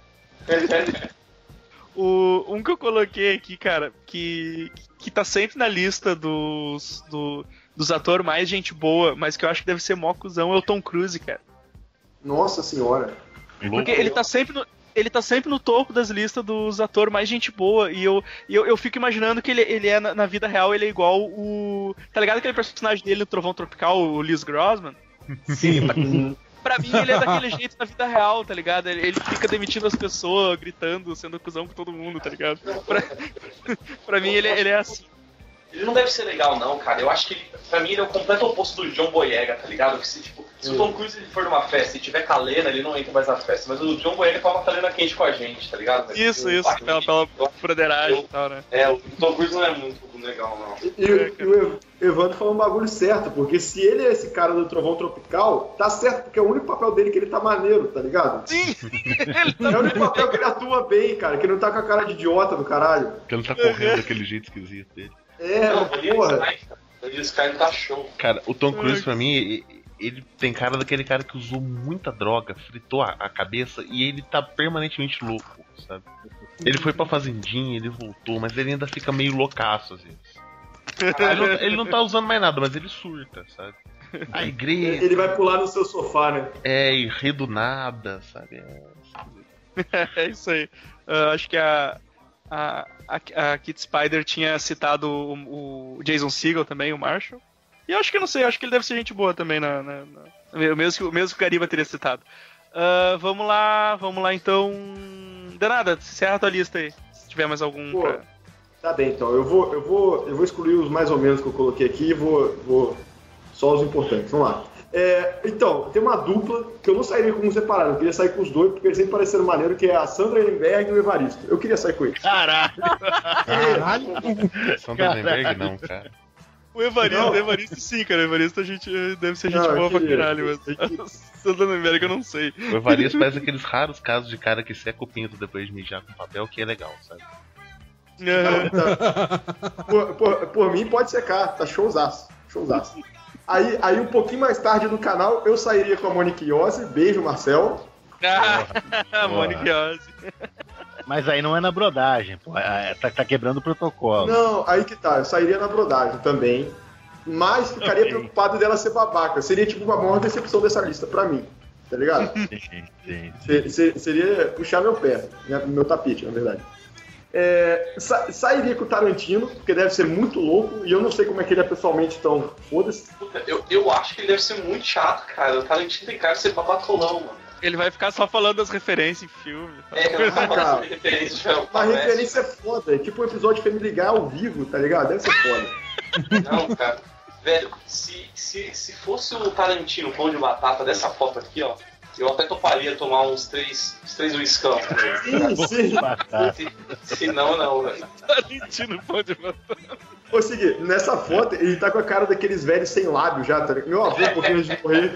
S1: O, um que eu coloquei aqui, cara, que, que tá sempre na lista dos, do, dos atores mais gente boa, mas que eu acho que deve ser mó cuzão, é o Tom Cruise, cara.
S6: Nossa senhora.
S1: Porque ele tá sempre no. Ele tá sempre no topo das listas dos atores mais gente boa. E eu, e eu, eu fico imaginando que ele, ele é, na, na vida real, ele é igual o. Tá ligado aquele personagem dele no Trovão Tropical, o Liz Grossman?
S2: Sim,
S1: Pra mim, ele é daquele jeito na vida real, tá ligado? Ele, ele fica demitindo as pessoas, gritando, sendo cuzão com todo mundo, tá ligado? Pra, pra mim, ele, ele é assim.
S4: Ele não deve ser legal, não, cara. Eu acho que, ele, pra mim, ele é o completo oposto do John Boyega, tá ligado? Que se, tipo, se o Tom Cruise ele for numa festa e tiver calena, ele não entra mais na festa. Mas o John Boyega toma calena quente com a gente, tá ligado?
S1: Isso,
S4: O-
S1: isso, pela, pela broderagem e tal, né?
S4: É, o Tom Cruise não é muito legal, não.
S6: E, o- e o Ev- Evandro falou um bagulho certo, porque se ele é esse cara do Trovão Tropical, tá certo, porque é o único papel dele que ele tá maneiro, tá ligado?
S1: Sim!
S6: É o único papel que ele atua bem, cara, que não tá com a cara de idiota do caralho.
S5: Porque ele não tá correndo daquele jeito esquisito dele.
S6: É,
S4: não,
S6: porra.
S4: Vanilla Sky tá show.
S5: Cara, o Tom Cruise, pra mim, ele tem cara daquele cara que usou muita droga, fritou a, a cabeça e ele tá permanentemente louco, sabe? Ele foi pra fazendinha, ele voltou, mas ele ainda fica meio loucaço às vezes. Ele não, ele não tá usando mais nada, mas ele surta, sabe? A igreja
S6: Ele vai pular no seu sofá, né?
S5: é e do nada, sabe? É,
S1: É isso aí. Ah, acho que a, a, a, a Kit Spider tinha citado o, o Jason Segel também, o Marshall. E eu acho que eu não sei, acho que ele deve ser gente boa também, na, na, na- mesmo, que, mesmo que o Gariba teria citado. Ah, vamos lá, vamos lá então. Danada, encerra a tua lista aí. Se tiver mais algum.
S6: Pô,
S1: pra-
S6: Tá bem, então. Eu vou, eu vou, eu vou excluir os mais ou menos que eu coloquei aqui e vou, vou só os importantes. Vamos lá. É, então, tem uma dupla que eu não sairia com um separado, eu queria sair com os dois, porque eles sempre pareceram maneiro, que é a Sandra Ehrenberg e o Evaristo. Eu queria sair com eles.
S3: Caralho!
S2: Caralho!
S5: Sandra Lemberg não, cara.
S1: O Evaristo,
S6: Não.
S1: o Evaristo sim, cara. O Evaristo a gente deve ser gente
S6: Não,
S1: boa pra caralho, mas. Sandra América eu não sei.
S5: O Evaristo parece aqueles raros casos de cara que seca o pinto depois de mijar com papel, que é legal, sabe?
S1: Ah,
S6: Tá. Por, por- por mim, pode secar, tá showzaço. Showzaço. Aí, aí, um pouquinho mais tarde no canal, eu sairia com a Monique Iose. Beijo, Marcel.
S1: Ah, Monique Ozzy.
S3: Mas aí não é na brodagem, pô. É, tá, tá quebrando o protocolo.
S6: Não, aí que tá, eu sairia na brodagem também. Mas ficaria
S3: Ok.
S6: preocupado dela ser babaca. Seria tipo uma maior decepção dessa lista pra mim. Tá ligado?
S3: Sim, sim.
S6: Se- seria puxar meu pé, meu tapete, na verdade. É, sa- sairia com o Tarantino, porque deve ser muito louco, e eu não sei como é que ele é pessoalmente, então foda-se.
S4: Puta, Eu, eu acho que ele deve ser muito chato, cara. O Tarantino tem cara de ser babacolão, mano.
S1: Ele vai ficar só falando das referências em filme.
S4: É, eu não
S6: Cara.
S4: falo sobre referência
S6: é foda, é tipo um episódio de Family Guy ao vivo, tá ligado? Deve ser foda.
S4: Não, cara. Velho, se, se, se fosse o Tarantino pão de batata dessa foto aqui, ó, eu até toparia tomar uns três, uns três uiscão.
S6: Sim, sim.
S3: Batata.
S4: Se, se não, não, velho.
S1: Tarantino pão de batata.
S6: Ô, Segui, nessa foto, ele tá com a cara daqueles velhos sem lábio já, tá ligado? Meu avô, um pouquinho antes de morrer,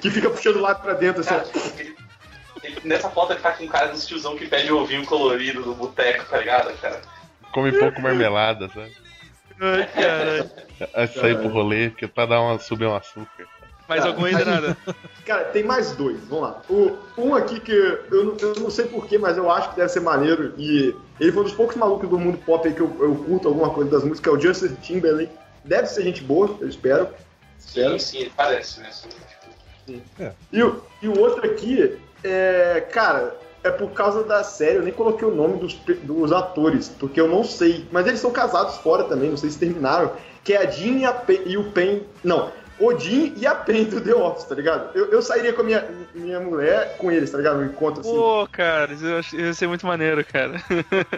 S6: que fica puxando o lábio pra dentro, assim.
S4: Cara, ele- ele- nessa foto ele tá com um cara dos tiozão que pede ovinho colorido no boteco, tá ligado, cara?
S5: Come pouco marmelada, sabe?
S1: Ai, caralho.
S5: Sair pro rolê, porque pra dar uma, subir um açúcar.
S1: Mais
S6: Cara,
S1: algum ainda nada?
S6: Cara, tem mais dois, vamos lá. O, um aqui que eu, não- eu não sei porquê, mas eu acho que deve ser maneiro. E ele foi um dos poucos malucos do mundo pop aí que eu, eu curto alguma coisa das músicas, é o Justin Timberlake. Deve ser gente boa, eu espero. Espero.
S4: Sim, sim, ele parece, né? Assim, tipo,
S6: E, o- e o outro aqui, é, cara, é por causa da série, eu nem coloquei o nome dos, dos atores, porque eu não sei. Mas eles são casados fora também, não sei se terminaram. Que é a Jean e, a Pen, e o Pen. Não, Odin e a Pen do The Office, tá ligado? Eu, eu sairia com a minha, minha mulher com eles, tá ligado? No encontro assim.
S1: Pô, cara, isso ia ser muito maneiro, cara.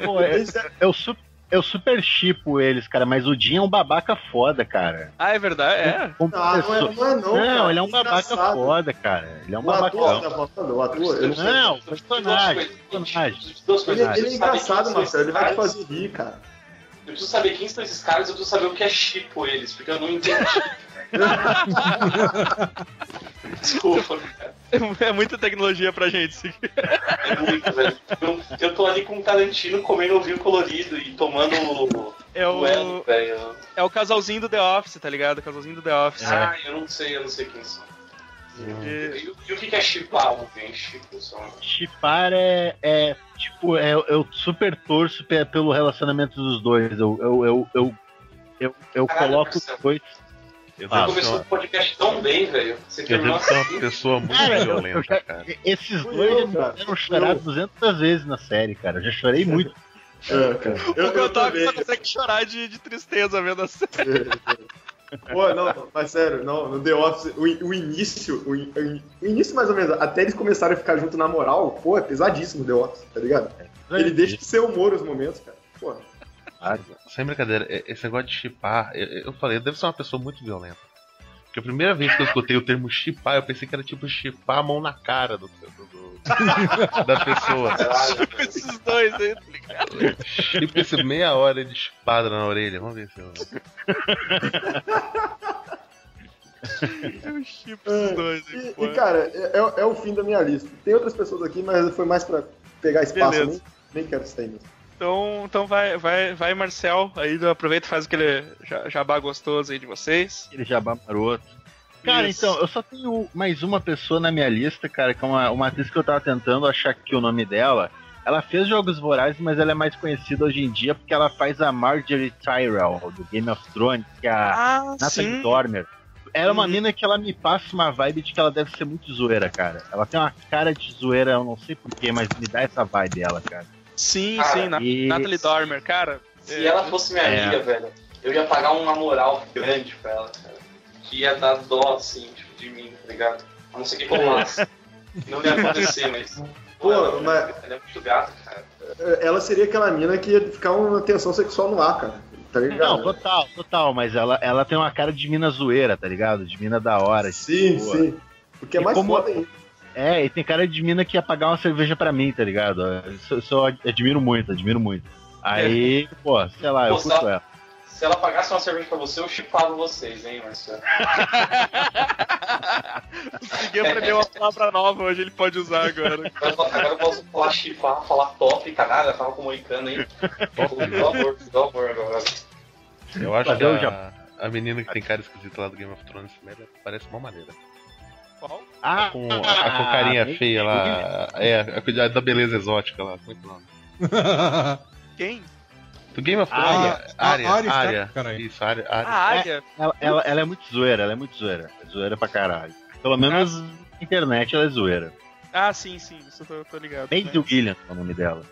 S3: Pô, é-
S6: é-
S3: eu, su- eu super chipo eles, cara, mas o Jim é um babaca foda, cara.
S1: Ah, é verdade? É.
S3: Como
S6: Ah, não é, não é não,
S3: Não,
S6: cara.
S3: ele é um babaca
S6: engraçado.
S3: foda, cara. Ele é um
S6: O ator,
S3: babacão.
S6: tá falando? O ator, eu não.
S3: Não, personagem. personagem.
S6: Ele, ele é engraçado, Marcelo, ele vai te fazer rir, cara.
S4: Eu preciso saber quem são esses caras, eu preciso saber o que é chipo eles, porque eu não entendi. Desculpa, cara.
S1: É muita tecnologia pra gente. isso aqui.
S4: É muito, velho. Eu, eu tô ali com o Tarantino comendo ovinho colorido e tomando o
S1: É o,
S4: duelo, velho.
S1: é o casalzinho do The Office, tá ligado? O casalzinho do The Office.
S4: Ah, eu não sei, eu não sei quem são. E, e o que é chipar alguém? Chipo só.
S3: Chipar é, é tipo, é, eu super torço pe- pelo relacionamento dos dois. Eu, eu, eu, eu, eu, eu
S4: Caralho,
S3: coloco os dois.
S5: Eu ser
S4: começou o podcast tão bem, velho. Você
S5: eu devo ser uma
S4: assim.
S5: pessoa muito
S3: Cara, eu- eu
S5: violenta,
S3: já-
S5: cara.
S3: Esses dois
S6: eu,
S3: já me
S6: cara.
S3: fizeram
S6: Fui
S3: chorar
S6: eu.
S3: 200 vezes na série, cara. Eu já chorei muito.
S6: É, cara. Eu,
S1: O
S6: também.
S1: só consegue chorar de, de tristeza vendo a série.
S6: Pô, não, mas sério, não, no The Office, o, o início, o, o início mais ou menos, até eles começarem a ficar junto na moral, pô, é pesadíssimo o The Office, tá ligado? Ele deixa de ser humor os momentos, cara. Pô,
S3: Claro.
S5: Sem brincadeira, esse negócio de chipar, eu, eu falei, deve ser uma pessoa muito violenta. Porque a primeira vez que eu escutei o termo chipar, eu pensei que era tipo chipar a mão na cara do, do- do- da pessoa.
S1: Tipo esses dois aí, tá ligado?
S5: Tipo esse meia hora de chipada na orelha. Vamos ver se eu.
S1: Eu chipo esses dois aí,
S6: E, e, cara, é, é- é o fim da minha lista. Tem outras pessoas aqui, mas foi mais pra pegar espaço.
S1: Beleza.
S6: Nem, nem quero isso aí mesmo.
S1: Então, então vai, vai, vai, Marcel. Aí aproveita e faz aquele ja- jabá gostoso aí de vocês.
S3: Aquele jabá maroto. Cara,
S1: Isso.
S3: então, eu só tenho mais uma pessoa na minha lista, cara, que é uma, uma atriz que eu tava tentando achar aqui o nome dela. Ela fez Jogos Vorazes, mas ela é mais conhecida hoje em dia porque ela faz a Marjorie Tyrell, do Game of Thrones, que é a
S1: Ah,
S3: Natalie Dormer. Ela é uma
S1: Uhum.
S3: mina que ela me passa uma vibe de que ela deve ser muito zoeira, cara. Ela tem uma cara de zoeira, eu não sei porquê, mas me dá essa vibe dela, cara.
S1: Sim,
S4: Cara,
S1: sim, Na-
S3: e-
S1: Natalie Dormer, cara.
S4: Se
S1: é,
S4: ela fosse minha
S3: É.
S4: amiga, velho, eu ia pagar uma moral grande pra ela, cara. Que ia dar dó, assim, tipo, de mim, tá ligado? A não ser que rolasse. Não ia acontecer, mas.
S6: Pô,
S4: ela,
S6: mas-
S4: ela é muito gata, cara.
S6: Ela seria aquela mina que ia ficar uma tensão sexual no ar, cara. Tá ligado?
S3: Não, total, total, mas ela, ela tem uma cara de mina zoeira, tá ligado? De mina da hora.
S6: Sim,
S3: tipo,
S6: sim. Porque é
S3: E
S6: mais
S3: como-
S6: foda ainda.
S3: É, e tem cara de mina que ia pagar uma cerveja pra mim, tá ligado? Isso, isso eu admiro muito, admiro muito. Aí, pô, sei lá, eu curto ela.
S4: Se ela pagasse uma cerveja pra você, eu chipava vocês, hein, Marcelo?
S1: Consegui aprender uma palavra nova hoje, ele pode usar agora.
S4: Agora eu posso falar chipar, falar top, caralho, eu tava comunicando, hein? Pelo amor, pelo amor agora.
S5: Eu acho
S3: Mas
S5: que
S3: eu
S5: a, a menina que tem cara esquisita lá do Game of Thrones parece uma maneira.
S1: Qual?
S3: Ah,
S5: Com, a, a com carinha
S3: bem-
S5: feia lá. É, a da beleza exótica lá. Como é que é o nome?
S1: Quem?
S5: Do Game of
S3: Arya.
S5: Thrones. Área.
S2: Ah,
S5: Área.
S2: caralho.
S5: Isso, área.
S1: A
S5: área.
S1: área.
S3: Ela, ela, ela é muito zoeira, ela é muito zoeira. É zoeira pra caralho. Pelo menos na internet ela é zoeira.
S1: Ah, sim, sim, isso eu tô, tô ligado.
S3: Maisie
S1: né?
S3: Williams é o nome dela.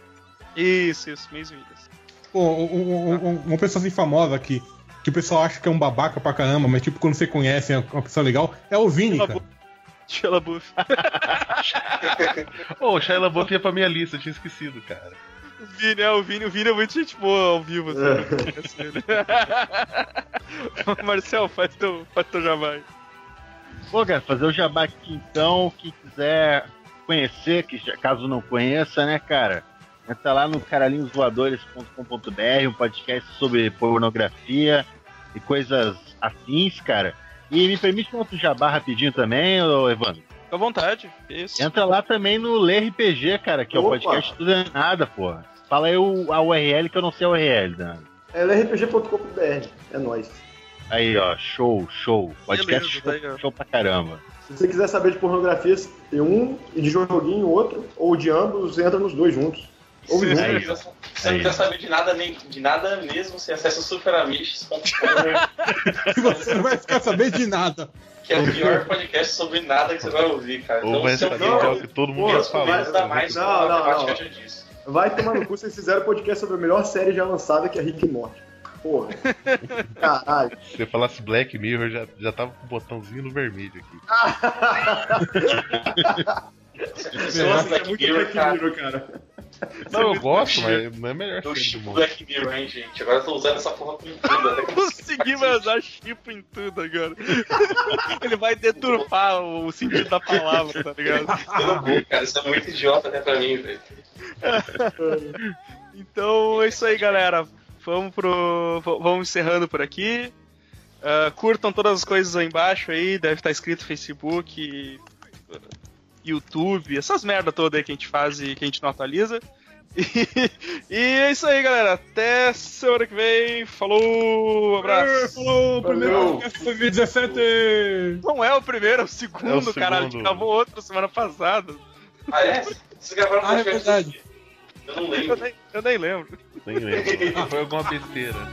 S1: Isso, isso, Maisie Williams.
S2: Pô, um- um- um- uma pessoa assim famosa que, que o pessoal acha que é um babaca pra caramba, mas tipo, quando você conhece é uma pessoa legal, é o Vini, cara.
S1: Shia LaBeouf.
S5: Ô, o Shia LaBeouf ia pra minha lista, eu tinha esquecido, cara.
S1: O Vini, é, o Vini, o Vini é muito gente boa ao vivo, assim. eu conheço ele. Marcel, faz teu, faz teu jabá aí.
S3: Pô, cara, fazer o jabá aqui então, quem quiser conhecer, que caso não conheça, né, cara? Entra lá no caralhinhosvoadores.com.br, um podcast sobre pornografia e coisas afins, cara. E me permite um outro jabá rapidinho também, ô Evandro?
S1: Fica à vontade. Isso.
S3: Entra lá também no Lê RPG, cara, que é o
S6: Opa.
S3: podcast Tudo é Nada, porra. Fala aí o, a URL que eu não sei a URL, Dan.
S6: É rpg.com.br. É nóis.
S3: Aí, ó, show, show. Podcast
S1: Beleza, tá
S3: show, show pra caramba.
S6: Se você quiser saber de pornografias, tem um e de joguinho, outro, ou de ambos, entra nos dois juntos. Ou.
S3: Aí, ó.
S4: você não
S3: Aí.
S4: quiser saber de nada, nem, de nada mesmo, você acessa o superamiches.com,
S2: Você não vai ficar sabendo de nada.
S4: que é o pior podcast sobre nada que você vai ouvir, cara.
S5: Ou vai
S4: se eu
S5: saber
S4: não-
S5: que é todo mundo
S4: mais
S6: Não, não, não.
S4: disso.
S6: Vai tomar no cu, vocês fizeram podcast sobre a melhor série já lançada, que é Rick e Morty. Porra. Caralho.
S5: Se você falasse Black Mirror, já, já tava com o botãozinho no vermelho aqui.
S4: Você Black
S6: muito
S4: Mirror,
S6: Black
S4: cara.
S6: Mirror, cara.
S5: Não, eu gosto, mas não é melhor
S4: Eu
S5: série do mundo.
S4: Black Mirror, hein, gente. Agora eu tô usando essa porra com tudo. que-
S1: Consegui mandar chip em tudo agora. Ele vai deturpar o sentido da palavra, tá ligado?
S4: Eu não vou, cara. Isso é muito idiota até pra mim, velho.
S1: Então é isso aí, galera. Vamos pro. Vamos encerrando por aqui. Ah, curtam todas as coisas aí embaixo aí, deve estar escrito Facebook, uh, YouTube, essas merda toda aí que a gente faz e que a gente não atualiza. E, e é isso aí, galera. Até semana que vem. Falou, abraço.
S2: Falou, primeiro podcast foi 17!
S1: Não é o primeiro, é o segundo,
S5: É o
S1: caralho. A gente gravou outro semana passada.
S4: Ah, é? Vocês gravaram
S2: Ah, é verdade.
S4: Eu não
S1: Eu
S4: lembro.
S1: nem, eu nem lembro.
S5: Nem lembro. Foi alguma besteira.